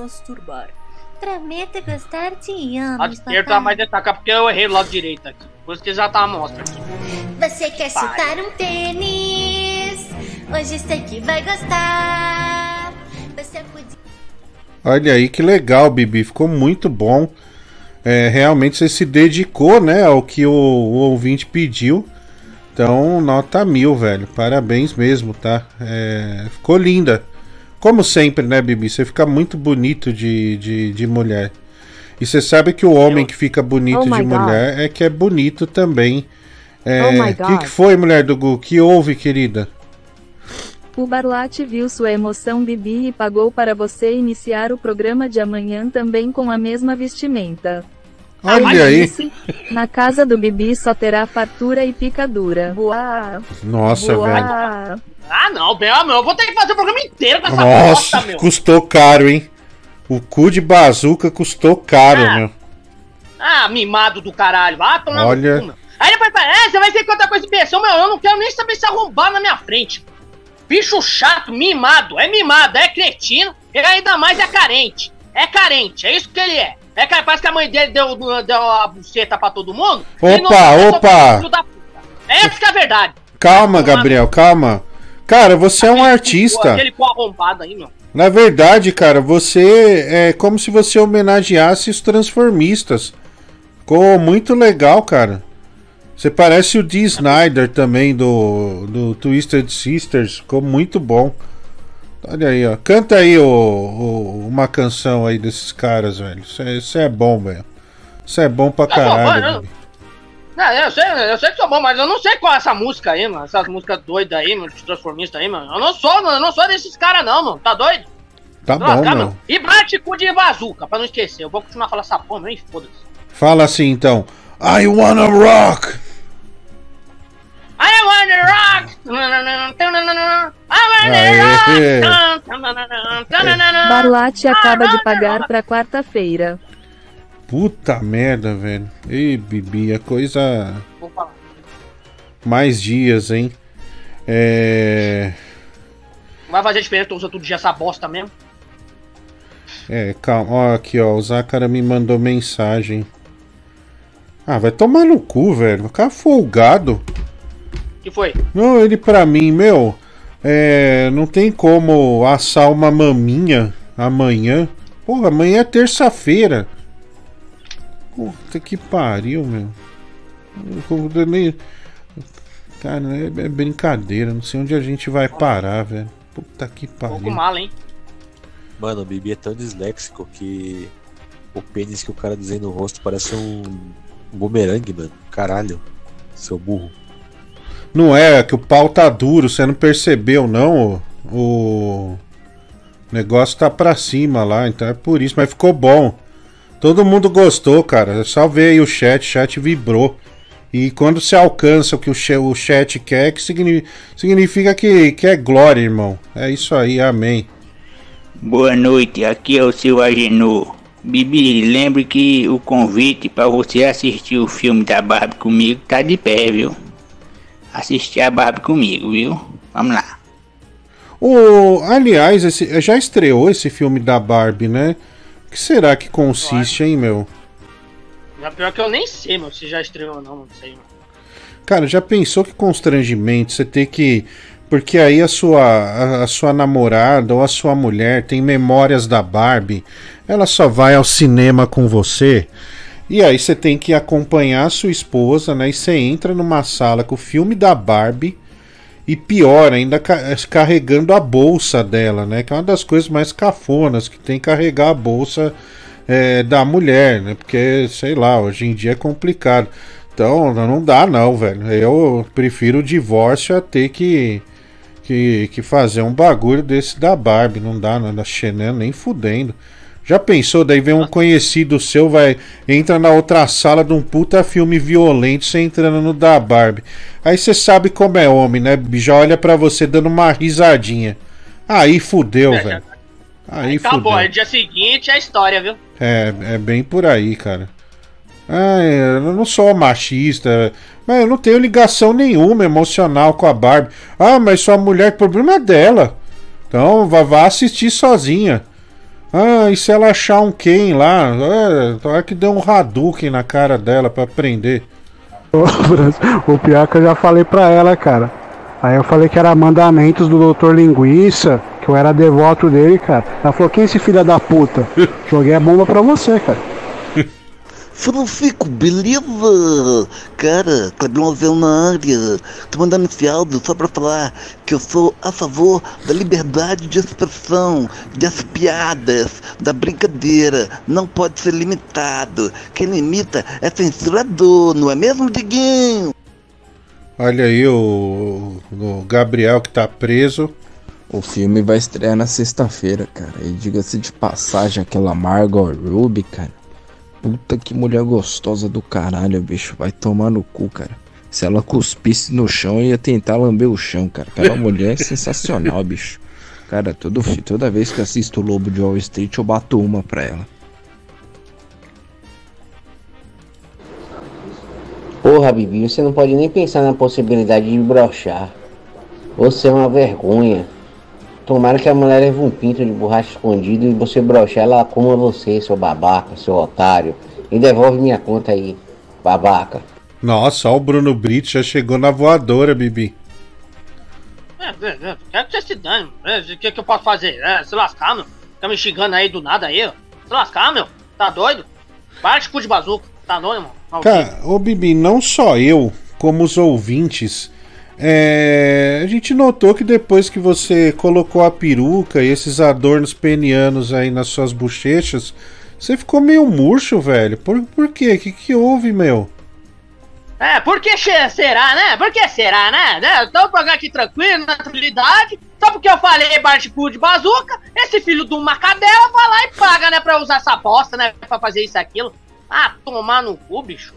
Prometa gostar de anos, Lado esquerdo tá mais destacado porque eu errei o lado direito aqui. Por isso que já tá a mostra aqui. Você quer chutar um tênis? Hoje sei que vai gostar. Você podia. Olha aí que legal, Bibi. Ficou muito bom. É, realmente você se dedicou, né, ao que o, o ouvinte pediu. Então, nota mil, velho. Parabéns mesmo, tá? É, ficou linda. Como sempre, né, Bibi? Você fica muito bonito de, de, de mulher. E você sabe que o homem que fica bonito Oh de my God. mulher é que é bonito também. É, Oh O que, God. que foi, mulher do Gu? Que houve, querida? O Barlate viu sua emoção Bibi e pagou para você iniciar o programa de amanhã também com a mesma vestimenta. Olha aí. Disse, Na casa do Bibi só terá fartura e picadura. Boa. Nossa, Boa. velho. Ah, não, meu, meu, eu vou ter que fazer o programa inteiro com essa Nossa, bosta, meu. custou caro, hein? O cu de bazuca custou caro, Ah. meu. Ah, mimado do caralho. Vá tomar no Olha. cu, meu. Aí depois, é, você vai ser contar com esse pessoal, meu, eu não quero nem saber se arrombar na minha frente. Bicho chato, mimado, é mimado, é cretino, e ainda mais é carente. É carente, é isso que ele é. É capaz que a mãe dele deu, deu a buceta pra todo mundo. e não Opa, resolveu opa. puta. Essa que é a verdade. Calma, Gabriel, calma. Cara, você é um artista. Aquele cu arrombado aí, meu. Na verdade, cara, você é como se você homenageasse os transformistas. Ficou muito legal, cara. Você parece o Dee Snyder também do, do Twisted Sisters. Ficou muito bom. Olha aí, ó. Canta aí o, o- uma canção aí desses caras, velho. Isso é, é bom, velho. Isso é bom pra bom, caralho. velho. Não, eu sei, eu sei que sou bom, mas eu não sei qual é essa música aí, mano. Essas músicas doidas aí, mano, de transformista aí, mano. Eu não sou, mano, eu não sou desses caras, não, mano. Tá doido? Tá bom, Lascar, meu. mano. E bate cu de bazuca, pra não esquecer. Eu vou continuar falando essa porra, nem foda-se. Fala assim então. I wanna rock! I wanna rock! I wanna rock! Barlate acaba de pagar pra quarta-feira. Puta merda, velho. Ei, Bibi, é coisa. Mais dias, hein? É. Vai fazer diferença, usa todo dia essa bosta mesmo? É, calma. Ó, aqui, ó. O Zácara me mandou mensagem. Ah, vai tomar no cu, velho. Ficar folgado. que foi? Não, ele pra mim, meu. É. Não tem como assar uma maminha amanhã. Porra, amanhã é terça-feira. Puta que pariu, meu. Eu- nem- Cara, é, é brincadeira. Não sei onde a gente vai parar, velho. Puta que Pouco pariu. mal, hein? Mano, o Bibi é tão disléxico que o pênis que o cara desenha no rosto parece um bumerangue, mano. Caralho, seu burro. Não é, que o pau tá duro, você não percebeu, não? O, o negócio tá pra cima lá, então é por isso, mas ficou bom. Todo mundo gostou, cara. É só ver aí o chat, o chat vibrou. E quando você alcança o que o cha- o chat quer, que signi- significa que, que é glória, irmão. É isso aí, amém. Boa noite, aqui é o seu Agenor. Bibi, lembre que o convite para você assistir o filme da Barbie comigo tá de pé, viu? Assistir a Barbie comigo, viu? Vamos lá. O, aliás, esse, já estreou esse filme da Barbie, né? O que será que consiste, hein, meu? Já pior que eu nem sei, meu, se já estreou ou não, não sei, mano. Cara, já pensou que constrangimento você ter que. Porque aí a sua, a, a sua namorada ou a sua mulher tem memórias da Barbie, ela só vai ao cinema com você. E aí você tem que acompanhar a sua esposa, né? E você entra numa sala com o filme da Barbie. E pior, ainda ca- carregando a bolsa dela, né? Que é uma das coisas mais cafonas que tem carregar a bolsa é, da mulher, né? Porque, sei lá, hoje em dia é complicado. Então, não dá não, velho. Eu prefiro o divórcio a ter que, que, que fazer um bagulho desse da Barbie. Não dá, não, da Chanel, nem fudendo. Já pensou? Daí vem um conhecido seu, vai entra na outra sala de um puta filme violento, você entrando no da Barbie. Aí você sabe como é homem, né? Já olha pra você dando uma risadinha. Aí fudeu, É, velho. Aí Acabou, fudeu. aí dia seguinte é história, viu? É, é bem por aí, cara. Ah, eu não sou machista, mas eu não tenho ligação nenhuma emocional com a Barbie. Ah, mas sua mulher, problema é dela. Então vá, vá assistir sozinha. Ah, e se ela achar um Ken lá? É, tomara que deu um Hadouken na cara dela pra Franz, O pior é que eu já falei pra ela, cara. Aí eu falei que era mandamentos do Doutor Linguiça, que eu era devoto dele, cara. Ela falou, quem é esse filho da puta? Joguei a bomba pra você, cara. Francisco, beleza? Cara, Clebion Avel na área. Tô mandando esse áudio só pra falar que eu sou a favor da liberdade de expressão, das piadas, da brincadeira. Não pode ser limitado. Quem limita é censurador, não é mesmo, Diguinho? Olha aí o, o Gabriel que tá preso. O filme vai estrear na sexta-feira, cara. E diga-se de passagem, aquela Margot Ruby, cara. Puta que mulher gostosa do caralho, bicho. Vai tomar no cu, cara. Se ela cuspisse no chão, ia tentar lamber o chão, cara. Aquela mulher é sensacional, bicho. Cara, todo, toda vez que assisto o Lobo de Wall Street, eu bato uma pra ela. Porra, Bibi, você não pode nem pensar na possibilidade de brochar. Você é uma vergonha. Tomara que a mulher leve um pinto de borracha escondido e você brochar, ela coma você, seu babaca, seu otário. E devolve minha conta aí, babaca. Nossa, ó, o Bruno Brito já chegou na voadora, Bibi. É, é, é, quero que você se dane. É, O que, que eu posso fazer? É, se lascar, meu. Tá me xingando aí do nada aí, ó. Se lascar, meu. Tá doido? Para de cu de bazuca. Tá doido, irmão? Maldito. Cara, ô Bibi, não só eu, como os ouvintes, é, a gente notou que depois que você colocou a peruca e esses adornos penianos aí nas suas bochechas, você ficou meio murcho, velho. Por, por quê? O que, que houve, meu? É, por que será, né? Por que será, né? né? Tô programa aqui tranquilo, na tranquilidade. Só porque eu falei baixo cu de bazuca, esse filho de uma cadela vai lá e paga, né? Pra usar essa bosta, né? Pra fazer isso aquilo. Ah, tomar no cu, bicho.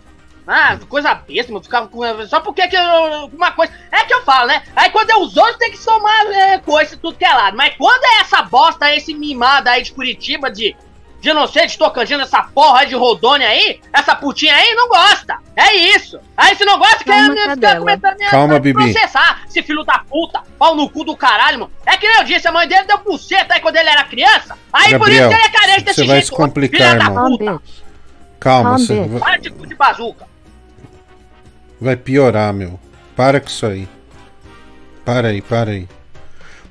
Ah, coisa besta, mano. Ficava com. Só porque que eu. Uma coisa. É que eu falo, né? Aí quando é os outros tem que somar é, coisa tudo que é lado. Mas quando é essa bosta, esse mimado aí de Curitiba, de. De não sei, de Tocantins, essa porra aí de Rodônia aí, essa putinha aí, não gosta. É isso. Aí se não gosta, quer Calma, me ficar comentando minha Calma, me Bibi. processar, esse filho da puta, pau no cu do caralho, mano. É que nem eu disse, a mãe dele deu buceta aí quando ele era criança. Aí por isso Gabriel, que ele é carente desse você vai jeito. se complicar, filha da irmão. puta. Calma, Calma, você vai, Para de cu de bazuca. Vai piorar, meu. Para com isso aí. Para aí, para aí.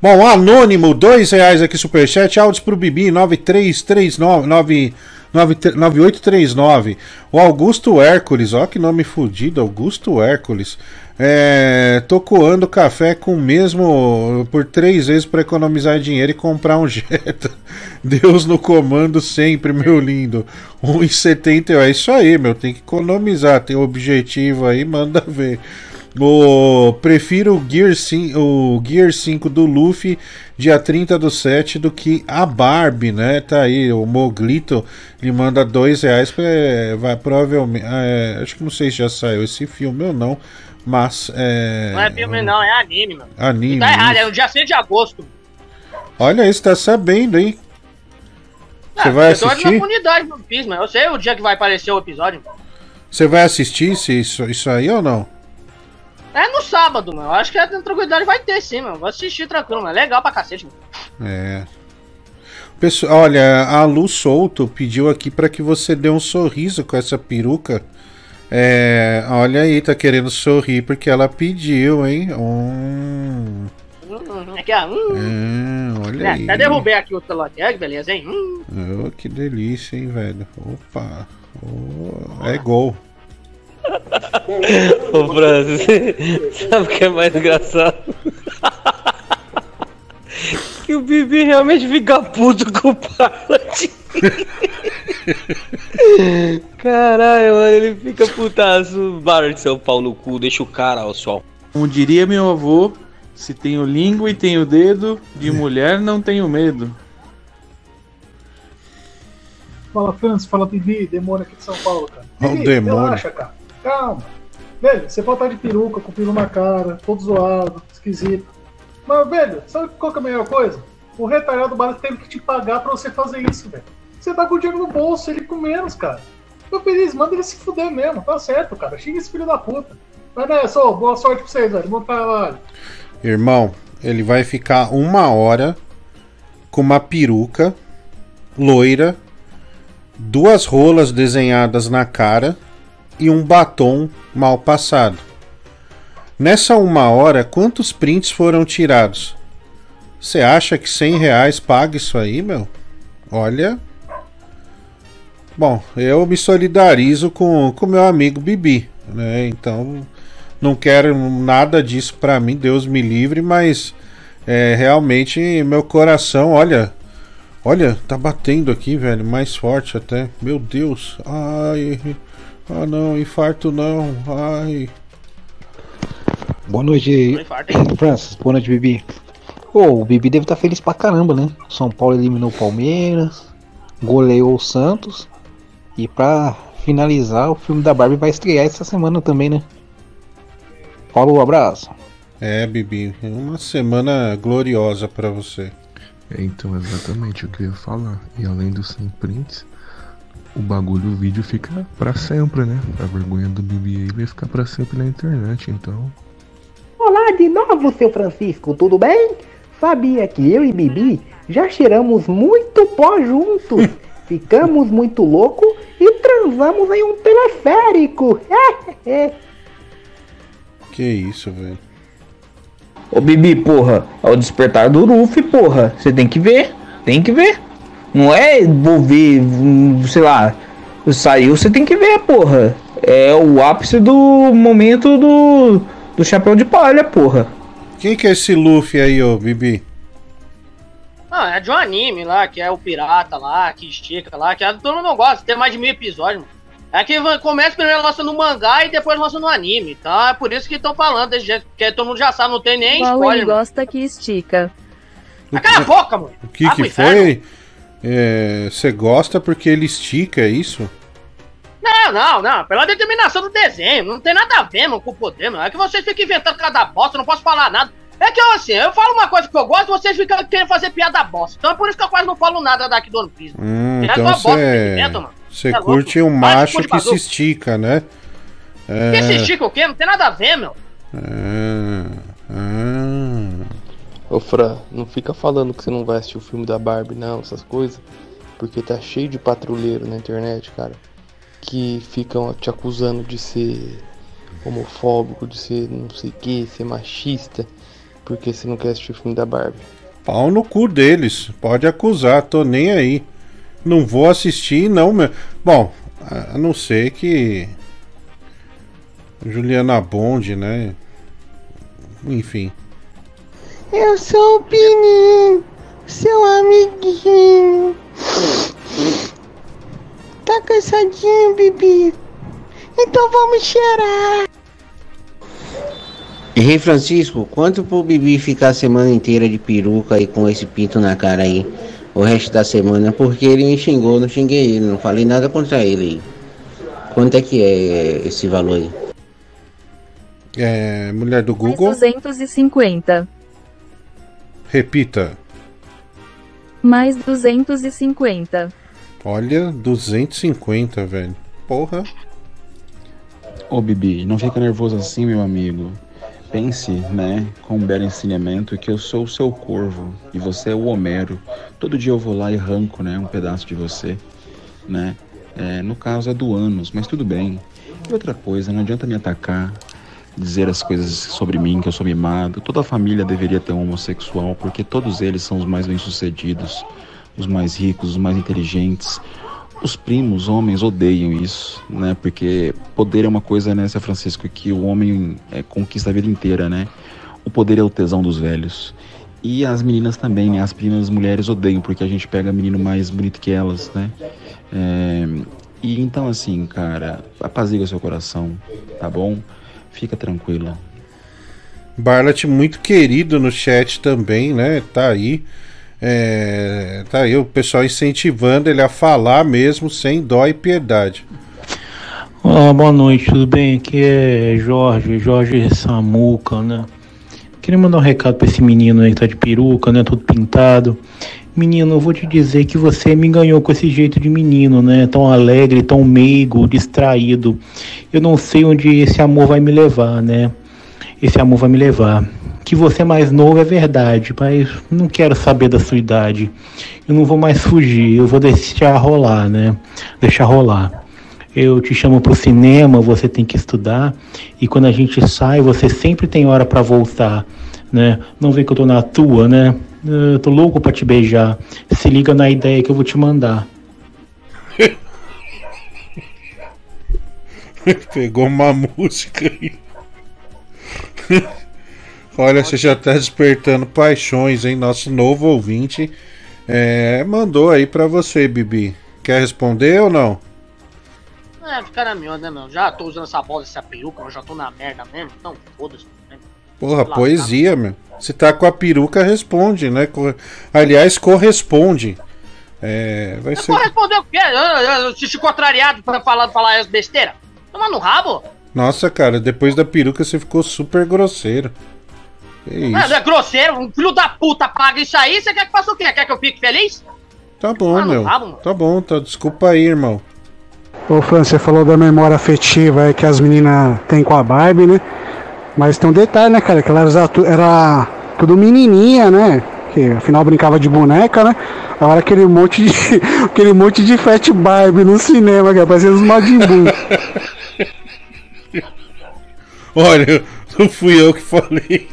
Bom, Anônimo, dois reais aqui, superchat. Áudios pro Bibi, 9339, 9 9839. O Augusto Hércules, ó que nome fudido, Augusto Hércules. É, tô coando café com mesmo por três vezes para economizar dinheiro e comprar um Jetta. Deus no comando sempre, meu lindo. 1,70 é isso aí, meu. Tem que economizar. Tem objetivo aí, manda ver. O, prefiro o Gear, 5, o Gear 5 do Luffy, dia 30 do 7, do que a Barbie, né? Tá aí, o Moglito lhe manda dois reais. Pra, vai provavelmente. é, acho que não sei se já saiu esse filme ou não, mas. É, Não é filme, não, é anime, mano. Anime. Tá errado, é no dia 6 de agosto. Olha isso, tá sabendo, hein? Você Ah, vai eu tô na assistir? comunidade do mano. Eu sei o dia que vai aparecer o episódio. Você vai assistir isso, isso aí ou não? É no sábado, mano. Eu acho que a tranquilidade vai ter sim, mano. Vou assistir tranquilo, mano. É legal pra cacete, mano. É. Pessoal, olha, a Lu Souto pediu aqui para que você dê um sorriso com essa peruca. É, olha aí, tá querendo sorrir porque ela pediu, hein? Hum, Hum, Aqui, ó. Hum. é, olha É, aí. até derrubei aqui o celular. É, que beleza, hein? Hum. Oh, que delícia, hein, velho? Opa. Oh, é gol. Ô Francis, sabe o que é mais engraçado? que o Bibi realmente fica puto com o Pilot. Caralho, mano, ele fica putaço. Barulho de seu pau no cu, deixa o cara, ó, sol. Como diria meu avô, se tenho língua e tenho dedo, de mulher não tenho medo. Fala, Francis, fala, Bibi, demônio aqui de São Paulo, cara. Bibi, demônio. Relaxa, cara. Calma. Velho, você pode estar de peruca, com o peru na cara, todo zoado, esquisito. Mas, velho, sabe qual que é a melhor coisa? O retardado do bar teve que te pagar pra você fazer isso, velho. Você tá com o dinheiro no bolso, ele com menos, cara. Tô feliz, manda ele se fuder mesmo, tá certo, cara. Xinga esse filho da puta. Mas nessa, ô, boa sorte pra vocês, velho. Bom trabalho. Irmão, ele vai ficar uma hora com uma peruca loira, duas rolas desenhadas na cara e um batom mal passado. Nessa uma hora, quantos prints foram tirados? Você acha que 100 reais paga isso aí, meu? Olha. Bom, eu me solidarizo com o meu amigo Bibi, né? Então, não quero nada disso pra mim, Deus me livre, mas é, realmente meu coração, olha, olha, tá batendo aqui, velho, mais forte até. Meu Deus, ai, ah não, infarto não, ai. Boa noite, Francis. Boa noite, Bibi. Pô, o Bibi deve estar feliz pra caramba, né? São Paulo eliminou o Palmeiras, goleou o Santos. E pra finalizar, o filme da Barbie vai estrear essa semana também, né? Falou, abraço. É, Bibi, uma semana gloriosa pra você. É, então, exatamente o que eu ia falar. E além dos 100 prints, o bagulho, o vídeo fica pra sempre, né? A vergonha do Bibi aí vai ficar pra sempre na internet, então. Olá de novo, seu Francisco, tudo bem? Sabia que eu e Bibi já cheiramos muito pó juntos, ficamos muito louco e transamos em um teleférico. Que isso, velho. Ô Bibi, porra, é o despertar do Luffy, porra. Você tem que ver, tem que ver. Não é vou ver, hum, sei lá, saiu, você tem que ver, porra. É o ápice do momento do, do chapéu de palha, porra. Quem que é esse Luffy aí, ô Bibi? Ah, é de um anime lá, que é o pirata lá, que estica lá, que é- todo mundo gosta, tem mais de mil episódios, mano. É que começa primeiro lançando no mangá e depois lança no anime. Então é por isso que estão falando desse jeito, porque todo mundo já sabe, não tem nem Qual ele spoiler. mano. gosta que estica. Ah, Cala a boca, mano! O que Vai que foi? É, Você gosta porque ele estica, é isso? Não, não, não. Pela determinação do desenho. Não tem nada a ver, mano, com o poder, mano. É que vocês ficam inventando cada bosta, eu não posso falar nada. É que eu, assim, eu falo uma coisa que eu gosto, vocês ficam querendo fazer piada bosta. Então é por isso que eu quase não falo nada daqui do One Piece. Hum, É então você inventa, mano. você É curte louco. um macho que se estica, né? É, Que esse estica o quê? Não tem nada a ver, meu. ah, ah. Ô Fran, não fica falando que você não vai assistir o filme da Barbie, não, essas coisas. Porque tá cheio de patrulheiro na internet, cara. Que ficam te acusando de ser homofóbico, de ser não sei o que, ser machista. Porque você não quer assistir o filme da Barbie. Pau no cu deles. Pode acusar, tô nem aí. Não vou assistir, não, meu. Bom, a não ser que. Juliana Bond, né? Enfim. Eu sou o Pininho, seu amiguinho. Tá cansadinho, Bibi? Então vamos cheirar. Rei Francisco, quanto pro Bibi ficar a semana inteira de peruca e com esse pinto na cara aí? O resto da semana, porque ele me xingou, não xinguei ele, não falei nada contra ele aí. Quanto é que é esse valor aí? É, mulher do Mais Google, 250. repita. Mais 250. Olha, 250, velho. Porra. Ô Bibi, não fica nervoso assim, meu amigo. Pense, né, com um belo ensinamento que eu sou o seu corvo e você é o Homero. Todo dia eu vou lá e arranco, né, um pedaço de você, né? É, no caso é do ânus, mas tudo bem. E outra coisa, não adianta me atacar, dizer as coisas sobre mim, que eu sou mimado. Toda a família deveria ter um homossexual, porque todos eles são os mais bem-sucedidos, os mais ricos, os mais inteligentes. Os primos, homens, odeiam isso, né? Porque poder é uma coisa, né, São Francisco, que o homem é, conquista a vida inteira, né? O poder é o tesão dos velhos. E as meninas também, né? As primas as mulheres odeiam, porque a gente pega menino mais bonito que elas, né? É, E então, assim, cara, apazigua seu coração, tá bom? Fica tranquila. Barlat muito querido no chat também, né? Tá aí. É, tá aí o pessoal incentivando ele a falar mesmo sem dó e piedade. Olá, boa noite, tudo bem? Aqui é Jorge, Jorge Samuca, né? Queria mandar um recado pra esse menino aí que tá de peruca, né? Todo pintado. Menino, eu vou te dizer que você me ganhou com esse jeito de menino, né? Tão alegre, tão meigo, distraído. Eu não sei onde esse amor vai me levar, né? Esse amor vai me levar. Que você é mais novo é verdade, mas não quero saber da sua idade. Eu não vou mais fugir, eu vou deixar rolar, né? Deixar rolar. Eu te chamo pro cinema, você tem que estudar. E quando a gente sai, você sempre tem hora pra voltar, né? Não vê que eu tô na tua, né? Eu tô louco pra te beijar. Se liga na ideia que eu vou te mandar. Pegou uma música aí. Olha, você já tá despertando paixões, hein? Nosso novo ouvinte é, mandou aí pra você, Bibi. Quer responder ou não? É, fica na minha, né, meu? Já tô usando essa bola, essa peruca, eu já tô na merda mesmo, então foda-se. né? Porra, poesia, meu. Se tá com a peruca, responde, né? Co- Aliás, corresponde. É, vai Eu ser. vou responder o quê? Eu, eu, eu te contrariado pra falar, falar as besteiras? Toma no rabo? Nossa, cara, depois da peruca você ficou super grosseiro. Que É, isso? não é grosseiro, um filho da puta paga isso aí, você quer que faça o quê? Quer que eu fique feliz? Tá bom, Ah, meu. rabo, mano. Tá bom, tá. Desculpa aí, irmão. Ô Fran, você falou da memória afetiva aí que as meninas têm com a Barbie, né? Mas tem um detalhe, né, cara? Que ela era, tu- era tudo menininha, né? Que afinal brincava de boneca, né? Agora aquele monte de. aquele monte de Fat Barbie no cinema, cara, parecendo os Majin Buu. Olha, não fui eu que falei.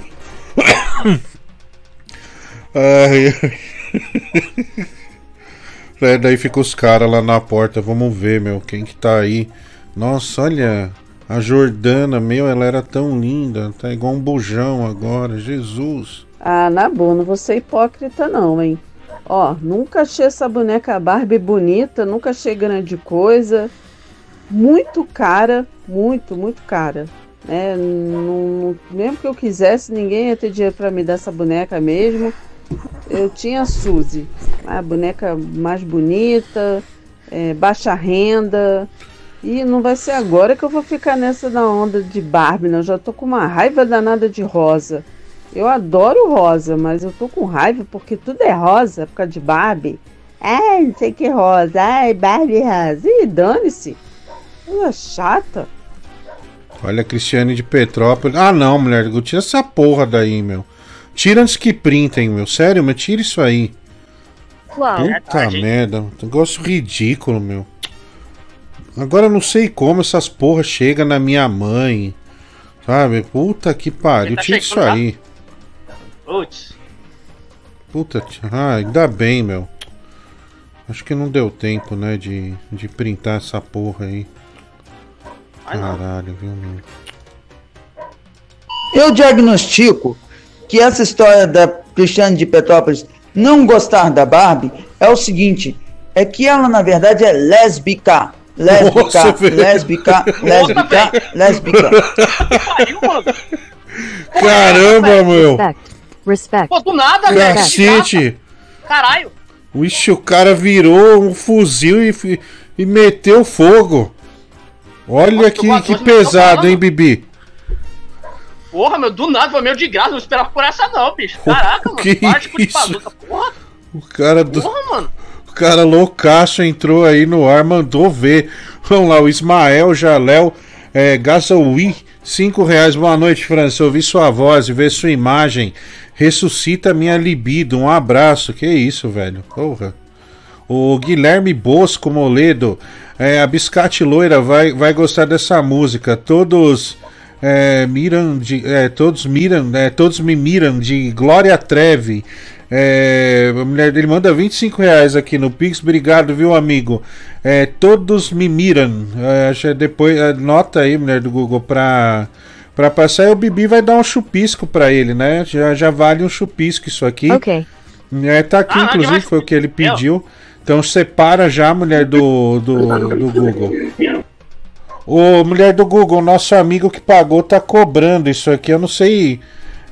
Ai. É, daí fica os caras lá na porta. Vamos ver, meu, quem que tá aí. Nossa, olha. A Jordana, meu, ela era tão linda. Tá igual um bujão agora. Jesus. Ah, na boa, não vou ser hipócrita não, hein? Ó, nunca achei essa boneca Barbie bonita, nunca achei grande coisa. Muito cara, muito, muito cara. Né? Não- mesmo que eu quisesse, ninguém ia ter dinheiro pra me dar essa boneca mesmo. Eu tinha a Suzy, a boneca mais bonita, é, baixa renda. E não vai ser agora que eu vou ficar nessa da onda de Barbie, não. Eu já tô com uma raiva danada de rosa. Eu adoro rosa, mas eu tô com raiva porque tudo é rosa por causa de Barbie. Ai, não sei que rosa. Ai, Barbie rosa. Ih, dane-se. Coisa chata. Olha a Cristiane de Petrópolis. Ah, não, mulher. Tira essa porra daí, meu. Tira antes que printem, meu. Sério, mas tira isso aí. Qual? Puta merda. Negócio ridículo, meu. Agora eu não sei como essas porras chegam na minha mãe. Sabe? Puta que pariu. Tá Tira isso já? aí. Putz. Puta, ah, ainda bem, meu. Acho que não deu tempo, né, de, de printar essa porra aí. Caralho, viu, meu? Eu diagnostico que essa história da Cristiane de Petrópolis não gostar da Barbie é o seguinte: é que ela na verdade é lésbica. Lésbica, Nossa, lésbica, lésbica, lésbica. Caramba, meu! Respect. Pô, do nada, velho. Cacete! Caralho. Ixi, o cara virou um fuzil e, e meteu fogo. Olha que, que pesado, hein, Bibi? Porra, meu, do nada, foi meio de graça. Não esperava por essa, não, bicho. Caraca, mano. Que isso? bazuca, porra. O cara do. Porra, mano. O cara loucaço entrou aí no ar, mandou ver. Vamos lá, o Ismael Jaléu é, Gasoui, 5 reais. Boa noite, França. Ouvi sua voz e ver sua imagem. Ressuscita minha libido. Um abraço. Que isso, velho? Porra. O Guilherme Bosco Moledo. É, a Biscate Loira vai, vai gostar dessa música. Todos. É, miram de, é, todos miram, é, todos me miram de Glória Treve. É, a mulher dele manda 25 reais aqui no Pix. Obrigado, viu, amigo? É, todos me miram. É, depois é, nota aí, mulher do Google, pra, pra passar. E o Bibi vai dar um chupisco pra ele, né? Já, já vale um chupisco isso aqui. Ok. É, tá aqui, Ah, inclusive, foi o que ele pediu. Então separa já a mulher do, do, do Google. Ô, mulher do Google, nosso amigo que pagou tá cobrando isso aqui. Eu não sei.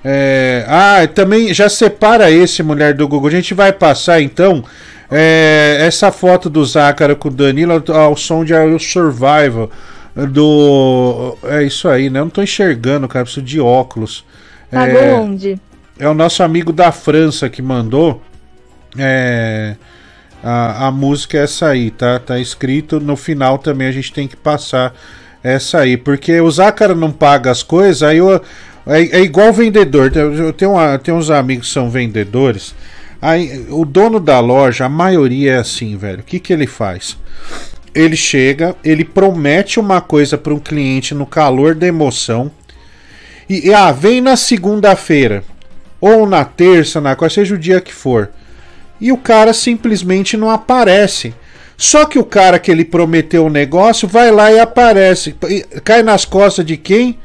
é, Ah, também já separa esse, mulher do Google. A gente vai passar então é, essa foto do Zácara com o Danilo ao- som de Are Survival. Do. É isso aí, né? Eu não tô enxergando, cara. Preciso de óculos. Pagou É, onde? é o nosso amigo da França que mandou. É, a, a música é essa aí, tá? Tá escrito no final também a gente tem que passar essa aí. Porque o Zácara não paga as coisas, aí eu, é, é igual vendedor. Eu eu tenho, uma, tenho uns amigos que são vendedores. Aí, o dono da loja, a maioria é assim, velho. O que, que ele faz? Ele chega, ele promete uma coisa para um cliente no calor da emoção. E, ah, vem na segunda-feira. Ou na terça, na qual seja o dia que for. E o cara simplesmente não aparece. Só que o cara que ele prometeu o negócio vai lá e aparece. Cai nas costas de quem?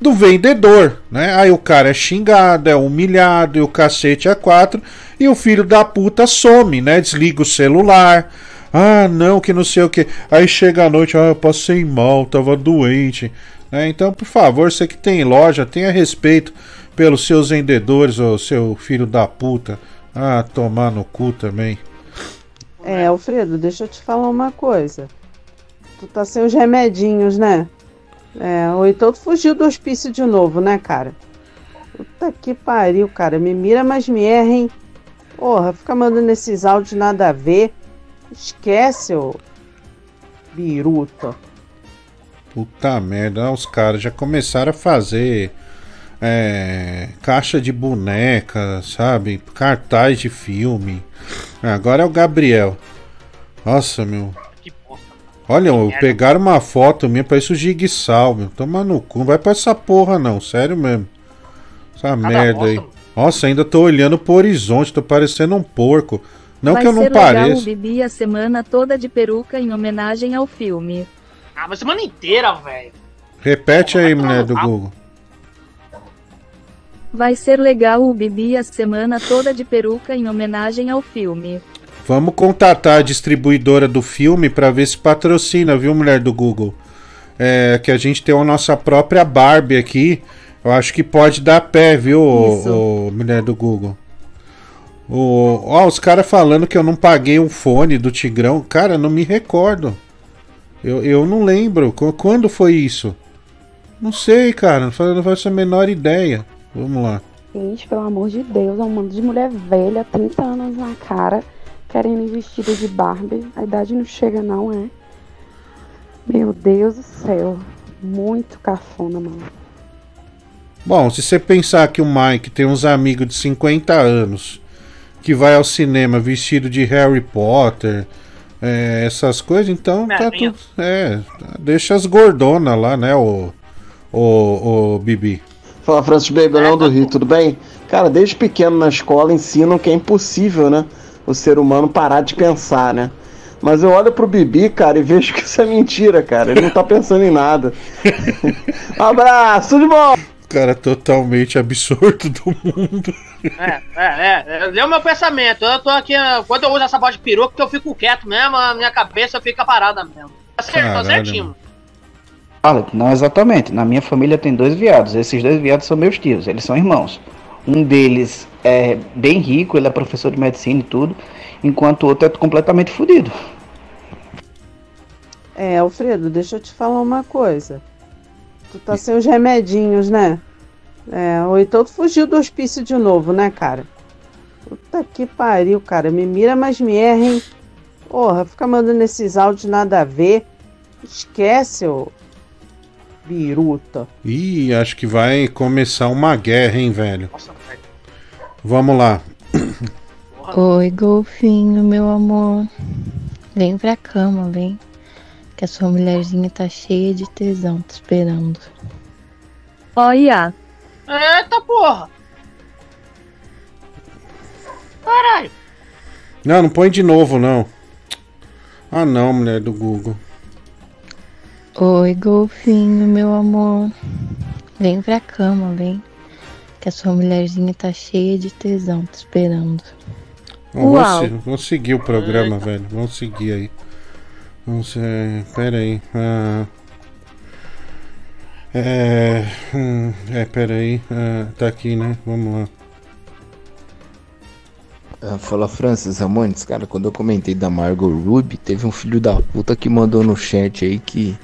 Do vendedor, né? Aí o cara é xingado, é humilhado, e o cacete é quatro, e o filho da puta some, né? Desliga o celular. Ah, não, que não sei o que. Aí chega a noite, ah, eu passei mal, tava doente. né? Então, por favor, você que tem loja, tenha respeito pelos seus vendedores, ô seu filho da puta. Ah, tomar no cu também. É, Alfredo, deixa eu te falar uma coisa. Tu tá sem os remedinhos, né? É, ou então tu fugiu do hospício de novo, né, cara? Puta que pariu, cara. Me mira, mas me erra, hein? Porra, fica mandando esses áudios nada a ver. Esquece, ô. Biruta. Puta merda, os caras já começaram a fazer é, caixa de boneca, sabe? Cartaz de filme. Agora é o Gabriel. Nossa, meu. Olha, eu pegaram uma foto minha, parece o Jigsaw, meu. Toma no cu, não vai pra essa porra não, sério mesmo. Essa merda aí. Nossa, ainda tô olhando pro horizonte, tô parecendo um porco. Não Vai que eu não pareça. Bibi a semana toda de peruca em homenagem ao filme. Ah, mas semana inteira, velho. Repete aí, mulher do Google. Vai ser legal o Bibi a semana toda de peruca em homenagem ao filme. Vamos contatar a distribuidora do filme para ver se patrocina, viu, mulher do Google? É, que a gente tem a nossa própria Barbie aqui. Eu acho que pode dar pé, viu, ô- ô, mulher do Google? O, ó, os caras falando que eu não paguei um fone do Tigrão. Cara, não me recordo. Eu, eu não lembro. Qu- Quando foi isso? Não sei, cara. Não faço a menor ideia. Vamos lá. Gente, pelo amor de Deus, é um mundo de mulher velha, 30 anos na cara, querendo ir vestida de Barbie. A idade não chega, não, é? Meu Deus do céu. Muito cafona, mano. Bom, se você pensar que o Mike tem uns amigos de 50 anos que vai ao cinema vestido de Harry Potter, é, essas coisas, então tá tudo. É, deixa as gordonas lá, né, o, o, o Bibi. Fala Francis Bebelão do Rio, tudo bem? Cara, desde pequeno na escola ensinam que é impossível, né? O ser humano parar de pensar, né? Mas eu olho pro Bibi, cara, e vejo que isso é mentira, cara. Ele não tá pensando em nada. um abraço, tudo de bom! Cara totalmente absurdo do mundo. É, é, é. Lê o meu pensamento. Eu tô aqui. Quando eu uso essa voz de peruca, eu fico quieto mesmo, a minha cabeça fica parada mesmo. Tá certo, tá Caralho, certinho. Não exatamente. Na minha família tem dois viados. Esses dois viados são meus tios, eles são irmãos. Um deles é bem rico, ele é professor de medicina e tudo, enquanto o outro é completamente fodido. É, Alfredo, deixa eu te falar uma coisa. Tu tá sem os remedinhos, né? É, ou então tu fugiu do hospício de novo, né, cara? Puta que pariu, cara. Me mira, mas me erra, hein? Porra, fica mandando esses áudios nada a ver. Esquece, ô. Biruta. Ih, acho que vai começar uma guerra, hein, velho. Vamos lá. Oi, golfinho, meu amor. Vem pra cama, vem. Que a sua mulherzinha tá cheia de tesão, te esperando. Olha, Eita porra! Caralho! Não, não põe de novo, não. Ah, não, mulher do Google. Oi, golfinho, meu amor. Vem pra cama, vem. Que a sua mulherzinha tá cheia de tesão, te esperando. Vamos, Uau. se- vamos seguir o programa, velho. Vamos seguir aí. Vamos. É, pera aí. Ah, é. hum, é, pera aí. Ah, tá aqui, né? Vamos lá. Ah, Fala Francis Ramones, cara, quando eu comentei da Margot Ruby, teve um filho da puta que mandou no chat aí que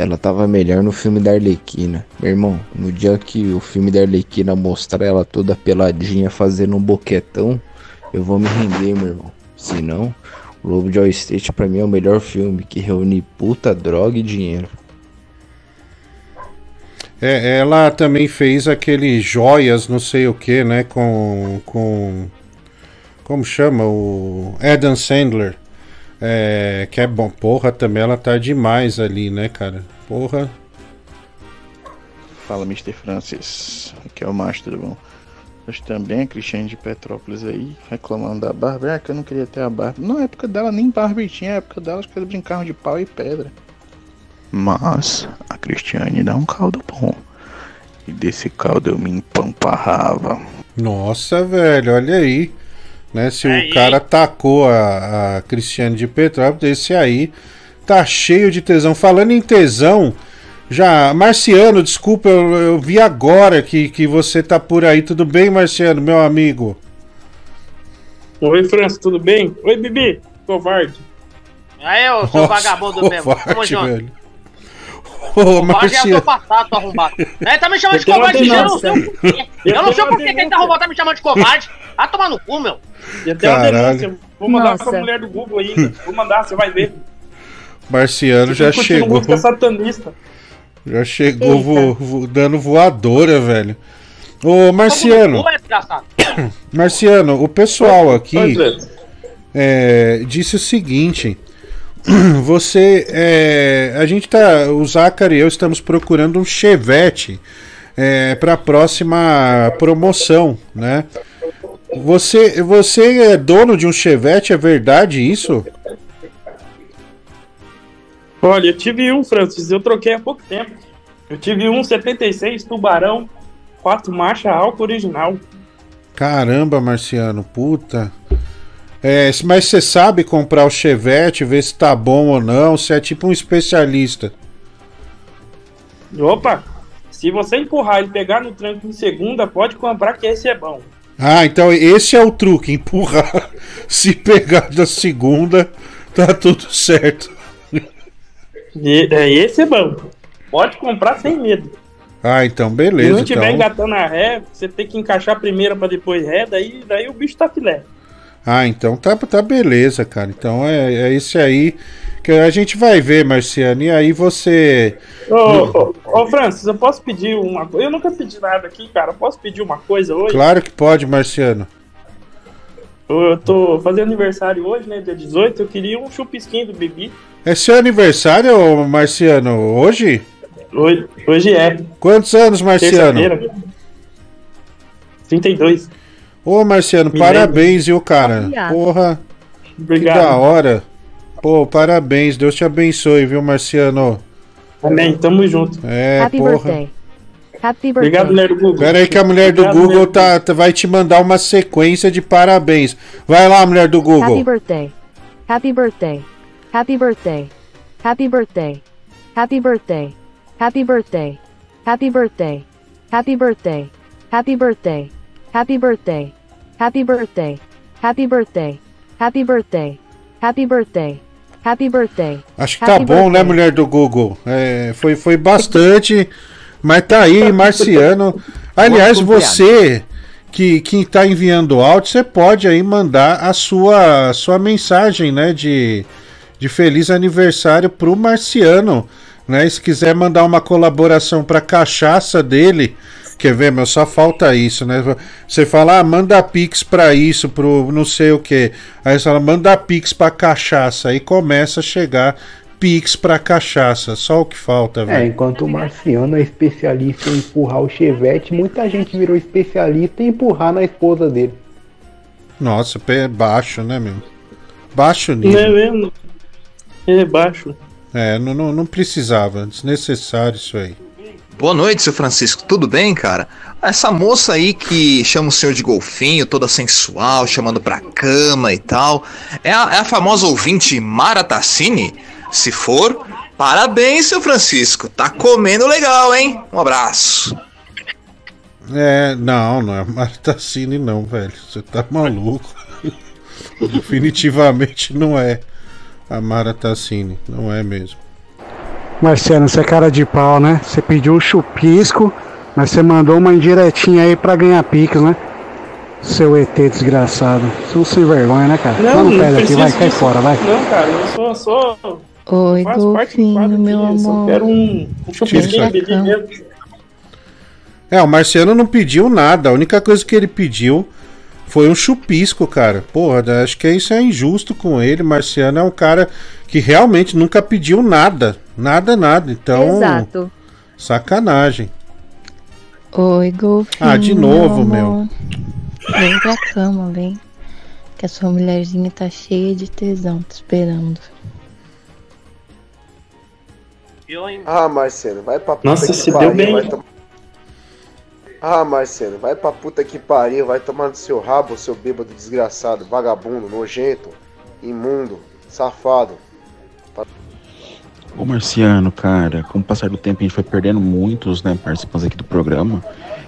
ela tava melhor no filme da Arlequina. Meu irmão, no dia que o filme da Arlequina mostrar ela toda peladinha fazendo um boquetão, eu vou me render, meu irmão. Se não, Lobo de Wall Street pra mim é o melhor filme que reúne puta, droga e dinheiro. É, ela também fez aquele joias, não sei o que, né? Com. com como chama? O Adam Sandler. É, que é bom. Porra, também ela tá demais ali, né, cara? Porra. Fala, Mr. Francis. Aqui é o tudo bom? Hoje também a Cristiane de Petrópolis aí, reclamando da Barbie. Ah, que eu não queria ter a Barbie. Na época dela nem Barbie tinha, na época dela acho que eles brincavam de pau e pedra. Mas a Cristiane dá um caldo bom. E desse caldo eu me empamparrava. Nossa, velho, olha aí. Né, se Aí. o cara atacou a, a Cristiane de Petrópolis, esse aí tá cheio de tesão. Falando em tesão, já. Marciano, desculpa, eu, eu vi agora que, que você tá por aí. Tudo bem, Marciano, meu amigo? Oi, França, tudo bem? Oi, Bibi, covarde. Aí, ô, seu Nossa, vagabundo mesmo. Tamo covarde, junto. velho. Ô, é do Marciano. passado, arrombado. Ele tá me chamando de covarde, eu não sei o porquê. Eu não sei o porquê que ele tá arrombado, tá me chamando de covarde. Vai tomar no cu, meu. E até uma Caralho. denúncia. Vou mandar Nossa. pra mulher do Google ainda. Vou mandar, você vai ver. Marciano já chegou. música satanista. Já chegou vo- vo- dando voadora, velho. Ô, Marciano. É. Marciano, o pessoal aqui é. é, disse o seguinte. Você. é, a gente tá. O Zácaro e eu estamos procurando um chevette é, para a próxima promoção, né? Você, você é dono de um chevette, é verdade isso? Olha, eu tive um, Francis, eu troquei há pouco tempo. Eu tive um 76 Tubarão, 4 marcha álcool original. Caramba, Marciano, puta. É, mas você sabe comprar o chevette, ver se tá bom ou não, você é tipo um especialista. Opa, se você empurrar e pegar no tranco em segunda, pode comprar que esse é bom. Ah, então esse é o truque, empurrar. Se pegar da segunda, tá tudo certo. E, é, esse é bom. Pode comprar sem medo. Ah, então Se beleza. não tiver Então... engatando a ré, você tem que encaixar a primeira pra depois ré, daí, daí o bicho tá filé. Ah, então tá, tá beleza, cara. Então é, é esse aí que a gente vai ver, Marciano. E aí você. Ô, ô, ô, Francis, eu posso pedir uma coisa? Eu nunca pedi nada aqui, cara. Posso pedir uma coisa hoje? Claro que pode, Marciano. Eu tô fazendo aniversário hoje, né? Dia 18. Eu queria um chupisquinho do Bibi. É seu aniversário, Marciano? Hoje? Hoje, hoje é. Quantos anos, Marciano? Terça-feira. 32. Ô, Marciano, Me parabéns, viu, cara? Obrigado. Porra. Obrigado. Que da hora. Pô, parabéns. Deus te abençoe, viu, Marciano? Amém, tamo junto. É, Happy porra. birthday. Happy birthday. Obrigado, mulher do Google. Pera aí que a mulher do Obrigado, Google mulher do tá, tá- vai te mandar uma sequência de parabéns. Vai lá, mulher do Happy Google. birthday. Happy birthday. Happy birthday. Happy birthday. Happy birthday. Happy birthday. Happy birthday. Happy birthday. Happy birthday. Happy birthday. Happy birthday. Happy birthday. Happy birthday. Happy birthday. Happy birthday. Acho que tá Happy bom, né, birthday. mulher do Google? É, foi, foi bastante, mas tá aí, Marciano. Aliás, você que, que tá enviando áudio, você pode aí mandar a sua, a sua mensagem, né, de, de feliz aniversário pro Marciano, né? Se quiser mandar uma colaboração pra cachaça dele, quer ver, meu, só falta isso, né? Você fala, ah, manda pix pra isso, pro não sei o que. Aí você fala, manda pix pra cachaça. Aí começa a chegar pix pra cachaça. Só o que falta, É, velho. enquanto o Marciano é especialista em empurrar o Chevette, muita gente virou especialista em empurrar na esposa dele. Nossa, pé baixo, né, meu? Baixo Não é nível. mesmo? É baixo. É, não, não, não precisava. Desnecessário isso aí. Boa noite, seu Francisco. Tudo bem, cara? Essa moça aí que chama o senhor de golfinho, toda sensual, chamando pra cama e tal, é a, é a famosa ouvinte Mara Tassini? Se for, parabéns, seu Francisco. Tá comendo legal, hein? Um abraço. É, não, não é Martacine não, velho. Você tá maluco. Definitivamente não é a Mara Tassini. Não é mesmo. Marciano, você é cara de pau, né? Você pediu um chupisco, mas você mandou uma indiretinha aí pra ganhar pix, né? Seu ET desgraçado. Você não sem vergonha, né, cara? Não, não pega aqui, vai, cai fora, vai. Não, cara, eu sou só. Oi, Faço parte do quadro golfinho, meu aqui, amor. quero um, um chupisquinho. É, o Marciano não pediu nada. A única coisa que ele pediu foi um chupisco, cara. Porra, acho que isso é injusto com ele. Marciano é um cara que realmente nunca pediu nada. Nada, nada. Então, Exato. sacanagem. Oi, golfinho. Ah, de novo, meu. Vem pra cama, vem. Que a sua mulherzinha tá cheia de tesão, te esperando. Ah, Marcelo, vai pra puta Nossa, que se pariu. deu bem. vai tom- Ah, Marcelo, vai pra puta que pariu, vai tomar no seu rabo, seu bêbado desgraçado, vagabundo, nojento, imundo, safado. Ô Marciano, cara, com o passar do tempo a gente foi perdendo muitos, né, participantes aqui do programa.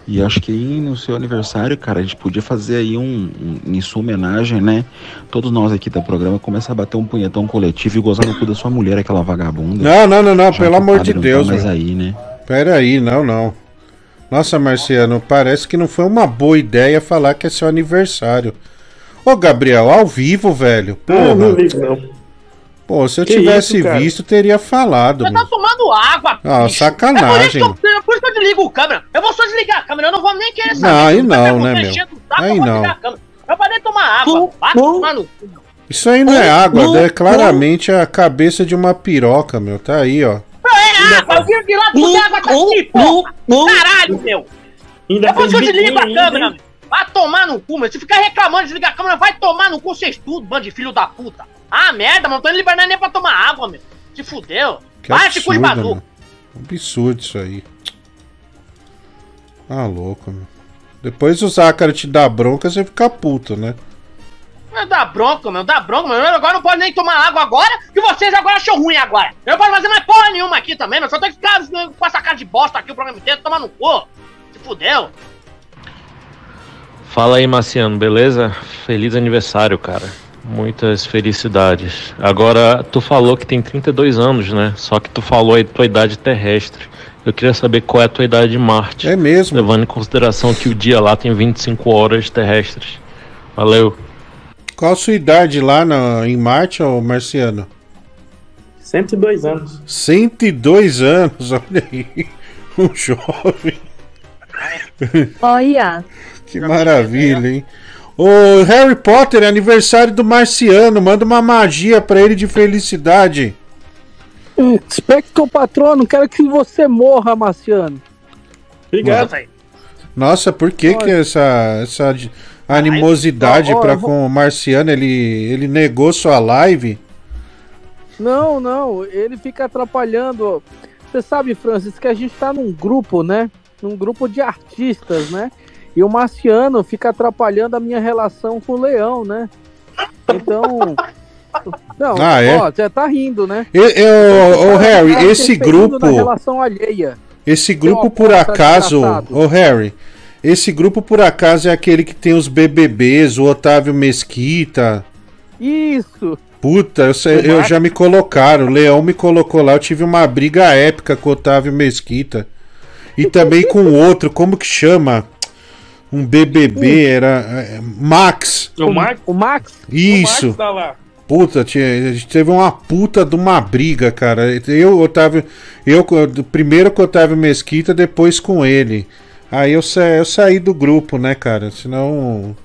E acho que aí no seu aniversário, cara, a gente podia fazer aí um, um em sua homenagem, né? Todos nós aqui do programa começar a bater um punhetão coletivo e gozar no cu da sua mulher, aquela vagabunda. Não, não, não, não, Já pelo amor de não Deus, Tá mano. aí, né? Pera aí, não, não. Nossa, Marciano, parece que não foi uma boa ideia falar que é seu aniversário. Ô, Gabriel, ao vivo, velho. Ah, não Porra. vi, não. Pô, se eu Que tivesse isso, visto, teria falado, Você tá tomando água, Ah, bicho. sacanagem. É por isso, que eu, é por isso que eu desligo o câmera. Eu vou só desligar a câmera, eu não vou nem querer saber. Não, aí Você não, né, meu? saco, Aí eu não. a. Eu parei de tomar água. Vai tomar no cu. Isso aí não é água, é claramente a cabeça de uma piroca, meu. Tá aí, ó. É água, eu vim de lá tudo água tá aqui, porra. Caralho, meu. Ainda Eu vou fez só desligo a câmera, meu. Vai tomar no cu, meu. Se ficar reclamando de desligar a câmera, vai tomar no cu vocês tudo, bando de filho da puta. Ah, merda, mano. Não tô indo liberando nem pra tomar água, meu. Se fudeu. Que Vai, absurdo, meu. Absurdo isso aí. Ah, louco, meu. Depois o Zácaro te dá bronca, você fica puto, né? Mas dá bronca, meu, dá bronca, meu. Eu agora não posso nem tomar água agora, que vocês agora acham ruim agora. Eu não posso fazer mais porra nenhuma aqui também, meu. Só tenho que ficar com essa cara de bosta aqui o programa inteiro, tomar no cu. Se fudeu. Fala aí, Marciano, beleza? Feliz aniversário, cara. Muitas felicidades. Agora, tu falou que tem 32 anos, né? Só que tu falou aí tua idade terrestre. Eu queria saber qual é a tua idade de Marte. É mesmo? Levando em consideração que o dia lá tem 25 horas terrestres. Valeu. Qual a sua idade lá na, em Marte, ô Marciano? 102 anos. 102 anos, olha aí. Um jovem. Olha. Que maravilha, hein? Ô Harry Potter, é aniversário do Marciano. Manda uma magia pra ele de felicidade. Spectro patrono, quero que você morra, Marciano. Obrigado, velho. Nossa, por que que essa, essa de- animosidade vou- com o Marciano? Ele, ele negou sua live? Não, não, ele fica atrapalhando. Você sabe, Francis, que a gente tá num grupo, né? Num grupo de artistas, né? E o Marciano fica atrapalhando a minha relação com o Leão, né? Então. Não, Ah, é? ó, você tá rindo, né? E- eu- ô, Harry, Tá esse grupo- Na relação alheia. Esse grupo, por acaso, ô Harry, esse grupo por acaso é aquele que tem os BBBs, o Otávio Mesquita. Isso! Puta, eu, sei- eu já me colocaram, o Leão me colocou lá, eu tive uma briga épica com o Otávio Mesquita. E também com o outro, como que chama? Um BBB, era é, Max. O Max? O Max? Isso. O Max tá lá. Puta, tinha, a gente teve uma puta de uma briga, cara. Eu, Otávio. Eu primeiro com o Otávio Mesquita, depois com ele. Aí eu, sa eu saí do grupo, né, cara? Senão o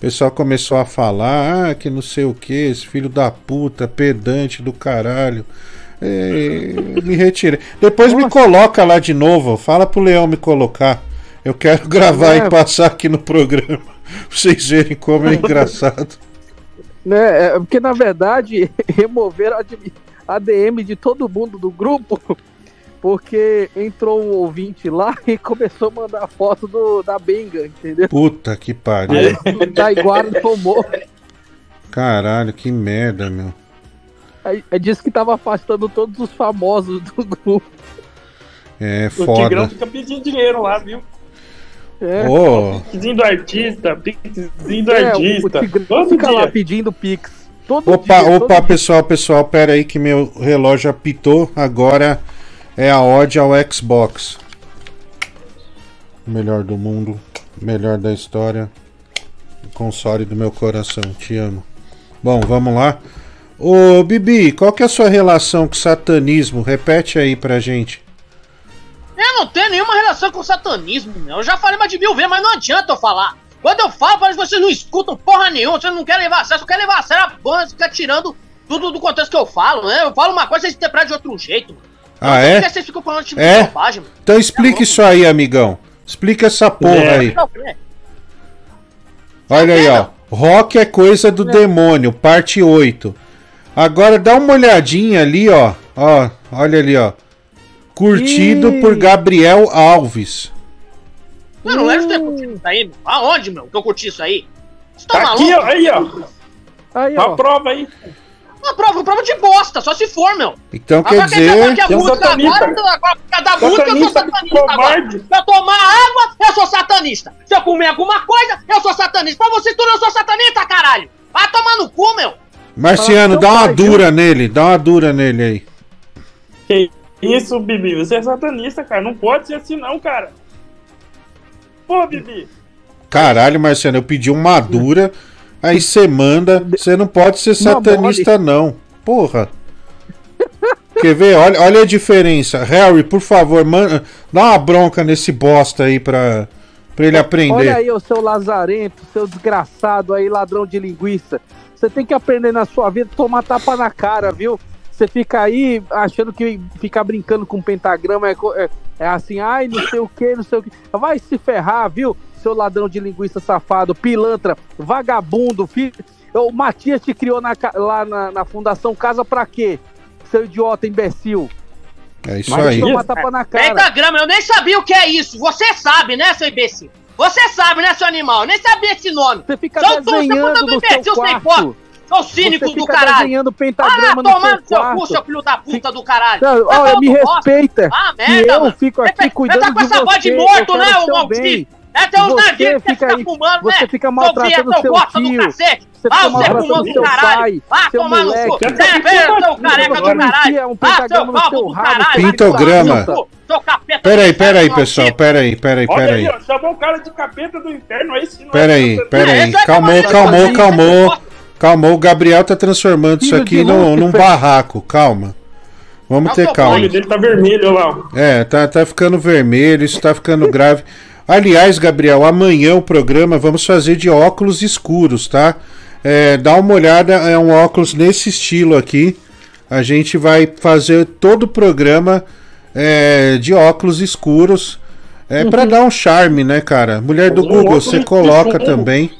pessoal começou a falar, ah, que não sei o que, esse filho da puta, pedante do caralho. É, me retirei. Depois me coloca lá de novo. Fala pro Leão me colocar. Eu quero gravar É. e passar aqui no programa. Pra vocês verem como é engraçado. Né? É, porque na verdade removeram a DM de todo mundo do grupo, porque entrou um ouvinte lá e começou a mandar foto do, da Benga, entendeu? Puta que pariu. Aí o Taiguara tomou. Caralho, que merda, meu. Aí, aí disse que tava afastando todos os famosos do grupo. É O Tigrão foda. fica pedindo dinheiro lá, viu? É. Ô. Pixinho do artista, pixinho do É, artista. o fica lá dia. pedindo Pix. Todo Opa, dia, todo opa, pessoal, pessoal, pera aí que meu relógio apitou. Agora é a ode ao Xbox. O melhor do mundo, melhor da história. Console do meu coração, te amo. Bom, vamos lá. Ô, Bibi, qual que é a sua relação com o satanismo? Repete aí pra gente. Eu não tenho nenhuma relação com o satanismo, meu. Eu já falei mais de mil vezes, mas não adianta eu falar. Quando eu falo, parece que vocês não escutam porra nenhuma, vocês não querem levar a sério, só querem levar a sério a banda, fica tirando tudo do contexto que eu falo, né? Eu falo uma coisa, vocês interpretam de outro jeito. mano. Ah, Por é? que vocês ficam falando tipo É? de bobagem, mano? Então explica isso aí, amigão. Explica essa porra É. aí. É. Olha aí, ó. Rock é coisa do demônio, parte 8. Agora dá uma olhadinha ali, ó. Ó, olha ali, ó. Curtido Ih. por Gabriel Alves. Eu não lembro de ter curtido isso aí, meu. Aonde, meu, que eu curti isso aí? Você tá, Tá maluco? aqui, ó, aí, ó. Aí, Uma prova aí. Uma prova, prova de bosta, só se for, meu. Então quer Agora dizer. falar que a música satanista. agora, agora, por causa da música, eu sou Satanista satanista agora. covarde. Se eu tomar água, eu sou satanista. Se eu comer alguma coisa, eu sou satanista. Pra você tudo, eu sou satanista, caralho. Vai tomar no cu, meu. Marciano, dá uma dura nele, dá uma dura nele aí. Que isso, Bibi? Você é satanista, cara. Não pode ser assim, não, cara. Pô, Bibi. Caralho, Marciano, eu pedi uma dura, aí você manda. Você não pode ser satanista, não. Porra. Quer ver? Olha, olha a diferença. Harry, por favor, manda, dá uma bronca nesse bosta aí pra, pra ele aprender. Olha aí, o seu lazarento, seu desgraçado aí, ladrão de linguiça. Você tem que aprender na sua vida a tomar tapa na cara, viu? Você fica aí achando que ficar brincando com pentagrama é, é- é assim, ai, não sei o que, não sei o que. Vai se ferrar, viu? Seu ladrão de linguiça safado, pilantra, vagabundo, filho. O Matias te criou na lá na, na Fundação Casa pra quê? Seu idiota imbecil. É isso Vai aí. tapa na cara. Pentagrama, eu nem sabia o que é isso. Você sabe, né, seu imbecil? Você sabe, né, seu animal? Eu nem sabia esse nome. Você fica tu, desenhando no seu sem quarto. foto. Sou cínico Você do fica caralho. desenhando pentagrama ah, no tomar seu no seu quarto. cu, seu filho da puta do caralho. Não, Tá olha, falando me bosta? respeita. Ah, que merda, eu mano. fico aqui Você- cuidando Você tá com de essa voz de você, morto, né, ô seu maldito? É, tem uns Você que fica fica aí, fumando, você né? fica maltratando seu gosta do cacete. você Ah, fica você é maltratando fumou do seu caralho. pai, Ah, seu tomar no cu. moleque. Você é velho, seu careca do Você caralho. Ah, seu calvo do caralho. Pintograma. Seu capeta Pera aí, do pera aí, inferno, pessoal. Pera aí, pera aí, Olha pera aí, aí. ó, chamou o cara de capeta do inferno, aí sim. não Pera é aí, capeta- pera aí. Esse é Calmou, calmou, calmou. Calmou. O Gabriel tá transformando isso Filho aqui de num, num barraco. Calma. Vamos ter O calma. olho dele tá vermelho lá. É, tá, tá ficando vermelho, isso tá ficando grave. Aliás, Gabriel, amanhã o programa vamos fazer de óculos escuros, tá? É, dá uma olhada, é um óculos nesse estilo aqui. A gente vai fazer todo o programa é, de óculos escuros. É pra dar um charme, né, cara? Mulher do Google, você coloca escuro. também.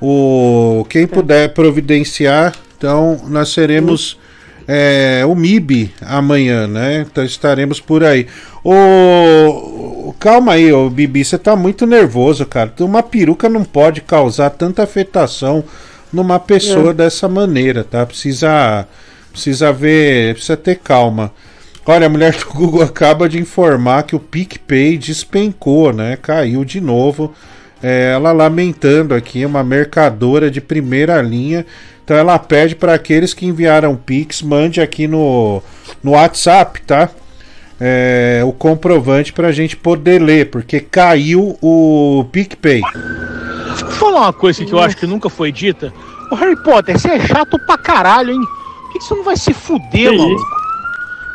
O quem puder providenciar, então nós seremos é, o MIB amanhã, né? Então estaremos por aí. Ô, calma aí, ô Bibi, você tá muito nervoso, cara. Uma peruca não pode causar tanta afetação numa pessoa É. dessa maneira, tá? Precisa precisa ver, precisa ter calma. Olha, a mulher do Google acaba de informar que o PicPay despencou, né? Caiu de novo. É, ela lamentando aqui, uma mercadora de primeira linha. Então ela pede para aqueles que enviaram Pix, mande aqui no, no WhatsApp, tá? É, o comprovante para a gente poder ler, porque caiu o PicPay. Vou falar uma coisa que eu acho que nunca foi dita. Ô Harry Potter, você é chato pra caralho, hein? Por que, que você não vai se fuder, Que maluco?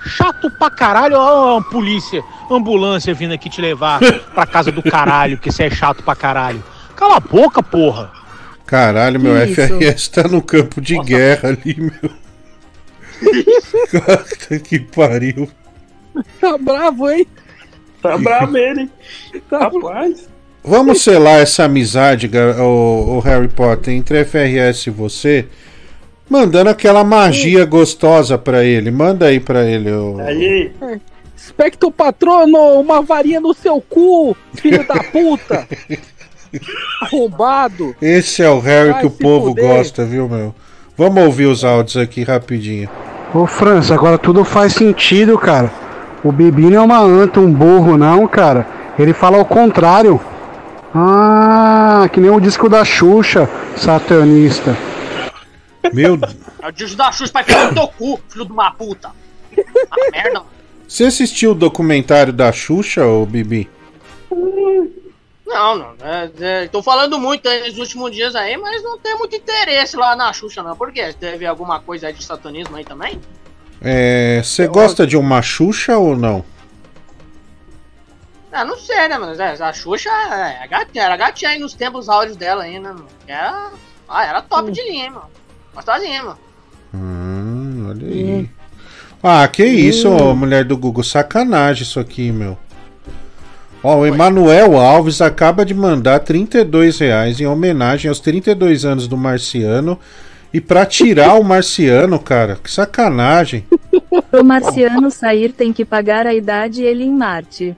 Chato pra caralho, ó, a polícia, ambulância vindo aqui te levar pra casa do caralho, porque você é chato pra caralho. Cala a boca, porra. Caralho, meu Que FRS tá no campo de guerra ali, meu. Puta que pariu. Tá bravo, hein? Tá bravo ele, hein? Rapaz. Vamos selar essa amizade, o, o Harry Potter, entre FRS e você, mandando aquela magia gostosa pra ele. Manda aí pra ele. O... Aí. Espectro patrono, uma varinha no seu cu, filho da puta. Arrombado. Esse é o Harry Vai que o povo fuder. gosta, viu, meu? Vamos ouvir os áudios aqui rapidinho. Ô França, agora tudo faz sentido, cara. O Bibi não é uma anta, um burro, não, cara. Ele fala ao contrário. Ah, que nem o disco da Xuxa, satanista. Meu. É o disco da Xuxa pra ficar no teu cu, filho de uma puta. Ah, merda. Você assistiu o documentário da Xuxa, ô Bibi? Não, não. É, é, tô falando muito aí nos últimos dias aí, mas não tem muito interesse lá na Xuxa, não. Por quê? Teve alguma coisa aí de satanismo aí também? É, Você gosta de uma Xuxa ou não? Ah, não sei, né, mano? É, A Xuxa é, gatinha, era gatinha aí nos tempos áureos dela ainda, mano. Era, ah, era top de linha, hein, mano. Gostosinha, mano. Hum, olha aí. Ah, que isso, ô, mulher do Google. Sacanagem isso aqui, meu. Ó, o Emanuel Alves acaba de mandar 32 reais em homenagem aos 32 anos do Marciano. E pra tirar o Marciano, cara, que sacanagem. O marciano sair tem que pagar a idade ele em Marte.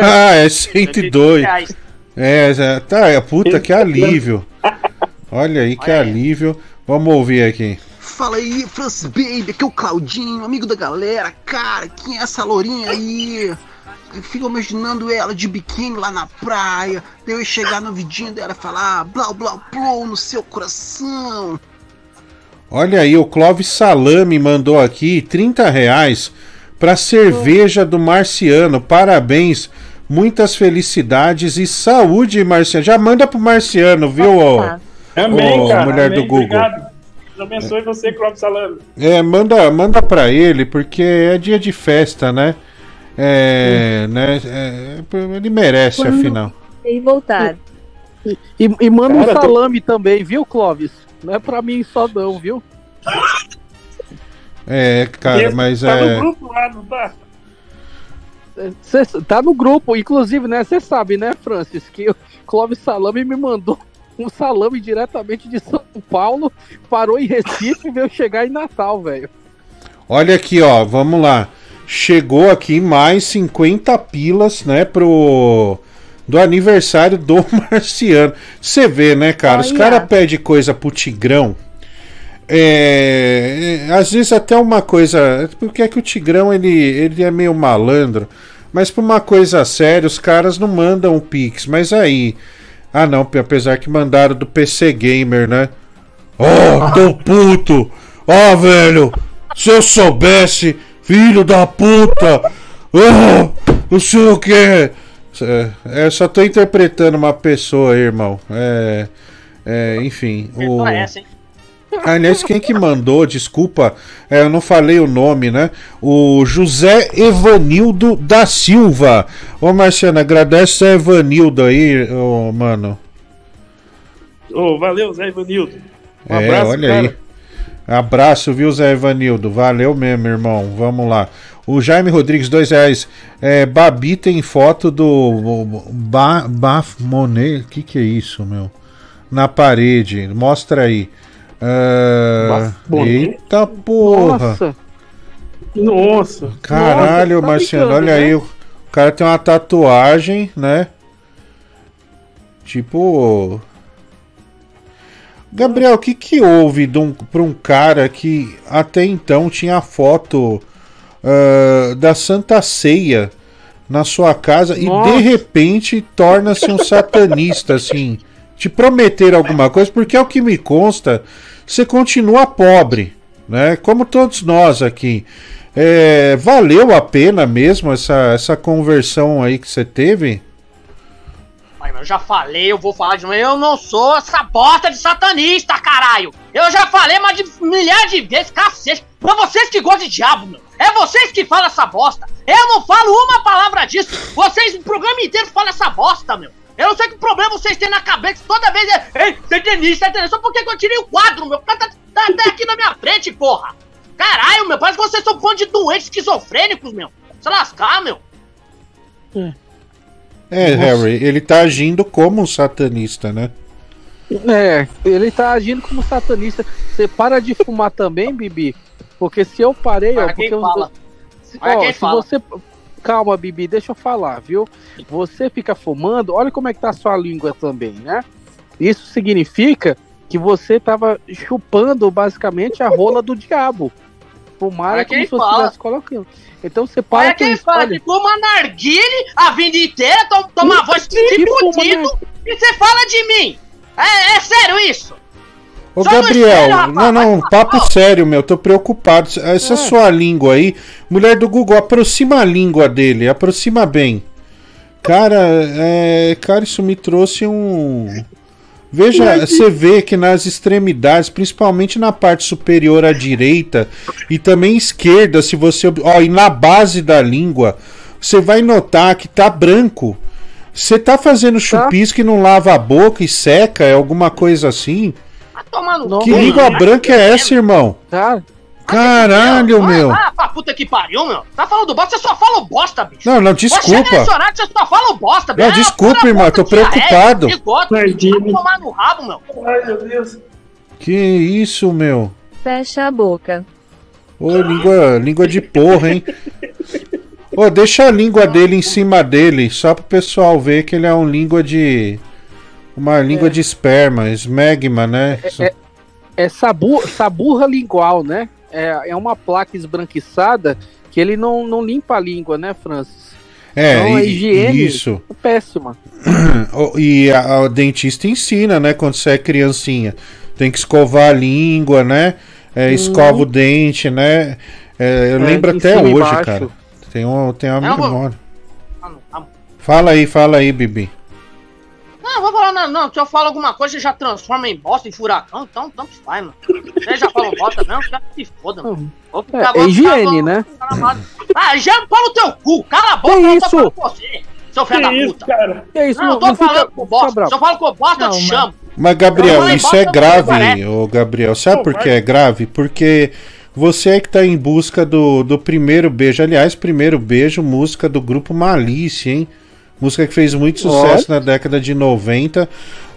Ah, é 102. É, é, tá, é puta que alívio. Olha aí que alívio. Vamos ouvir aqui. Fala aí, Francis Baby, aqui é o Claudinho, amigo da galera. Cara, quem é essa lourinha aí? Eu fico imaginando ela de biquíni lá na praia. Eu ia chegar no vidinho dela e falar blá blá blá no seu coração. Olha aí, o Clóvis Salame mandou aqui 30 reais pra cerveja do Marciano. Parabéns, muitas felicidades e saúde, Marciano. Já manda pro Marciano, viu, ô, Amém, ô, cara. mulher amém, do Google? Obrigado. Deus abençoe você, Clóvis Salame. É, manda, manda pra ele, porque é dia de festa, né? É, né? é, ele merece, Quando- afinal. E voltar. E, e manda um Cara, salame também, viu, Clóvis? Não é pra mim só não, viu? É, cara, mas tá é. no grupo lá, não tá? Cê, tá no grupo, inclusive, né? Você sabe, né, Francis, que o Clóvis Salame me mandou um salame diretamente de São Paulo, parou em Recife e veio chegar em Natal, velho. Olha aqui, ó, vamos lá. Chegou aqui mais 50 pilas, né, pro do aniversário do Marciano. Você vê, né, cara? Os Olha. caras pedem coisa pro Tigrão. É, é, às vezes até uma coisa, porque é que o Tigrão ele, ele é meio malandro, mas pra uma coisa séria os caras não mandam o Pix, mas aí Ah, não, apesar que mandaram do PC Gamer, né? Oh, tô puto! Ó, velho! Se eu soubesse, filho da puta! Oh, não sei o que! É, eu só tô interpretando uma pessoa aí, irmão. É. é enfim. O... essa, hein? Aliás, quem que mandou, desculpa, é, eu não falei o nome, né? O José Evanildo da Silva. Ô Marciano, agradece a Evanildo aí, ô, mano. Ô, valeu, Zé Ivanildo. Um é, abraço, olha cara. aí. Abraço, viu, Zé Evanildo? Valeu mesmo, irmão. Vamos lá. O Jaime Rodrigues, dois reais. É, Babi tem foto do ba, Baf Monet. O que, que é isso, meu? Na parede. Mostra aí. Ah, eita porra. Nossa. Nossa. Caralho, Nossa, tá Marciano, olha né? aí. O cara tem uma tatuagem, né? Tipo. Gabriel, o que que houve um, pra um cara que até então tinha foto ah, da Santa Ceia na sua casa Nossa. e de repente torna-se um satanista, assim? Te prometer alguma coisa, porque é o que me consta, você continua pobre, né? Como todos nós aqui. É, valeu a pena mesmo essa, essa conversão aí que você teve? Eu já falei, eu vou falar de novo. Eu não sou essa bosta de satanista, caralho! Eu já falei mais de milhares de vezes, cacete! Pra vocês que gostam de diabo, meu! É vocês que falam essa bosta! Eu não falo uma palavra disso! Vocês, o programa inteiro, falam essa bosta, meu! Eu não sei que problema vocês têm na cabeça, toda vez é. Ei, satanista, satanista, só porque que eu tirei o quadro, meu! Tá, tá, tá até aqui na minha frente, porra! Caralho, meu, parece que vocês são um bando de doentes esquizofrênicos, meu! Se lascar, meu! É, Harry, ele tá agindo como um satanista, né? É, ele tá agindo como satanista. Você para de fumar também, Bibi? Porque se eu parei, ó, porque quem eu, fala. se, ó, quem se fala. você calma, Bibi, deixa eu falar, viu? Você fica fumando, olha como é que tá a sua língua também, né? Isso significa que você tava chupando basicamente a rola do diabo. Fumar é como se você estivesse colocando. Então você para com quem isso. fala olha. que fuma narguile a vida inteira, toma, toma a voz de que fudido, e você fala de mim! É, é sério isso? Ô Só Gabriel, não, não, papo sério, meu, tô preocupado. Essa É. sua língua aí, mulher do Google, aproxima a língua dele, aproxima bem. Cara, é, cara, isso me trouxe um. Veja, você vê que nas extremidades, principalmente na parte superior à direita e também esquerda, se você. Ó, e na base da língua, você vai notar que tá branco. Você tá fazendo chupisco e não lava a boca e seca, é alguma coisa assim? Tomar no Que língua branca é essa, irmão? Cara, Caralho, meu. lá pra puta que pariu, meu. Tá falando bosta, você só fala bosta, bicho. Não, não, Você é desculpa. você só fala bosta, bicho. Não, desculpa, fala irmão, eu tô diarreia, preocupado. bigode, Vai tomar no rabo, meu. Ai, meu Deus. Que isso, meu? Fecha a boca. Ô, língua, língua de porra, hein? Ô, deixa a língua dele em cima dele, só pro pessoal ver que ele é um língua de. Uma língua de esperma, esmegma, né? é, é sabu, saburra lingual, né? É, é uma placa esbranquiçada que ele não, não limpa a língua, né, Francis? É, então, a higiene isso. é péssima. Ó, E a, a dentista ensina, né? Quando você é criancinha. Tem que escovar a língua, né? É, escova o dente, né? É, eu Uhum. É, lembro em até e hoje, embaixo. cara. Tem, um, tem uma É memória. Ah, não. Fala aí, fala aí, Bibi. Não, vou falar, não, não. Se eu falo alguma coisa, você já transforma em bosta, em furacão, então tanto faz, mano. Você já falou bosta mesmo, já se foda, mano. Vou É, ficar- é vou higiene, né? Ah, higiene para no teu cu, cala a boca, Que eu não tô isso? falando com você, seu filho da puta. cara? Que isso, não, eu não- tô não fica- falando com fica bosta. bravo. Se eu falo com bosta, eu te Não, chamo. Mas, Gabriel, Não, isso é grave, ô Gabriel. Sabe Não, por que é grave? Porque você é que tá em busca do, do primeiro beijo. Aliás, primeiro beijo, música do grupo Malice, hein? Música que fez muito sucesso na década de 90.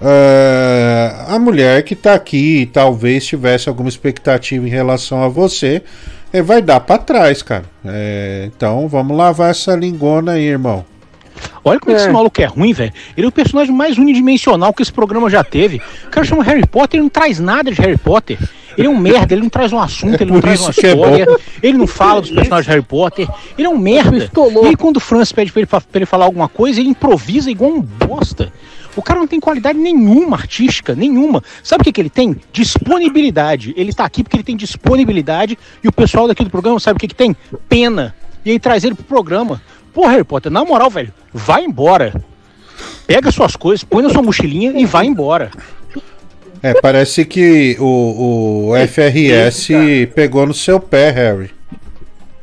Ah, a mulher que tá aqui talvez tivesse alguma expectativa em relação a você, eh, vai dar pra trás, cara. É, então vamos lavar essa lingona aí, irmão. Olha como é. que esse maluco é ruim, velho. Ele é o personagem mais unidimensional que esse programa já teve. O cara chama Harry Potter, ele não traz nada de Harry Potter. Ele é um merda, ele não traz um assunto, ele não Por traz uma é história, bom. ele não fala dos personagens de Harry Potter, ele é um merda. E aí quando o Francis pede pra ele, pra ele falar alguma coisa, ele improvisa igual um bosta. O cara não tem qualidade nenhuma artística, nenhuma. Sabe o que, que ele tem? Disponibilidade. Ele tá aqui porque ele tem disponibilidade e o pessoal daqui do programa sabe o que, que tem? Pena. E aí traz ele pro programa. Pô, Harry Potter, na moral, velho, vai embora. Pega suas coisas, põe na sua mochilinha e vai embora. É, parece que o, o FRS pegou no seu pé, Harry.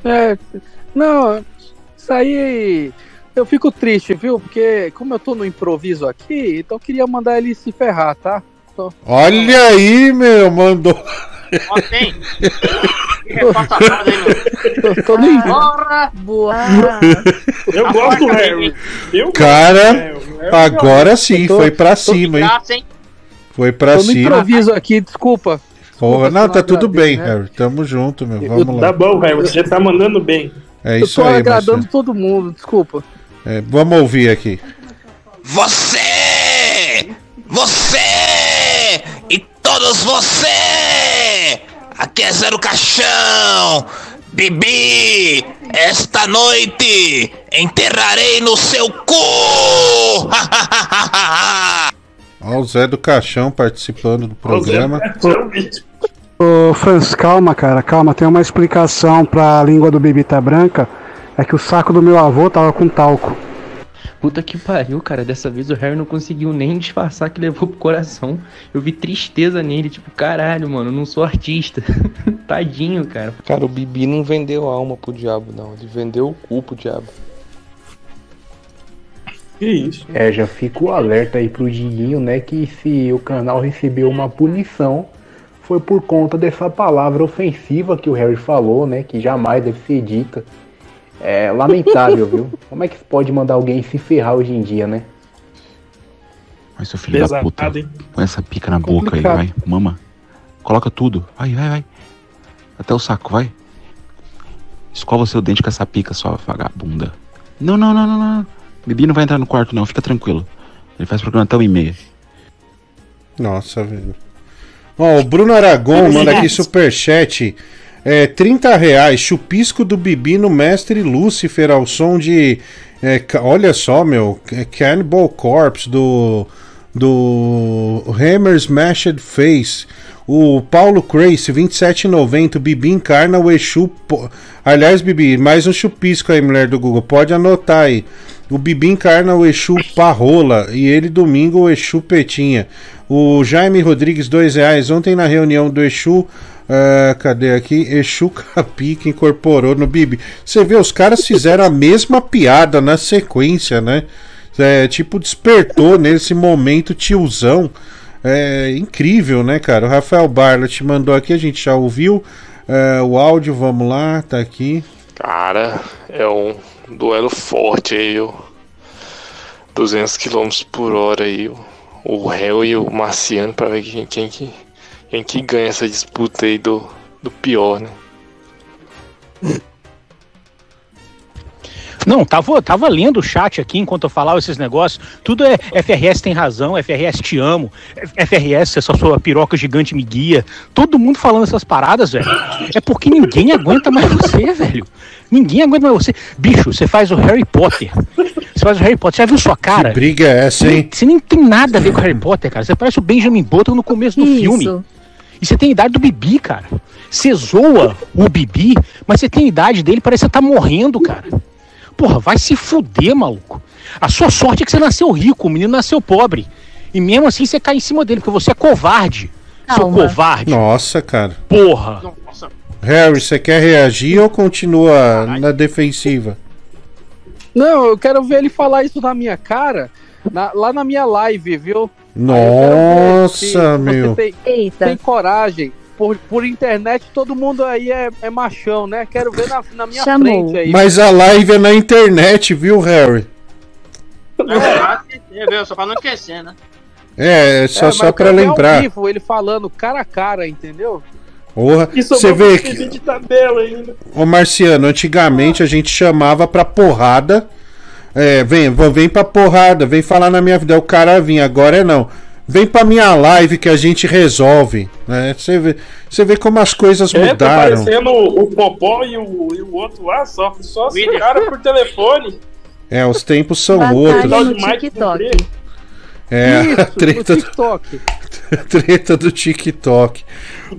É, não, isso aí eu fico triste, viu? Porque como eu tô no improviso aqui, então eu queria mandar ele se ferrar, tá? Tô- Olha aí, meu, mandou. Ó, tem. A. Tô! Boa! Eu gosto do Harry. Eu Cara, agora sim, tô- foi pra cima, hein? Graça, hein? Foi pra Tô cima. improviso aqui, desculpa. Porra, não, tá tudo bem, né? Harry. Tamo junto, meu. Eu- Vamos Tá lá. bom, Harry, você tá mandando bem. É eu isso tô aí, agradando Marcelo. todo mundo, desculpa. É, vamos ouvir aqui. Você! Você! Todos você! Aqui é Zero Caixão! Bibi! Esta noite enterrarei no seu cu! Ó, o Zé do Caixão participando do programa. Ô, Franz, calma, cara, calma. Tem uma explicação pra língua do Bibita Branca. É que o saco do meu avô tava com talco. Puta que pariu, cara. Dessa vez o Harry não conseguiu nem disfarçar que levou pro coração. Eu vi tristeza nele, tipo, caralho, mano, eu não sou artista. Tadinho, cara. Cara, o Bibi não vendeu a alma pro diabo, não. Ele vendeu o cu pro diabo. Que isso? É, já fica o alerta aí pro Diguinho, né? Que se o canal recebeu uma punição, foi por conta dessa palavra ofensiva que o Harry falou, né? Que jamais deve ser dita. É lamentável, viu? Como é que pode mandar alguém se ferrar hoje em dia, né? Vai, seu filho da Pesado, puta. hein? Põe essa pica na boca aí, vai. Mama. Coloca tudo. Vai, vai, vai. Até o saco, vai. Escova seu dente com essa pica, sua vagabunda. Não, não, não, não, não. Bibi não vai entrar no quarto, não. Fica tranquilo. Ele faz programa até uma e meia. Nossa, velho. Ó, o Bruno Aragon manda aqui superchat. É, 30 reais, chupisco do Bibi no Mestre Lúcifer ao som de. é, olha só, meu. é Cannibal Corpse do. Do Hammer Smashed Face. O Paulo Crace, 27,90. O Bibi encarna o Exu. po- Aliás, Bibi, mais um chupisco aí, mulher do Google. Pode anotar aí. O Bibi encarna o Exu Parrola e ele domingo o Exu Petinha. O Jaime Rodrigues, dois reais. Ontem na reunião do Exu, ah, cadê aqui? Exu Capi que incorporou no Bibi. Você vê, os caras fizeram a mesma piada na sequência, né? É, tipo, despertou nesse momento tiozão. É incrível, né, cara? O Rafael Barlet mandou aqui, a gente já ouviu é, o áudio, vamos lá, tá aqui. Cara, é um duelo forte aí, ó. 200 km por hora aí, ó. o réu e o Marciano pra ver quem, quem, que, quem que ganha essa disputa aí do, do pior, né? Não, tava, tava lendo o chat aqui enquanto eu falava esses negócios. Tudo é FRS tem razão, FRS te amo, FRS essa sua piroca gigante me guia. Todo mundo falando essas paradas, velho. É porque ninguém aguenta mais você, velho. Ninguém aguenta mais você. Bicho, você faz o Harry Potter. Você faz o Harry Potter. Você já viu sua cara? Que briga é essa, hein? Você nem tem nada a ver com o Harry Potter, cara. Você parece o Benjamin Button no começo do Isso. filme. E você tem a idade do Bibi, cara. Você zoa o Bibi, mas você tem a idade dele, parece que você tá morrendo, cara. Porra, vai se fuder, maluco. A sua sorte é que você nasceu rico, o menino nasceu pobre. E mesmo assim você cai em cima dele, porque você é covarde. Seu Calma. covarde. Nossa, cara. Porra. Harry, você quer reagir ou continua na defensiva? Não, eu quero ver ele falar isso na minha cara, na- lá na minha live, viu? Nossa, meu. Você tem, tem coragem. Por, por internet, todo mundo aí é, é machão, né? Quero ver na, na minha Chamou. frente aí. Mas a live é na internet, viu, Harry? É, viu? Só pra não esquecer, né? É, só, É, só mas pra ao lembrar. vivo, ele falando cara a cara, entendeu? Porra, você vê que. de tabela ainda. Ô Marciano, antigamente a gente chamava pra porrada É, vem, vem pra porrada, vem falar na minha vida. Aí O cara vinha, agora é não. Vem pra minha live que a gente resolve. Né? Você vê, você vê como as coisas É, tá mudaram. parecendo o, o Popó e o, e o outro lá, só, só se cara por telefone. É, os tempos são Batalha outros. no TikTok. É, Isso, a treta, do, TikTok. treta do TikTok.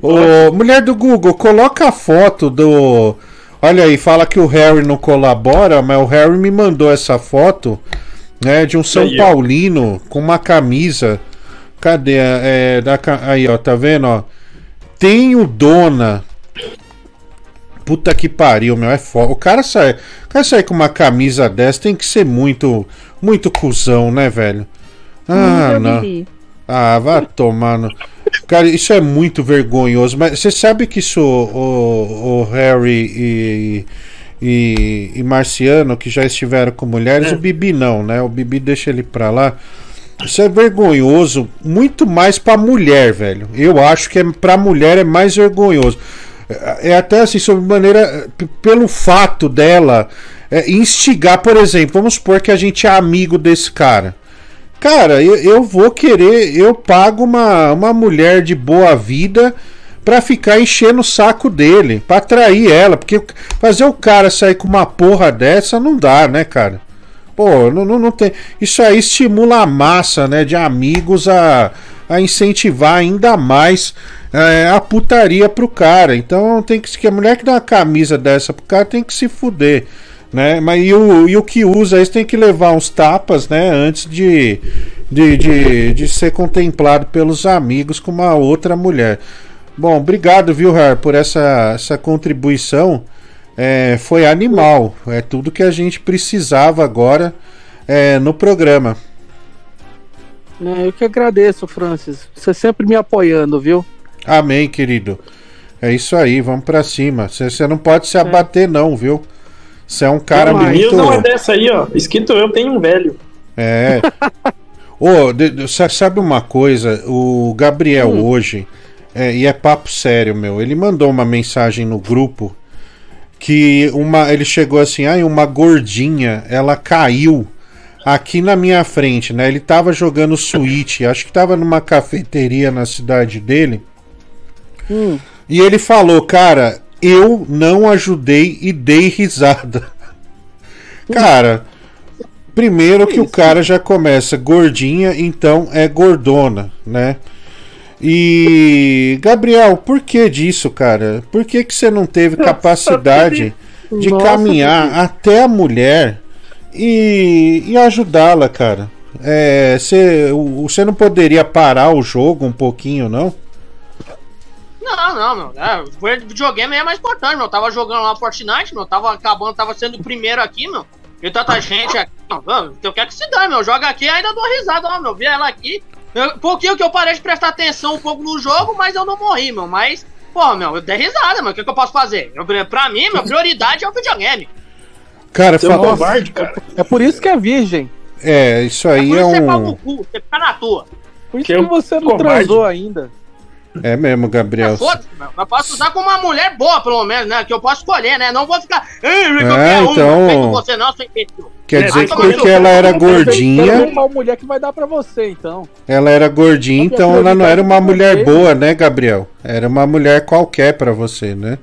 Ô, mulher do Google, coloca a foto do. Olha aí, fala que o Harry não colabora, mas o Harry me mandou essa foto né, de um São Aí, ó. Paulino com uma camisa. Cadê? É, da, ca- aí, ó, tá vendo? Ó? Tenho dona. Puta que pariu, meu, é foda. O cara sai, o cara sai com uma camisa dessa tem que ser muito, muito cuzão, né, velho? Ah, não. Ah, vá tomar no... Cara, isso é muito vergonhoso. Mas você sabe que isso, o, o Harry e, e, e Marciano, que já estiveram com mulheres, É. o Bibi não, né? O Bibi deixa ele pra lá. Isso é vergonhoso, muito mais pra mulher, velho. Eu acho que é, pra mulher é mais vergonhoso. É é até assim, sob maneira. Pelo fato dela é, instigar, por exemplo, vamos supor que a gente é amigo desse cara. Cara, eu, eu vou querer, eu pago uma, uma mulher de boa vida pra ficar enchendo o saco dele, pra atrair ela, porque fazer o cara sair com uma porra dessa não dá, né, cara? Pô, não, não, não tem. Isso aí estimula a massa, né, de amigos a, a incentivar ainda mais é, a putaria pro cara. Então tem que. A mulher que dá uma camisa dessa pro cara tem que se fuder. Né? Mas e o, e o que usa isso tem que levar uns tapas, né? Antes de, de, de, de ser contemplado pelos amigos com uma outra mulher. Bom, obrigado, viu, Har, por essa, essa contribuição. É, foi animal. É tudo que a gente precisava agora é, no programa. É, eu que agradeço, Francis. Você sempre me apoiando, viu? Amém, querido. É isso aí, vamos pra cima. Você você não pode se abater, não, viu? Você é um cara não, a minha muito. não é dessa aí, ó. Escrito eu tenho um velho. É. Ô, de- sa- sabe uma coisa? O Gabriel hoje, é, e é papo sério, meu, ele mandou uma mensagem no grupo que uma, ele chegou assim, ai, uma gordinha, ela caiu aqui na minha frente, né? Ele tava jogando Switch, acho que tava numa cafeteria na cidade dele. E ele falou, cara, eu não ajudei e dei risada. Cara, primeiro que o cara já começa gordinha, então é gordona, né? E Gabriel, por que disso, cara? Por que que você não teve capacidade de caminhar até a mulher e, e ajudá-la, cara? É, você, você não poderia parar o jogo um pouquinho, não? Não, não, meu. É, o videogame é mais importante, meu. Eu tava jogando lá Fortnite, meu. Tava acabando, tava sendo o primeiro aqui, meu. E tanta gente aqui, meu. Eu quero que se dane, meu. Joga aqui ainda dou risada, ó, meu. Vi ela aqui. Eu, pouquinho que eu parei de prestar atenção um pouco no jogo, mas eu não morri, meu. Mas, pô, meu, eu dei risada, meu. O que, que eu posso fazer? Eu, pra mim, meu, prioridade é o videogame. Cara, Você é fala- covarde, cara. É por isso que é virgem. É, isso aí Por é você paga um. o cu, você fica na tua. Por isso Que que, é um você não covarde. transou ainda. É mesmo, Gabriel. Meu. Eu posso usar com uma mulher boa, pelo menos, né? Que eu posso escolher, né? Não vou ficar. "Ah, É, então- feito você não, seu imbecil. Quer É, dizer que porque ela era gordinha, uma mulher que vai dar pra você, então. ela era gordinha, então ela não era uma mulher boa, né, Gabriel? Era uma mulher qualquer pra você, né?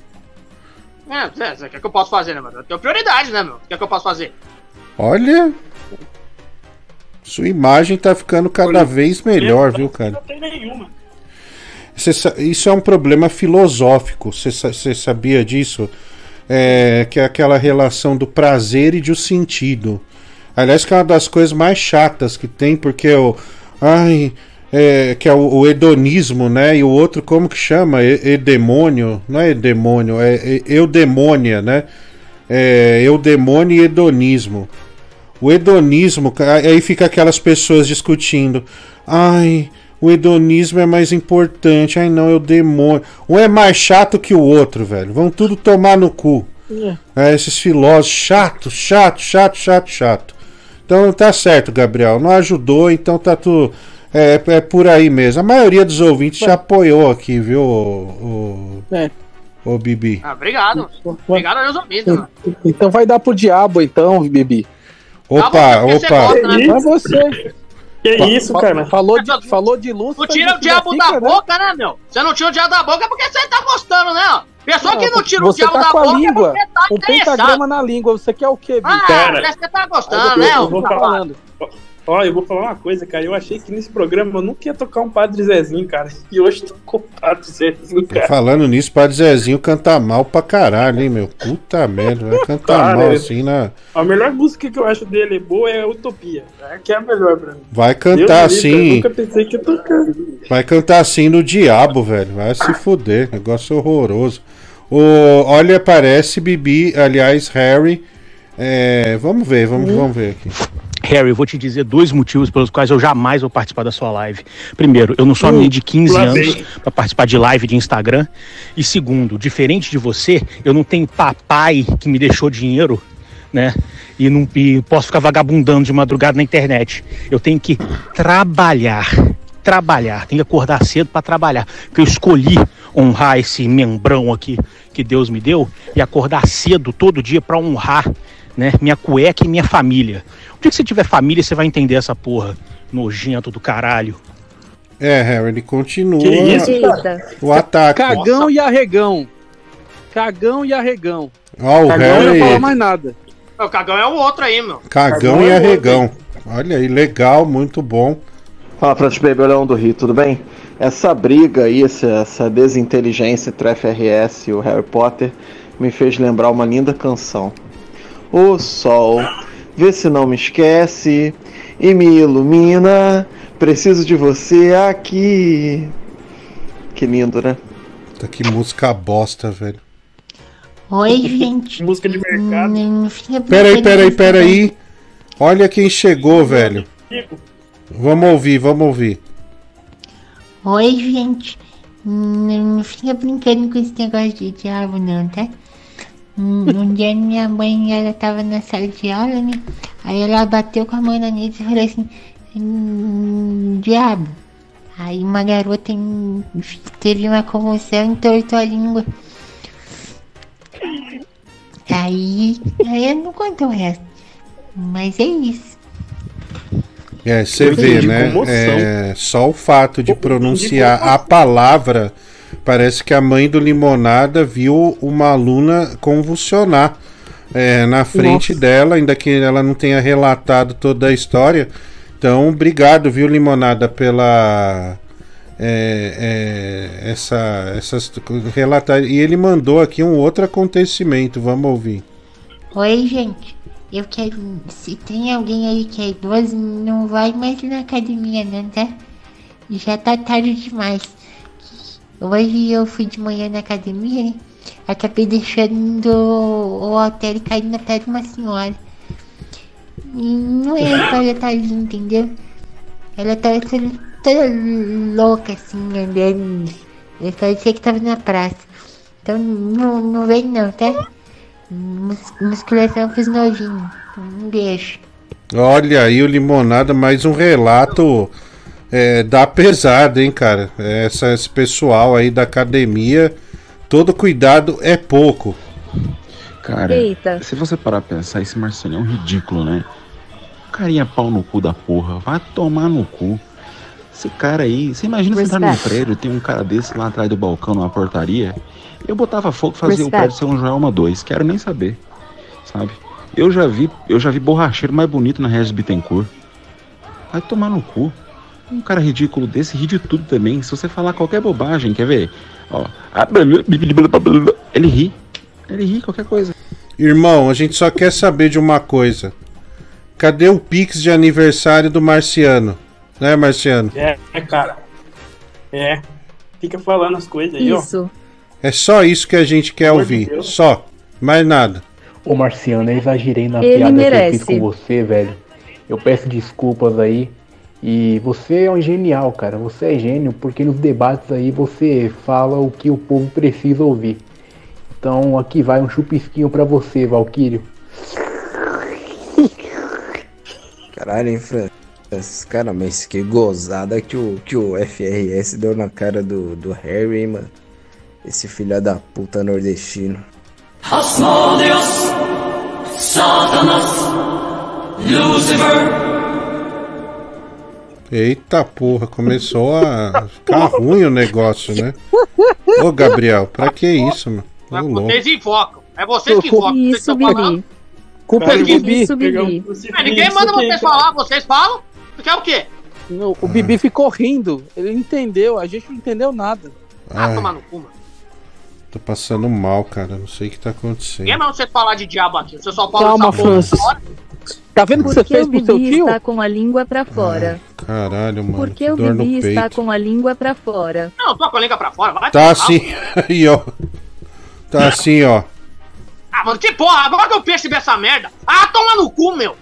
É, é, o que, é que eu posso fazer, né, mano? Eu tenho prioridade, né, meu? O que é que eu posso fazer? Olha. Sua imagem tá ficando cada vez melhor, viu, cara? Não tem nenhuma. Isso é um problema filosófico. Você sa- você sabia disso? É, que é aquela relação do prazer e do sentido. Aliás, que é uma das coisas mais chatas que tem, porque o. Ai. é, que é o, o hedonismo, né? E o outro, como que chama? E- Edemônio? Não é edemônio, é, é eudemônia, né? É, eudemônio e hedonismo. O hedonismo, aí fica aquelas pessoas discutindo. Ai, o hedonismo é mais importante. Ai, não, é o demônio. Um é mais chato que o outro, velho. Vão tudo tomar no cu. É, esses filósofos chato, chato, chato, chato, chato. Então tá certo, Gabriel. Não ajudou, então tá tudo. É, é por aí mesmo. A maioria dos ouvintes já apoiou aqui, viu, o, É. o, o Bibi. Ah, obrigado. Obrigado aos ouvintes. Então vai dar pro diabo, então, Bibi. Opa, você opa. gosta, né? Pra você. Que Fa- isso, fa- cara? Falou de, falou de luz. Não tira o diabo da boca, né, meu? Você não tira o diabo da boca é porque você tá gostando, né? ó? Pessoa que não tira o Você diabo tá da boca língua, é porque tá um interessado. pentagrama na língua. Você quer o quê, bicho? Ah, Cara, parece que você tá Eu, gostando, né? eu ó? vou Tá falar. falando. Ó, eu vou falar uma coisa, cara. Eu achei que nesse programa eu nunca ia tocar um Padre Zezinho, cara. E hoje tocou o Padre Zezinho, cara. Falando nisso, Padre Zezinho canta mal pra caralho, hein, meu? Puta merda, vai cantar Cara, mal ele- assim na. A melhor música que eu acho dele boa é Utopia. É que é a melhor pra mim. Vai Deus cantar livre, assim. Eu nunca pensei que ia tocar. Vai cantar assim no diabo, velho. Vai se fuder. Negócio horroroso. O, olha, parece Bibi, aliás, Harry. É, vamos ver, vamos, vamos ver aqui. Harry, eu vou te dizer dois motivos pelos quais eu jamais vou participar da sua live. Primeiro, eu não sou menina de 15 lá anos para participar de live de Instagram. E segundo, diferente de você, eu não tenho papai que me deixou dinheiro, né? E não e posso ficar vagabundando de madrugada na internet. Eu tenho que trabalhar. Trabalhar, tenho que acordar cedo para trabalhar. Porque eu escolhi honrar esse membrão aqui que Deus me deu e acordar cedo todo dia para honrar, né, minha cueca e minha família. O dia que você tiver família, você vai entender essa porra nojento do caralho. É, Harry, ele continua Que isso, o ataque. Cagão e arregão. Cagão e arregão. Ó, o Cagão não Harry. fala mais nada. O cagão é o outro aí, meu. Cagão e arregão. Olha aí, legal, muito bom. Fala, Front Baby, Leão do Rio, tudo bem? Essa briga aí, essa, essa desinteligência entre o FRS e o Harry Potter me fez lembrar uma linda canção. O sol, vê se não me esquece e me ilumina, preciso de você aqui. Que lindo, né? Tá que música bosta, velho. Oi, gente. Música de mercado. Peraí, peraí, peraí. Olha quem chegou, velho. Vamos ouvir, vamos ouvir. Oi, gente. Não, não fica brincando com esse negócio de diabo, não, tá? Um, um dia minha mãe, ela tava na sala de aula, né? Aí ela bateu com a mão na mesa e falou assim: "Hum, Diabo. Aí uma garota teve uma convulsão e entortou a língua. Aí, aí eu não conto o resto. Mas é isso. É, você vê, né? É, só o fato de pronunciar a palavra, parece que a mãe do Limonada viu uma aluna convulsionar é, na frente Nossa. dela, ainda que ela não tenha relatado toda a história. Então, obrigado, viu, Limonada, pela. É, é, essa, essas relatar e ele mandou aqui um outro acontecimento vamos ouvir Oi, gente. Eu quero. Se tem alguém aí que é idoso, não vai mais na academia, não, tá? Já tá tarde demais. Hoje eu fui de manhã na academia, né? Acabei deixando o hotel e caindo na pé de uma senhora. E não é para tarde, entendeu? Ela tava toda, toda louca, assim, andando. Eu parecia que tava na praça. Então não, não vem não, tá? Mus- musculação fiz novinho. Um beijo. Olha aí o Limonada, mais um relato é, da pesada, hein, cara? Essa, esse pessoal aí da academia, todo cuidado é pouco. Cara, Eita. se você parar pra pensar, esse Marcelinho é um ridículo, né? Carinha pau no cu da porra, vai tomar no cu. Esse cara aí, você imagina você entrar num Respect. prédio, tem um cara desse lá atrás do balcão, numa portaria. Eu botava fogo e fazia o Respect. prédio São João uma 2, quero nem saber, sabe? Eu já vi, eu já vi borracheiro mais bonito na Regis Bittencourt. Vai tomar no cu. Um cara ridículo desse ri de tudo também. Se você falar qualquer bobagem, quer ver? Ó, ele ri. Ele ri qualquer coisa. Irmão, a gente só quer saber de uma coisa. Cadê o Pix de aniversário do Marciano? Né, Marciano? É, cara. É. Fica falando as coisas aí, ó. Isso. É só isso que a gente quer de ouvir. Deus. Só. Mais nada. Ô Marciano, eu exagerei na Ele piada que eu merece. fiz com você, velho. Eu peço desculpas aí. E você é um genial, cara. Você é gênio porque nos debates aí você fala o que o povo precisa ouvir. Então aqui vai um chupisquinho pra você, Valquírio. Caralho, hein, Francis? Cara, mas que gozada que o, que o FRS deu na cara do, do Harry, hein, mano. Esse filho da puta nordestino. Asmodeus, Satanas, Eita porra, começou a ficar ruim o negócio, né? Ô Gabriel, pra que isso, mano? Ô, louco. Vocês invocam. É vocês que invocam. Vocês Isso, estão falando. Bibi. Culpa é do Bibi. Isso, Bibi. É, ninguém manda vocês falar, vocês falam. Tu quer o quê? Não, o Bibi ficou rindo. Ele entendeu, a gente não entendeu nada. Ah, tomar no cu, mano. tô passando mal, cara. Não sei o que tá acontecendo. Ninguém manda vocês falar de diabo aqui. Você só fala Calma, Francis. hora. Tá vendo o que você fez o pro seu Bibi tio? está com a língua pra fora? Caralho, mano. Por que o dor no Bibi está peito. com a língua pra fora? Não, tô com a língua pra fora. Vai Tá assim, aí, ó. Tá assim, ó. Ah, mano, que porra. Agora que eu percebi essa merda. Ah, toma no cu, meu.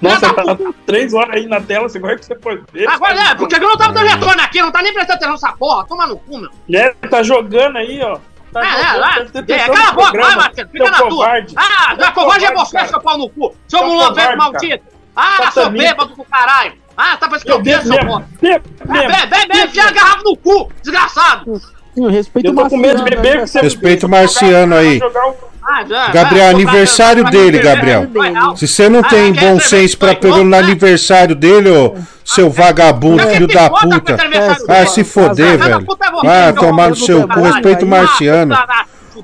Nossa, tá três horas aí na tela, agora que você pode ver. Agora é, porque eu não tava dando retorno aqui. Não tá nem prestando atenção nessa porra. Toma no cu, meu. É, tá jogando aí, ó. Tá É, jogando, é, presta É, atenção cala a boca, vai, Marcelo. Fica na tua. Ah, Seu é covarde é você, seu pau no cu. Seu mulambeiro covarde, maldito. Ah, Tá seu bêbado do caralho. Ah, tá pra Eu bebo esquecer, seu É, mesmo. bebe, bebe, bebe, enfia a garrafa no cu, desgraçado. Eu respeito Eu tô com medo de beber, você Respeita o marciano aí. Ah, já, Gabriel, vai, aniversário vai, dele, Gabriel. vai, Se você não Ah, tem bom senso pra pegar no aniversário dele, ô seu vagabundo, filho da puta. Vai dele? se foder, da velho. é Vai seu tomar no seu cu, caralho. respeita o Ah, marciano.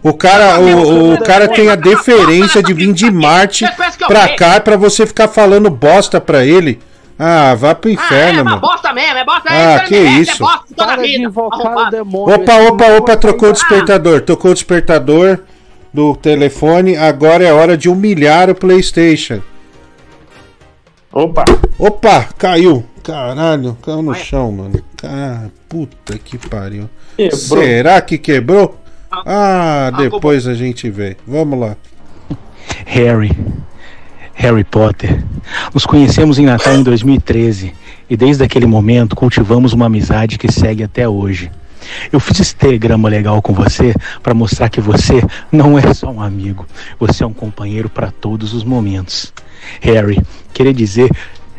O cara, o, o cara tem a deferência de vir de Marte pra cá pra você ficar falando bosta pra ele. Ah, vá pro É inferno, uma mano. bosta mesmo, é bosta. Ah, é, que é, isso. É bosta toda a Para de vida. demônio. Opa, opa, opa, trocou o despertador. Tocou o despertador do telefone. Agora é hora de humilhar o PlayStation. Opa! Opa, caiu. Caralho, caiu no chão, mano. Cara, puta que pariu. Quebrou. Será que quebrou? Ah, depois a gente vê. Vamos lá. Harry. Harry Potter. Nos conhecemos em Natal em 2013 e desde aquele momento cultivamos uma amizade que segue até hoje. Eu fiz esse telegrama legal com você para mostrar que você não é só um amigo, você é um companheiro para todos os momentos. Harry, queria dizer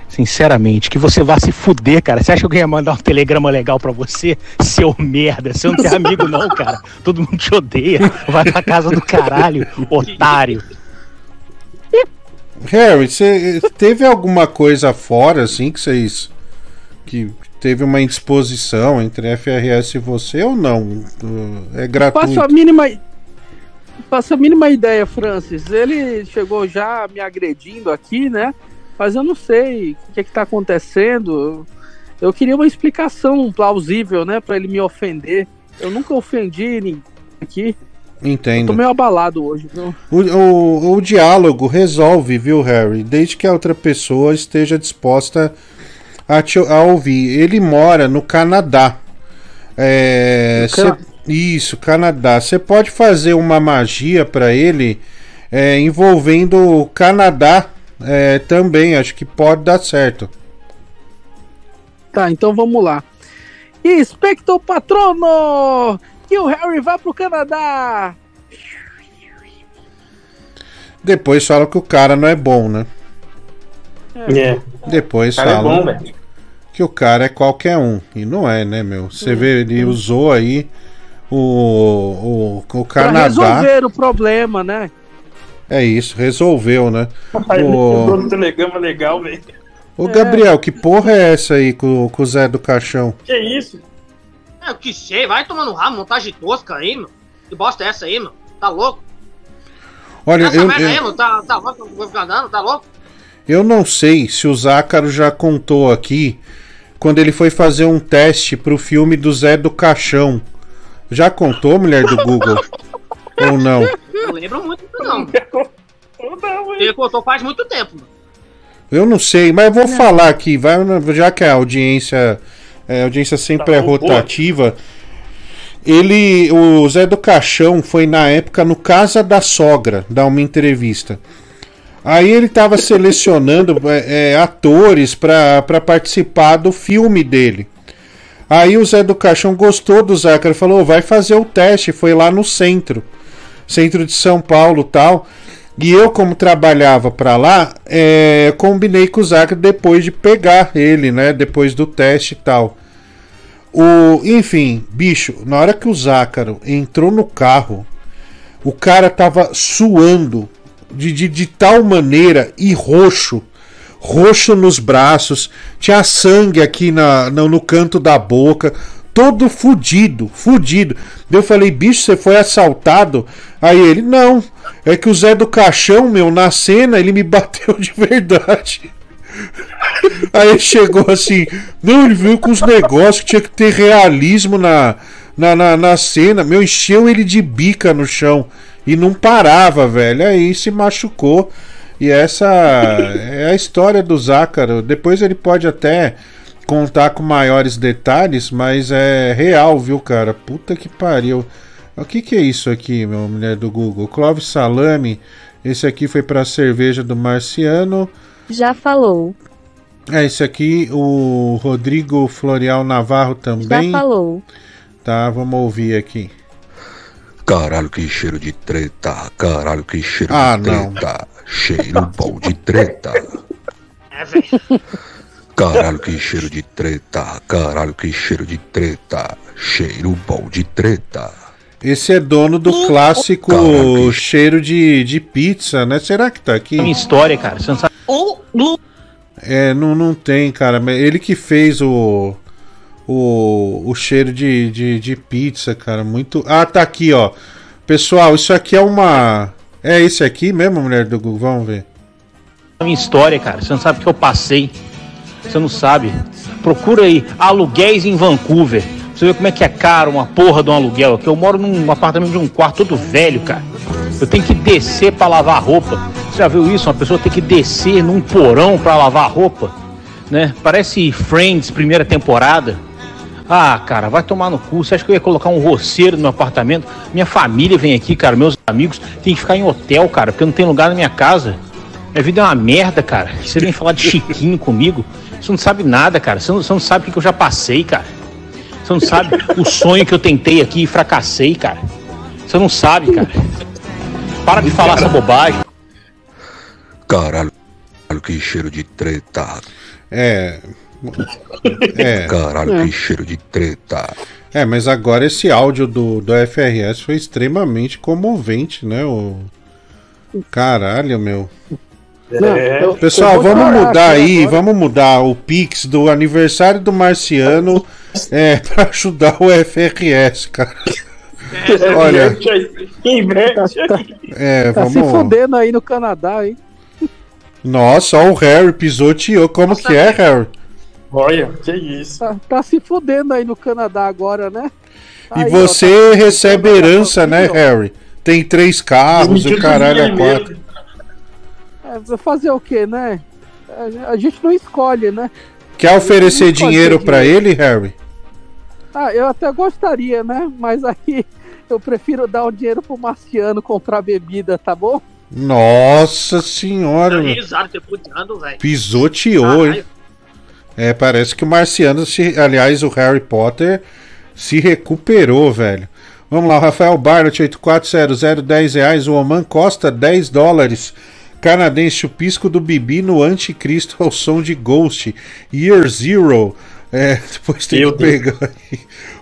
sinceramente que você vá se fuder, cara. Você acha que eu ia mandar um telegrama legal para você? Seu merda, você não tem amigo não, cara. Todo mundo te odeia. Vai pra casa do caralho, otário. Harry, você teve alguma coisa fora, assim, que vocês. que teve uma indisposição entre FRS e você ou não? É gratuito. Faço a mínima. Faço a mínima ideia, Francis. Ele chegou já me agredindo aqui, né? Mas eu não sei o que, é que tá acontecendo. Eu queria uma explicação plausível, né? Pra ele me ofender. Eu nunca ofendi ninguém aqui. Tô Entendo. meio abalado hoje? O, o, o diálogo resolve, viu, Harry? Desde que a outra pessoa esteja disposta a, te, a ouvir. Ele mora no Canadá. É, No cê- isso, Canadá. Você pode fazer uma magia para ele é, envolvendo o Canadá é, também. Acho que pode dar certo. Tá, então vamos lá. Expecto Patrono! Que o Harry vá pro Canadá! Depois fala que o cara não é bom, né? É. Depois cara é fala bom, que o cara é qualquer um. E não é, né, meu? Você vê, ele usou aí o, o, o Pra Canadá. resolver o problema, né? É isso, resolveu, né? Aí quebrou O, telegrama legal, velho. o Gabriel, que porra é essa aí com, com o Zé do Caixão? Que isso? É, eu que sei, vai tomando rabo, montagem tosca aí, meu. Que bosta é essa aí, meu? Tá louco? Olha, essa eu, merda aí, eu, meu, tá, tá louco? Vou ficar andando, tá louco? Eu não sei se o Zácaro já contou aqui quando ele foi fazer um teste pro filme do Zé do Caixão. Já contou, mulher do Google? Ou não? Não lembro muito disso, não. Ele contou faz muito tempo. Eu não sei, mas eu vou falar aqui, vai, já que a audiência, é, a audiência sempre é Tá boa. rotativa. Ele, o Zé do Caixão foi na época no Casa da Sogra dar uma entrevista. Aí ele estava selecionando é, é, atores para participar do filme dele. Aí o Zé do Caixão gostou do Zácaro, falou: vai fazer o teste. Foi lá no centro, centro de São Paulo tal. E eu, como trabalhava para lá, é, combinei com o Zácaro depois de pegar ele, né? Depois do teste e tal. O, enfim, bicho, na hora que o Zácaro entrou no carro, o cara tava suando de, de, de tal maneira e roxo roxo nos braços, tinha sangue aqui na, no, no canto da boca, todo fudido, fudido. Eu falei, bicho, você foi assaltado? Aí ele, não, é que o Zé do Caixão, meu, na cena, ele me bateu de verdade. Aí ele chegou assim, não, ele veio com os negócios tinha que ter realismo na, na, na, na cena, meu, encheu ele de bica no chão e não parava, velho. Aí se machucou. E essa é a história do Zácaro. Depois ele pode até contar com maiores detalhes, mas é real, viu, cara? Puta que pariu. O que, que é isso aqui, meu mulher do Google? Clóvis Salame. Esse aqui foi pra cerveja do Marciano. Já falou. É, esse aqui, o Rodrigo Florial Navarro também. Já falou. Tá, vamos ouvir aqui. Caralho, que cheiro de treta. Caralho, que cheiro Ah, de não. treta. Cheiro bom de treta. É, velho. Caralho, que cheiro de treta. Caralho, que cheiro de treta. Cheiro bom de treta. Esse é dono do clássico cheiro de, de pizza, né? Será que tá aqui? Minha história, cara. Você não sabe. É, não, não tem, cara. Ele que fez o. O, o cheiro de, de, de pizza, cara. Muito. Ah, tá aqui, ó. Pessoal, isso aqui é uma. É esse aqui mesmo, mulher do Google? Vamos ver. minha história, cara. Você não sabe o que eu passei. Você não sabe. Procura aí aluguéis em Vancouver. Você vê como é que é caro uma porra de um aluguel aqui. Eu moro num apartamento de um quarto todo velho, cara. Eu tenho que descer pra lavar roupa. Você já viu isso? Uma pessoa tem que descer num porão pra lavar roupa, né? Parece Friends primeira temporada. Ah, cara, vai tomar no cu. Você acha que eu ia colocar um roceiro no meu apartamento? Minha família vem aqui, cara, meus amigos tem que ficar em hotel, cara, porque não tem lugar na minha casa. Minha vida é uma merda, cara. Você vem falar de Chiquinho comigo? Você não sabe nada, cara. Você não, você não sabe o que que eu já passei, cara. Você não sabe o sonho que eu tentei aqui e fracassei, cara. Você não sabe, cara. Para de falar essa bobagem. Caralho, que cheiro de treta. É. É. Caralho, É. que cheiro de treta. É, mas agora esse áudio do, do FRS foi extremamente comovente, né? O... Caralho, meu. É. Pessoal, vamos mudar aí, vamos mudar o Pix do aniversário do Marciano é, pra ajudar o FRS, cara. Olha, Inverte aí. Inverte aí. é, Tá se vamos. fudendo aí no Canadá, hein? Nossa, o Harry pisoteou. Como que é, Harry? Olha, que isso. Tá, tá se fudendo aí no Canadá agora, né? E Aí, ó, você tá- recebe herança, né, Harry? Tem três carros, o caralho é quatro. É, fazer o quê, né? A- gente não escolhe, né? Quer oferecer dinheiro dinheiro. ele, Harry? Ah, eu até gostaria, né? Mas aí eu prefiro dar o dinheiro pro Marciano comprar bebida, tá bom? Nossa senhora, meu. Risado, puteando, pisoteou, hein? É, parece que o Marciano, se, aliás, o Harry Potter se recuperou, velho. Vamos lá, Rafael Barnett, 8400, 10 reais. O Oman Costa, 10 dólares. Canadense, o pisco do Bibi no Anticristo ao som de Ghost. Year Zero. É, depois tem Meu que pegar aí.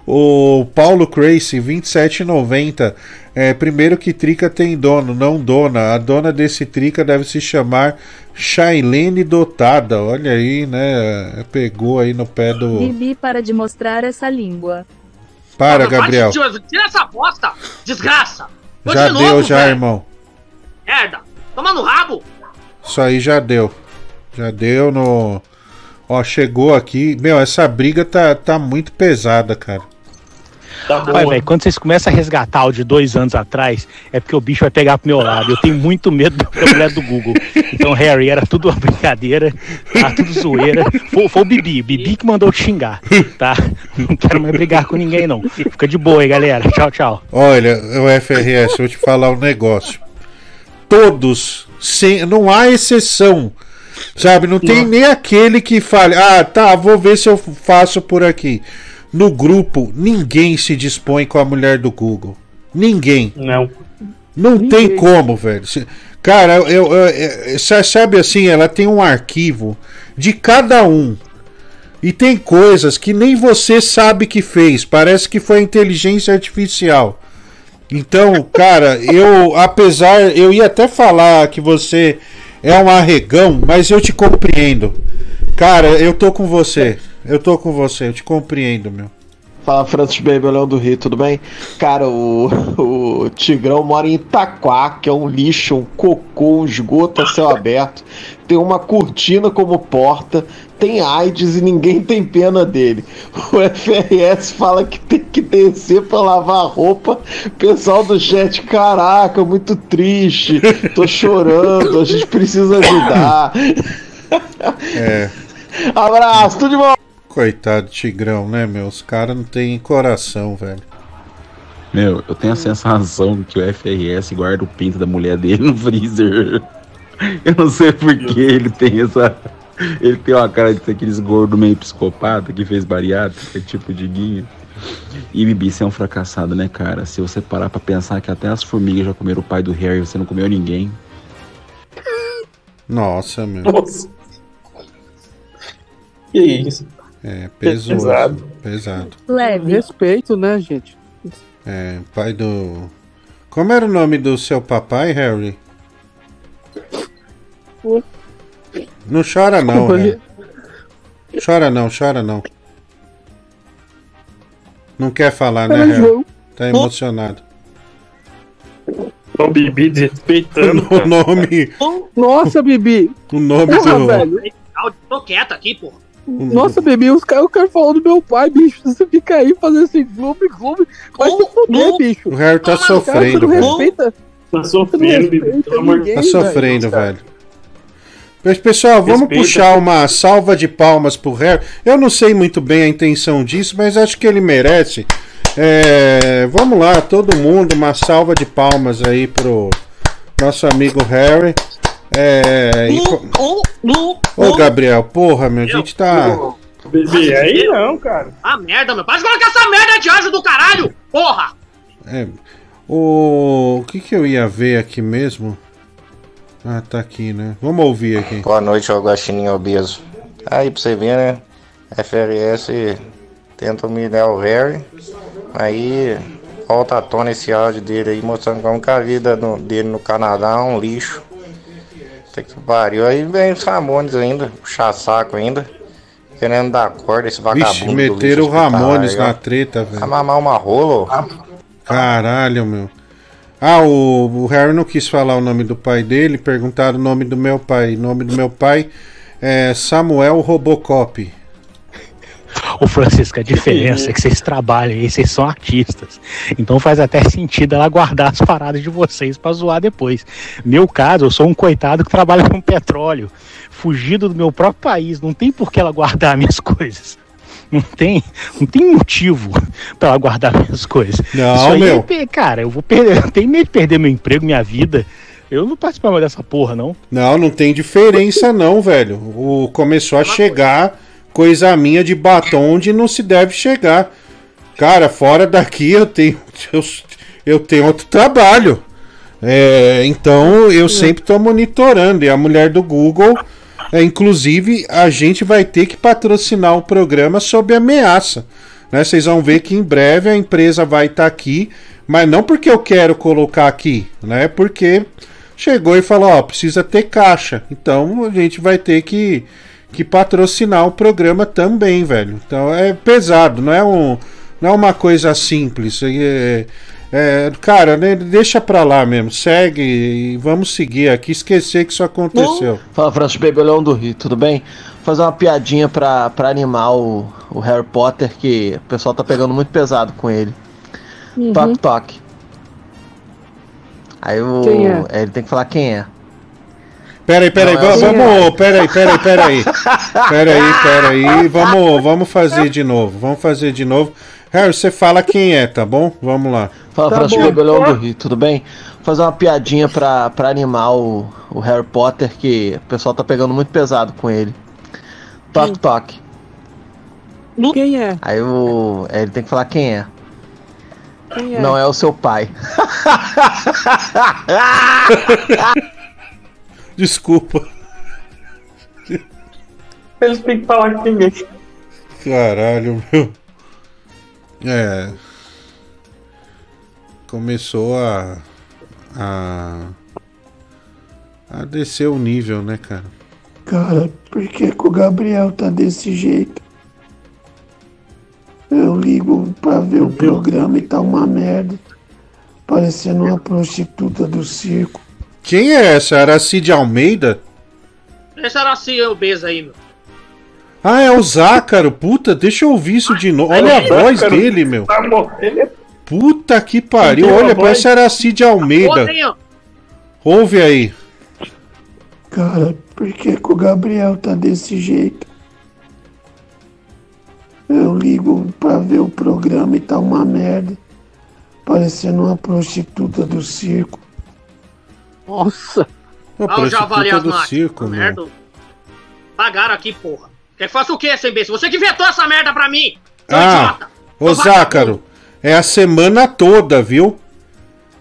O Paulo Crazy, 27,90. É, primeiro que Trica tem dono, não dona. A dona desse Trica deve se chamar Shailene Dotada. Olha aí, né? Pegou aí no pé do. Bibi para de mostrar essa língua. Para, Gabriel. Tira tira essa bosta, desgraça. Foi Já de deu, novo, já, velho. irmão. Merda. Toma no rabo. Isso aí já deu. Já deu no. Ó, chegou aqui. Meu, essa briga tá, tá muito pesada, cara. Tá velho, quando vocês começam a resgatar o de dois anos atrás, é porque o bicho vai pegar pro meu lado. Eu tenho muito medo da mulher do Google. Então, Harry, era tudo uma brincadeira, tá? Tudo zoeira. Foi, foi o Bibi, o Bibi que mandou te xingar, tá? Não quero mais brigar com ninguém, não. Fica de boa aí, galera. Tchau, tchau. Olha, o FRS, vou te falar um negócio. Todos, sem, não há exceção. Sabe, não tem nem aquele que fale, ah, tá, vou ver se eu faço por aqui. No grupo, ninguém se dispõe com a mulher do Google. Ninguém. Não. Não tem como, velho. Se- Cara, eu, eu- eu- sa- sabe assim, ela tem um arquivo de cada um. E tem coisas que nem você sabe que fez. Parece que foi inteligência artificial. Então, cara, eu, apesar, eu ia até falar que você é um arregão, mas eu te compreendo. Cara, eu tô com você. Eu tô com você, eu te compreendo, meu. Fala Francis Baby, Leão do Rio, tudo bem? Cara, o, o Tigrão mora em Itaquá, que é um lixo, um cocô, um esgoto a céu aberto. Tem uma cortina como porta, tem AIDS e ninguém tem pena dele. O FRS fala que tem que descer pra lavar roupa. Pessoal do chat, caraca, muito triste, tô chorando, a gente precisa ajudar. É. Abraço, tudo de bom! Coitado do Tigrão, né, meu? Os caras não têm coração, velho. Meu, eu tenho a sensação que o FRS guarda o pinto da mulher dele no freezer. Eu não sei por que ele tem essa. Ele tem uma cara de ser aqueles gordo meio psicopata que fez bariátrica, tipo de guinho. E Bibi, você é um fracassado, né, cara? Se você parar pra pensar que até as formigas já comeram o pai do Harry e você não comeu ninguém. Nossa, meu. Nossa. Que isso? É, peso, Pesado. pesado. Leve. Respeito, né, gente? É, pai do. Como era o nome do seu papai, Harry? Não chora não, Harry. Chora não, chora não. Não quer falar, né? João. Tá emocionado. O Bibi desrespeitando. O nome. Nossa, Bibi. O nome Porra, do. velho. Tô quieto aqui, pô. Nossa, Bibi, os caras cara falando do meu pai, bicho. Você fica aí fazendo esse clube, clube. Vai se fuder, bicho. O Harry tá sofrendo, velho. respeita. Tá sofrendo, Bibi. Pelo amor de Tá sofrendo, velho. Mas, pessoal, vamos Respeita. puxar uma salva de palmas pro Harry. Eu não sei muito bem a intenção disso, mas acho que ele merece. É, vamos lá, todo mundo, uma salva de palmas aí pro nosso amigo Harry. É, e Ô, Gabriel, porra, meu, a gente tá. Bibi, aí não, cara. Ah, merda, meu. Para de colocar essa merda de anjo do caralho! Porra! É, o... o que que eu ia ver aqui mesmo? Ah, tá aqui, né? Vamos ouvir aqui. Boa noite, ao Guaxininho Obeso. Aí pra você ver, né? FRS tenta humilhar o Harry. Aí volta à tona esse áudio dele aí, mostrando como que a vida no- dele no Canadá é um lixo. Puta que pariu. Aí vem os Ramones ainda, puxar saco ainda. Querendo dar corda esse vagabundo. Vixe, meteram o Ramones na treta, Vai velho. mamar uma rola. Caralho, meu. Ah, o, o Harry não quis falar o nome do pai dele, perguntaram o nome do meu pai. O nome do meu pai é Samuel Robocop. Ô Francisco, a diferença é que vocês trabalham aí, vocês são artistas. Então faz até sentido ela guardar as paradas de vocês pra zoar depois. Meu caso, eu sou um coitado que trabalha com petróleo, fugido do meu próprio país. Não tem por que ela guardar minhas coisas. Não tem, não tem motivo pra ela guardar minhas coisas. Não, Isso aí meu. é pe- cara, eu vou perder, eu tenho medo de perder meu emprego, minha vida. Eu não participo mais dessa porra, não. Não, não tem diferença não, velho. O, começou a chegar coisa minha de batom onde não se deve chegar. Cara, fora daqui eu tenho eu, eu tenho outro trabalho. É, então eu sempre tô monitorando. E a mulher do Google, é, inclusive, a gente vai ter que patrocinar o programa sob ameaça. Né? Vocês vão ver que em breve a empresa vai estar aqui, mas não porque eu quero colocar aqui, né? Porque chegou e falou, ó, precisa ter caixa. Então a gente vai ter que, que patrocinar o programa também, velho. Então é pesado, não é um não é uma coisa simples. É, é, cara, deixa pra lá mesmo. Segue e vamos seguir aqui. Esquecer que isso aconteceu. Fala Francis Baby, Leão do Rio, tudo bem? Vou fazer uma piadinha pra, pra animar o, o Harry Potter, que o pessoal tá pegando muito pesado com ele. Uhum. Toque, toque. Aí o. Quem é? Ele tem que falar quem é. Peraí, peraí, Não, é vamos. Peraí, peraí, peraí. Peraí, peraí. Vamos, vamos fazer de novo. Vamos fazer de novo. Harry, você fala quem é, tá bom? Vamos lá. Fala Tá Francis bom. Baby, Leão do Rio, tudo bem? Vou fazer uma piadinha pra, pra animar o, o Harry Potter, que o pessoal tá pegando muito pesado com ele. Toque, toque. Quem é? Aí o. Ele tem que falar quem é. Quem é? Não é o seu pai. Desculpa. Eles têm que falar quem é. Caralho, meu. É. Começou a. a. A descer o nível, né, cara? Cara, por que, que o Gabriel tá desse jeito? Eu ligo pra ver o programa e tá uma merda. Parecendo uma prostituta do circo. Quem é essa? Aracide Almeida? Esse era assim, obesa aí, meu. Ah, é o Zácaro. Puta, deixa eu ouvir isso de novo. Olha a voz dele, meu. Tá morrendo. é Puta que pariu. Olha, parece Aracide Almeida. Ouve aí. Cara, por que, que o Gabriel tá desse jeito? Eu ligo pra ver o programa e tá uma merda. Parecendo uma prostituta do circo. Nossa! Uma Ah, o javali prostituta do circo. Merda. Pagaram aqui, porra. Quer que faça o quê, seu imbecil? Você que inventou essa merda pra mim! Ah, idiota! ô Zácaro, é a semana toda, viu?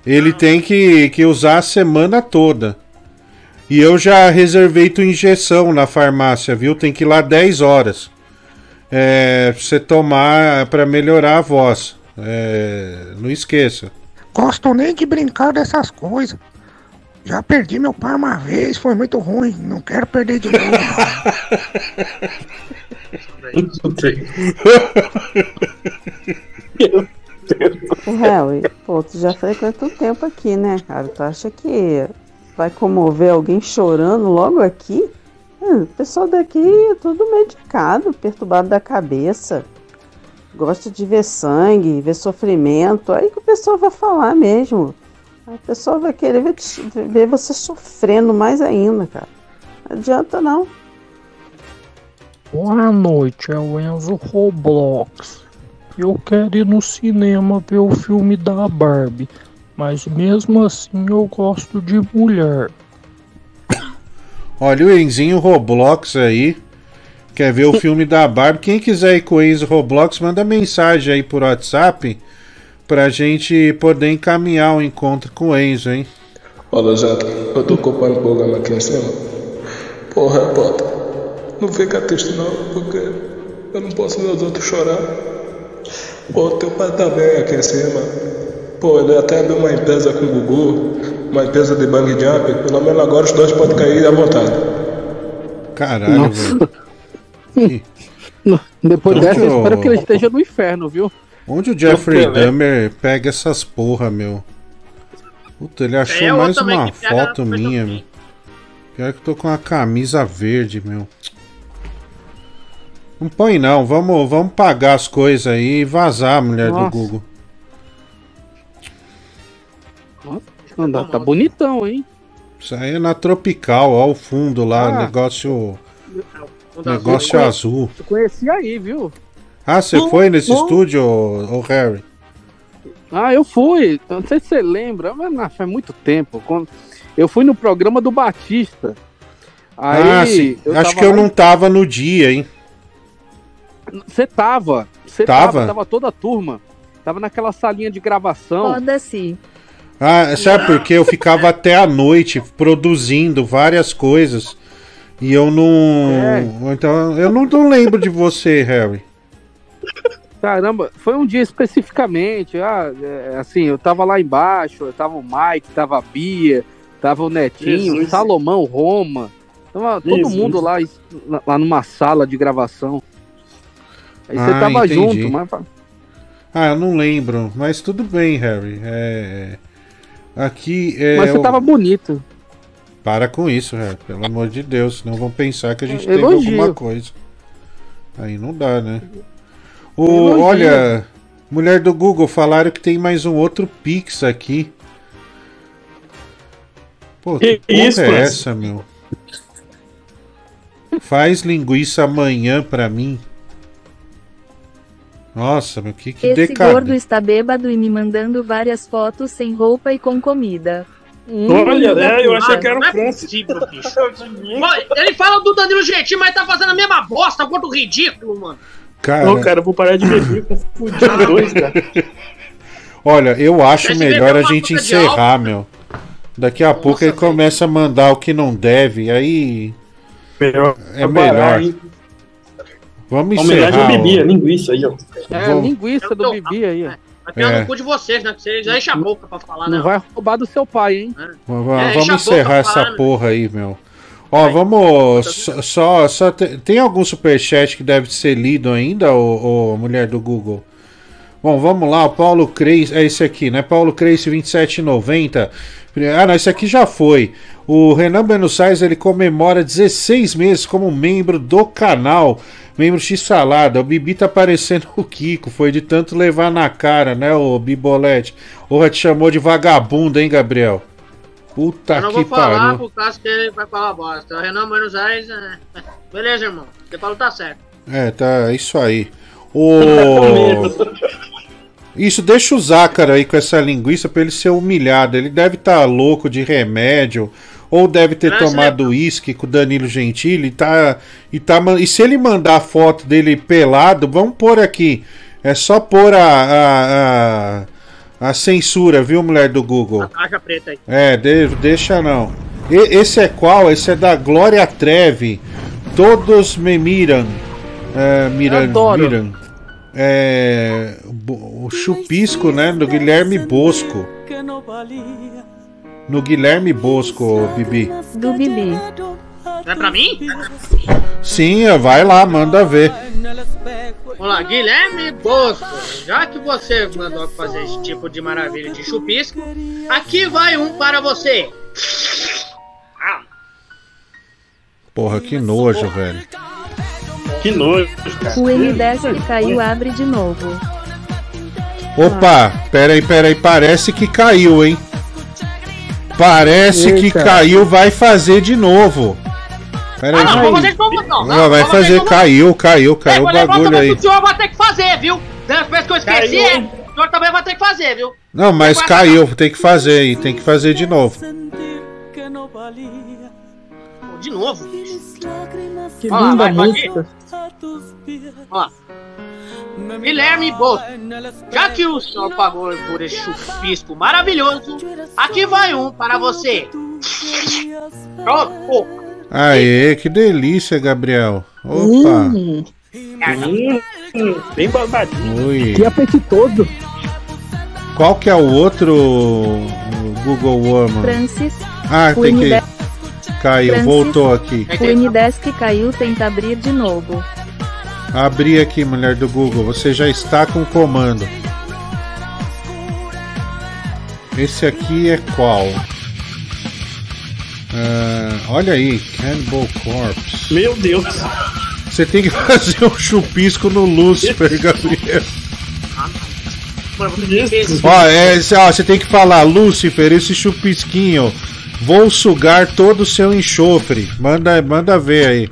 Ele Ah. tem que, que usar a semana toda. E eu já reservei tua injeção na farmácia, viu? Tem que ir lá 10 horas. É, pra você tomar pra melhorar a voz. É, não esqueça. Gosto nem de brincar dessas coisas. Já perdi meu pai uma vez, foi muito ruim. Não quero perder de novo. O Harry, pô, tu já frequenta um tempo aqui, né, cara? Tu acha que vai comover alguém chorando logo aqui? Hum, o pessoal daqui é tudo medicado, perturbado da cabeça. Gosta de ver sangue, ver sofrimento. Aí que o pessoal vai falar mesmo. Aí o pessoal vai querer ver, ver você sofrendo mais ainda, cara. Não adianta não. Boa noite, é o Enzo Roblox. Eu quero ir no cinema ver o filme da Barbie, mas mesmo assim eu gosto de mulher. Olha o Enzinho Roblox aí. Quer ver o filme da Barbie? Quem quiser ir com o Enzo Roblox, manda mensagem aí por WhatsApp pra gente poder encaminhar o encontro com o Enzo, hein? Olha, Jota, eu tô ocupando o programa aqui em cima. Porra, repórter, não fica triste não, porque eu não posso ver os outros chorar. Pô, teu pai tá bem aqui em cima. Pô, ele até abriu uma empresa com o Gugu, uma empresa de bang jump. Pelo menos agora os dois podem cair à vontade. Caralho, Nossa. velho. Depois Onde dessa, eu espero que ele esteja no inferno, viu? Onde o Jeffrey. Dahmer pega essas porra, meu? Puta, ele achou É, mais uma foto minha, meu. Pior que eu tô com uma camisa verde, meu. Não põe não, vamos, vamos pagar as coisas aí e vazar, mulher do Nossa. Google. Anda, tá bonitão, hein? Isso aí é na Tropical, ó o fundo lá, Ah. negócio negócio azul. azul. Eu conheci aí, viu? Ah, você Bom, foi nesse bom. estúdio, ô, ô Harry? Ah, eu fui. Não sei se você lembra, mas não, faz muito tempo. Quando... Eu fui no programa do Batista. Aí, ah, sim. eu Acho que eu lá não tava no dia, hein? Você tava. Você Tava? tava? Tava toda a turma. Tava naquela salinha de gravação. Foda-se. Ah, sabe por quê? Eu ficava até a noite produzindo várias coisas e eu não. Então, eu não, não lembro de você, Harry. Caramba, foi um dia especificamente. Ah, é, assim, eu tava lá embaixo, tava o Mike, tava a Bia, tava o Netinho, Jesus. Salomão, Roma. Tava todo Jesus. mundo lá, lá numa sala de gravação. Aí você Ah, tava entendi. junto, mas. Ah, eu não lembro, mas tudo bem, Harry. É. Aqui é. Mas você tava bonito. Para com isso, Harry, pelo amor de Deus, senão vão pensar que a gente Elogio. teve alguma coisa. Aí não dá, né? O, olha, mulher do Google, falaram que tem mais um outro Pix aqui. Pô, que, isso, é essa, meu? Faz linguiça amanhã pra mim. Nossa, meu, que, que Esse decadente. gordo está bêbado e me mandando várias fotos sem roupa e com comida. Olha, né? Eu achei que era o é possível, Ele fala do Danilo Gentil, mas tá fazendo a mesma bosta, gordo ridículo, mano. Cara, Não, cara, eu vou parar de beber, confundir os dois, cara. Olha, eu acho melhor a gente encerrar, meu. Daqui a pouco ele começa a mandar o que não deve, aí. Melhor. É melhor. Vamos Homenagem encerrar. ao Bibi, a linguiça aí, ó. É, Vou- linguiça do Bibi aí, ó. Vai É. no cu de vocês, né? Vocês já enchem a boca pra falar, Não não. vai roubar do seu pai, hein? É, enche a vamos encerrar essa falando. porra aí, meu. Ó, vamos. Só, só, só te- tem algum superchat que deve ser lido ainda, ô, ô, mulher do Google? Bom, vamos lá, o Paulo Creis, é esse aqui, né? Paulo Creis 2790. Ah, não, esse aqui já foi. O Renan Buenos Aires, ele comemora 16 meses como membro do canal. Membro X-Salada. O Bibi tá parecendo o Kiko. Foi de tanto levar na cara, né, o Bibolete? Porra, te chamou de vagabundo, hein, Gabriel? Puta Eu não Tá vou falar pariu. por causa que ele vai falar bosta. O Renan Buenos Aires. é- Beleza, irmão. Você falou tá certo. É, tá, é isso aí. O... Isso deixa o Zácaro aí com essa linguiça pra ele ser humilhado. Ele deve estar louco de remédio. Ou deve ter Parece tomado uísque com o Danilo Gentili e tá, e tá. E se ele mandar a foto dele pelado, vamos pôr aqui. É só pôr a, a, a, a censura, viu, mulher do Google? Caixa preta aí. É, de- deixa não. E- esse é qual? Esse é da Glória Treve. Todos me miram. É, miram, Adoro. miram. É, o chupisco, né? Do Guilherme Bosco. No Guilherme Bosco, Bibi. Do Bibi. É pra mim? Sim, vai lá, manda ver. Vamos lá, Guilherme Bosco. Já que você mandou fazer esse tipo de maravilha de chupisco, aqui vai um para você. Porra, que nojo, velho. Que nojo, O M10 que caiu abre de novo. Opa, peraí, peraí, parece que caiu, hein? Parece que Eita. caiu, vai fazer de novo. Peraí. Ah, não, vou fazer de novo, não. Não, vai fazer, caiu, caiu, É, caiu vou o bagulho aí. O senhor vai ter que fazer, viu? Depois que eu esqueci, Caiu. é, o senhor também vai ter que fazer, viu? Não, mas caiu, tem que fazer aí, tem que fazer de novo. De novo? Que Olha lá, linda vai, pode ir. música. Ó lá. Guilherme Bosco, já que o senhor pagou por esse chupisco maravilhoso, aqui vai um para você. Pronto. Aê, que delícia, Gabriel. Opa. Hum, bem babadinho. Ui. Que apetitoso. Qual que é o outro Google Woman? Francis. Ah, o tem que. M10 Caiu, Francis. voltou aqui. O M10 que caiu tenta abrir de novo. Abri aqui, mulher do Google. Você já está com o comando. Esse aqui é qual? Ah, olha aí, Cannibal Corpse. Meu Deus. Você tem que fazer um chupisco no Lucifer, Gabriel. Ó, é, ó, você tem que falar, Lúcifer, esse chupisquinho. Vou sugar todo o seu enxofre. Manda, manda ver aí.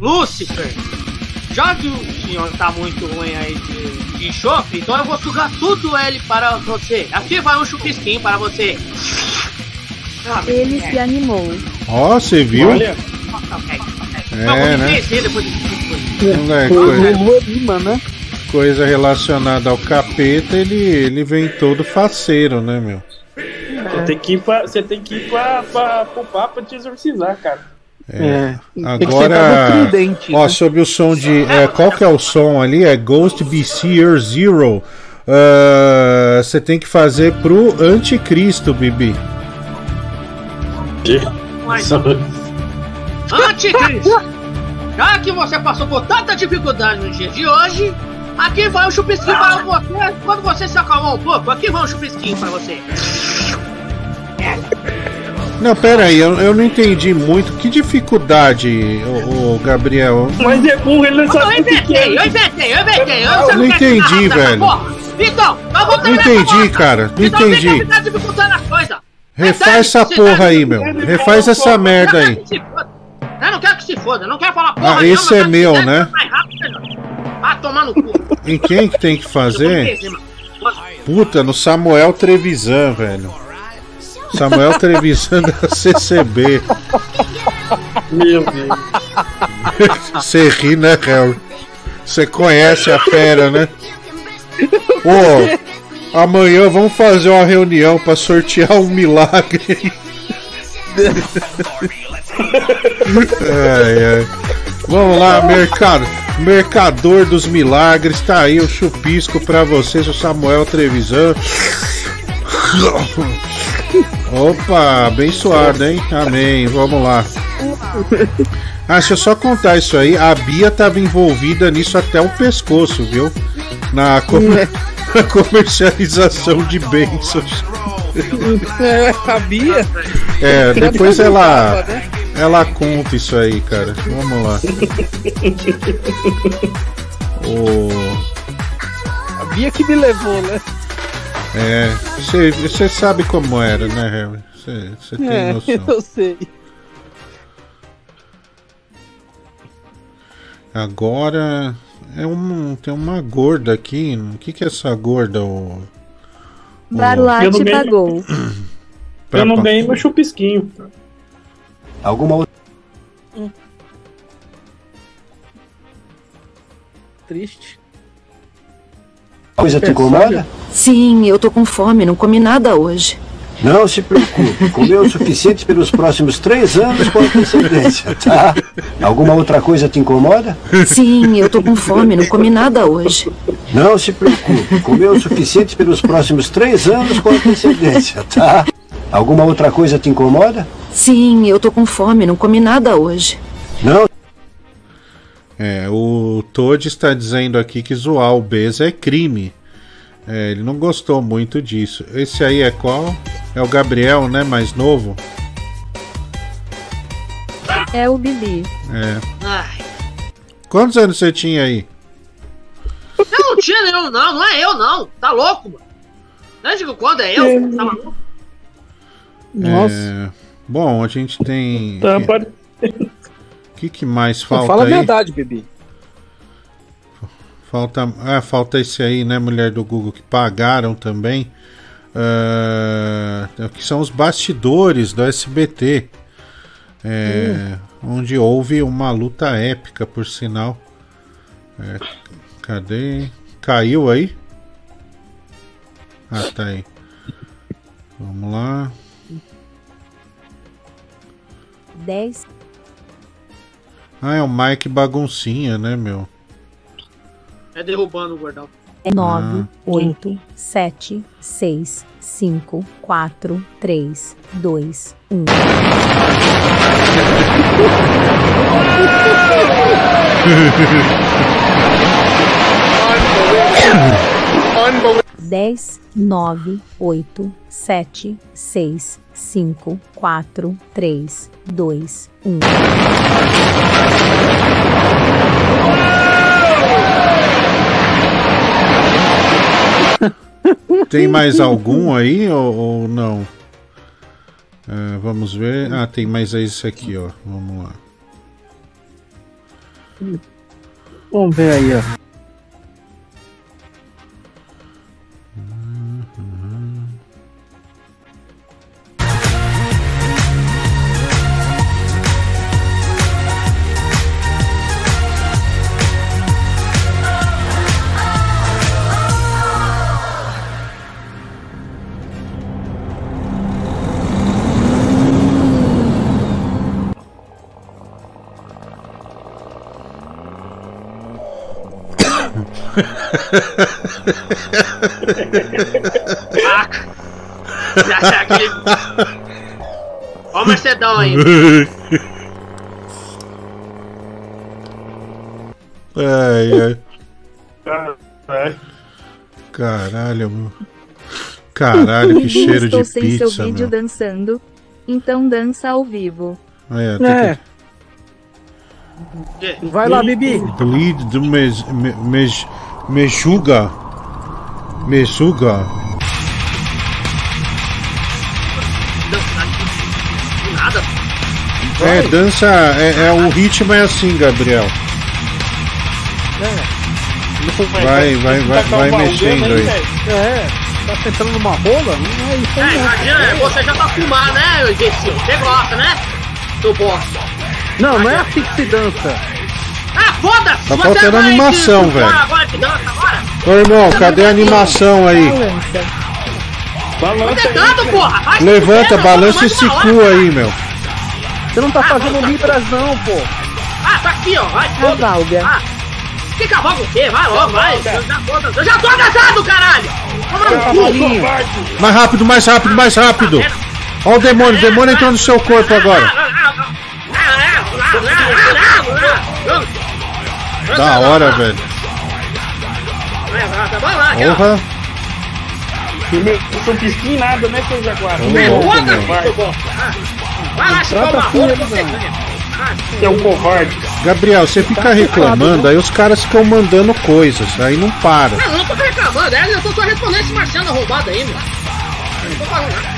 Lúcifer, já que o senhor tá muito ruim aí de, de enxofre, então eu vou sugar tudo ele para você. Aqui vai um chupisquinho para você. Ele se animou. Ó, você viu? Olha. É, né? é coisa, né? coisa relacionada ao capeta, ele, ele vem todo faceiro, né, meu? Você tem que ir, pra, você tem que ir pra, pra, pro papo te exorcizar, cara. É. Tem que sentar Agora, ó, né? sobre o som de. é, qual que é o som ali? É Ghost Beseer Zero. Ah, Você tem que fazer pro Anticristo, Bibi. Mas, Anticristo, já que você passou por tanta dificuldade no dia de hoje, aqui vai um chupisquinho para você. Quando você se acalmar um pouco, aqui vai um chupisquinho para você. Não, pera aí, eu, eu não entendi muito. Que dificuldade, o, Gabriel? Mas é burro, ele não Eu sabe o que inventei, é. eu inventei, eu inventei. Eu Eu não entendi, velho. Então, eu vou Não terminar entendi, cara. Não Então, entendi. Você tá dificultando as coisas. Refaz essa porra aí, meu. Refaz essa merda aí. Eu não quero que se foda, não quero falar porra Ah, esse é meu, né? Vai tomar no cu. Em quem que tem que fazer? Puta, no Samuel Trevisan, velho. Samuel Trevisan da CCB. Meu Deus. Você ri, né, Harry? Você conhece a fera, né? Ô, amanhã vamos fazer uma reunião pra sortear um milagre. ai, ai. Vamos lá, mercado, mercador dos milagres, tá aí o chupisco pra vocês, o Samuel Trevisan. Opa, abençoado, hein? Amém. Vamos lá. Ah, deixa eu só contar isso aí. A Bia tava envolvida nisso até o pescoço, viu? Na, comer- na comercialização de bênçãos. É, sabia? É, depois ela né? ela conta isso aí, cara. Vamos lá. O A Bia que me levou, né? é, você sabe como era, né, Harry? Você tem É, noção. eu sei. Agora é um tem uma gorda aqui. O que que é essa gorda? O, o- pagou. Eu não ganhei meu chupisquinho. Alguma outra. Triste. Coisa te incomoda? Sim, eu tô com fome, não comi nada hoje. Não se preocupe, comeu o suficiente pelos próximos três anos com antecedência, tá? Alguma outra coisa te incomoda? Sim, eu tô com fome, não comi nada hoje. Não se preocupe, comeu o suficiente pelos próximos três anos com antecedência, tá? Alguma outra coisa te incomoda? Sim, eu tô com fome, não comi nada hoje. Não. É, o Todd está dizendo aqui que zoar o Bez é crime. É, ele não gostou muito disso. Esse aí é qual? É o Gabriel, né? Mais novo? É o Bibi. É. Ai, Quantos anos você tinha aí? eu não tinha nenhum, não, não é eu, não. Tá louco, mano. Não digo quando é eu, tá maluco? É, bom, a gente tem. Tá, O que, que mais falta fala a aí? verdade, bebê. Falta, ah, falta esse aí, né, mulher do Google, que pagaram também. Ah, que são os bastidores do SBT. É, Onde houve uma luta épica, por sinal. É, cadê? Caiu aí? Ah, tá aí. Vamos lá. 10, Ah, é o Mike Baguncinha, né, meu? É derrubando o gordão. é 9, 8, 7, 6, 5, 4, 3, 2, 1. Dez, nove, oito, sete, seis, cinco, quatro, três, dois, um. Tem mais algum aí ou, ou não? É, vamos ver. Ah, tem mais esse aqui, ó. Vamos lá. Vamos ver aí, ó. Já tá aquele. Ó o Mercedão aí. ai, ai. Caralho. Caralho, meu. Caralho, que cheiro estou de sem seu pizza, vídeo meu. dançando. Então dança ao vivo. É, tem É. que... Vai lá, Bibi. Bleed do mes, me, mes, Mejuga. Nada. É, dança. É, é, o ritmo é assim, Gabriel. Vai, vai, vai, vai mexendo aí. É, tá sentando numa rola? Não é isso É, aí, não. imagina, você já tá fumado, né, imbecil? Você gosta, né? Do bosta. Não, não é assim que se dança. Ah, foda-se! Tá faltando animação, velho. Ô irmão, cadê a animação aí? Tentando, porra! Vai se Levanta, balança esse cu aí, meu. Você não tá fazendo libras não, pô. Ah, tá aqui, ó. Vai. Cavalga. Ah, que cavalga o quê? Vai logo, vai. Eu já tô, eu já tô atrasado, caralho. Mais rápido, mais rápido, mais rápido! Ó o demônio, o demônio entrou no seu corpo agora. Da hora, velho. Vai lá. Porra. Primeiro, chupisquinho nada, né, seu Jaguar? Ô, louco, Foda-se, meu. Ah, Vai lá, chupar Trata uma assim, roupa, né, você? Ah, Você é um covarde. Gabriel, você fica reclamando, aí os caras ficam mandando coisas, aí não para. Não, eu não tô reclamando, é, eu tô só respondendo esse marciano arrombado aí, meu. Eu não tô falando nada.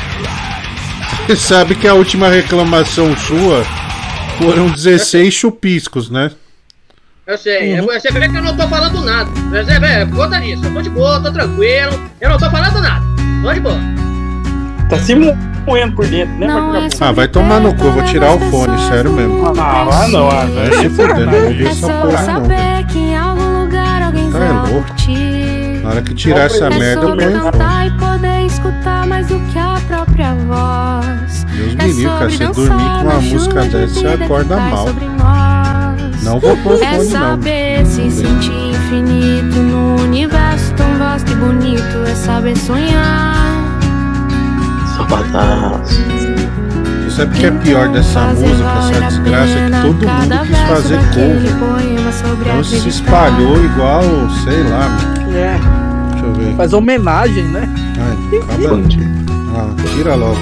Você sabe que a última reclamação sua foram 16 chupiscos, né? Eu sei, é, você vê que eu não tô falando nada. Você vê, conta nisso, eu tô de boa, tô tranquilo, eu não tô falando nada. Tô de boa. Tá se moendo por dentro, né, vagabundo? Ah, vai tomar no cu, eu vou tirar o fone, sério mesmo. Ah, ah, não, ah, Vai se fuder, não vou ver essa porra não. velho. Saber que em algum lugar alguém Tá é louco. Na hora que tirar essa É merda, eu ponho fone. poder escutar mais do que a própria voz. Deus É me livre, cara. Você dormir com uma música dessa, você acorda mal. Não vou pôr É saber se sentir infinito no universo tão vasto e bonito. É saber sonhar. Você sabe o que é pior dessa música, essa desgraça, é que todo mundo quis fazer cover. Então se espalhou igual, sei lá, mano. É. Deixa eu ver. Faz homenagem, né? Ai, acaba. Ah, tira logo.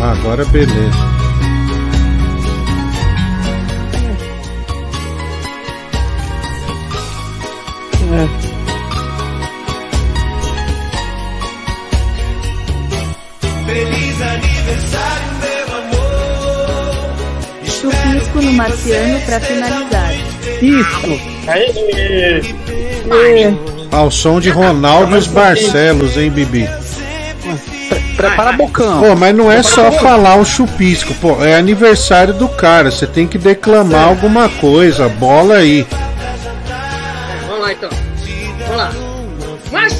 Ah, agora beleza. Feliz aniversário, meu amor. Chupisco no marciano pra finalizar. Isso. Aê! Ah, o som de Ronaldo e os Barcelos, hein, Bibi? Prepara bocão. Pô, mas não é só falar o chupisco, pô, é aniversário do cara, você tem que declamar alguma coisa, bola aí.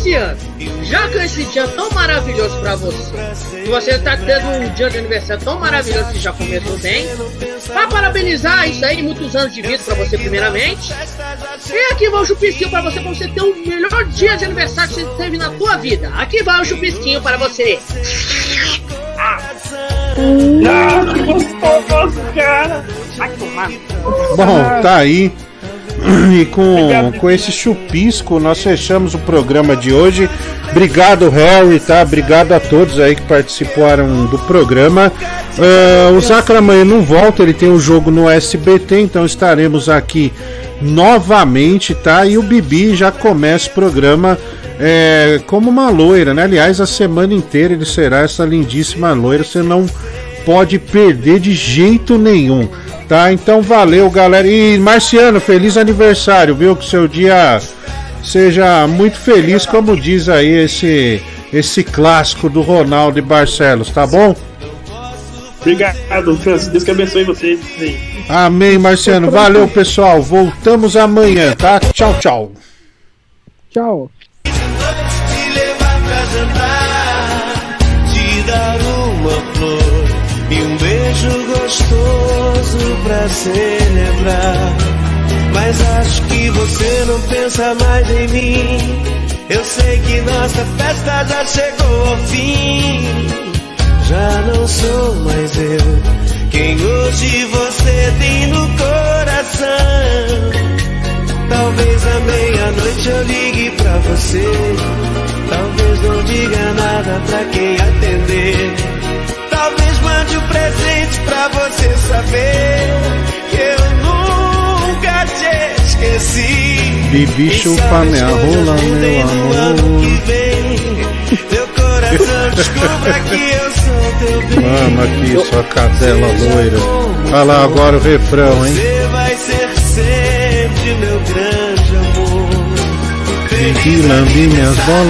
Marciano, já que esse dia tão maravilhoso pra você, que você tá tendo um dia de aniversário tão maravilhoso que já começou bem, pra parabenizar isso aí, muitos anos de vida pra você primeiramente. E aqui vai o chupisquinho pra você, pra você ter o melhor dia de aniversário que você teve na tua vida. Aqui vai o chupisquinho para você. Ah, que gostoso, cara! Vai tomar. Bom, tá aí. E com, com esse chupisco, nós fechamos o programa de hoje. Obrigado, Harry, tá? Obrigado a todos aí que participaram do programa. Ah, o Zacra amanhã não volta, ele tem um jogo no SBT, então estaremos aqui novamente, tá? E o Bibi já começa o programa é, como uma loira, né? Aliás, a semana inteira ele será essa lindíssima loira, você não pode perder de jeito nenhum. Tá, então valeu, galera. E Marciano, feliz aniversário, viu? Que seu dia seja muito feliz, como diz aí esse esse clássico do Ronaldo e Barcelos, tá bom? Obrigado, Francis. Deus que abençoe vocês. Amém, Marciano. Valeu, pessoal. Voltamos amanhã, tá? Tchau, tchau. Tchau. Te dar uma flor e um beijo gostoso pra celebrar. Mas acho que você não pensa mais em mim. Eu sei que nossa festa já chegou ao fim. Já não sou mais eu quem hoje você tem no coração. Talvez à meia-noite eu ligue pra você. Talvez não diga nada pra quem atender. Saber que eu nunca te esqueci. Bibi chupa minha rola, meu amor. Teu coração descubra que eu sou teu bem. Vamos aqui, sua cadela loira. Olha lá agora o refrão, hein? Você vai ser sempre meu grande amor. Bibi lambe minhas bolas.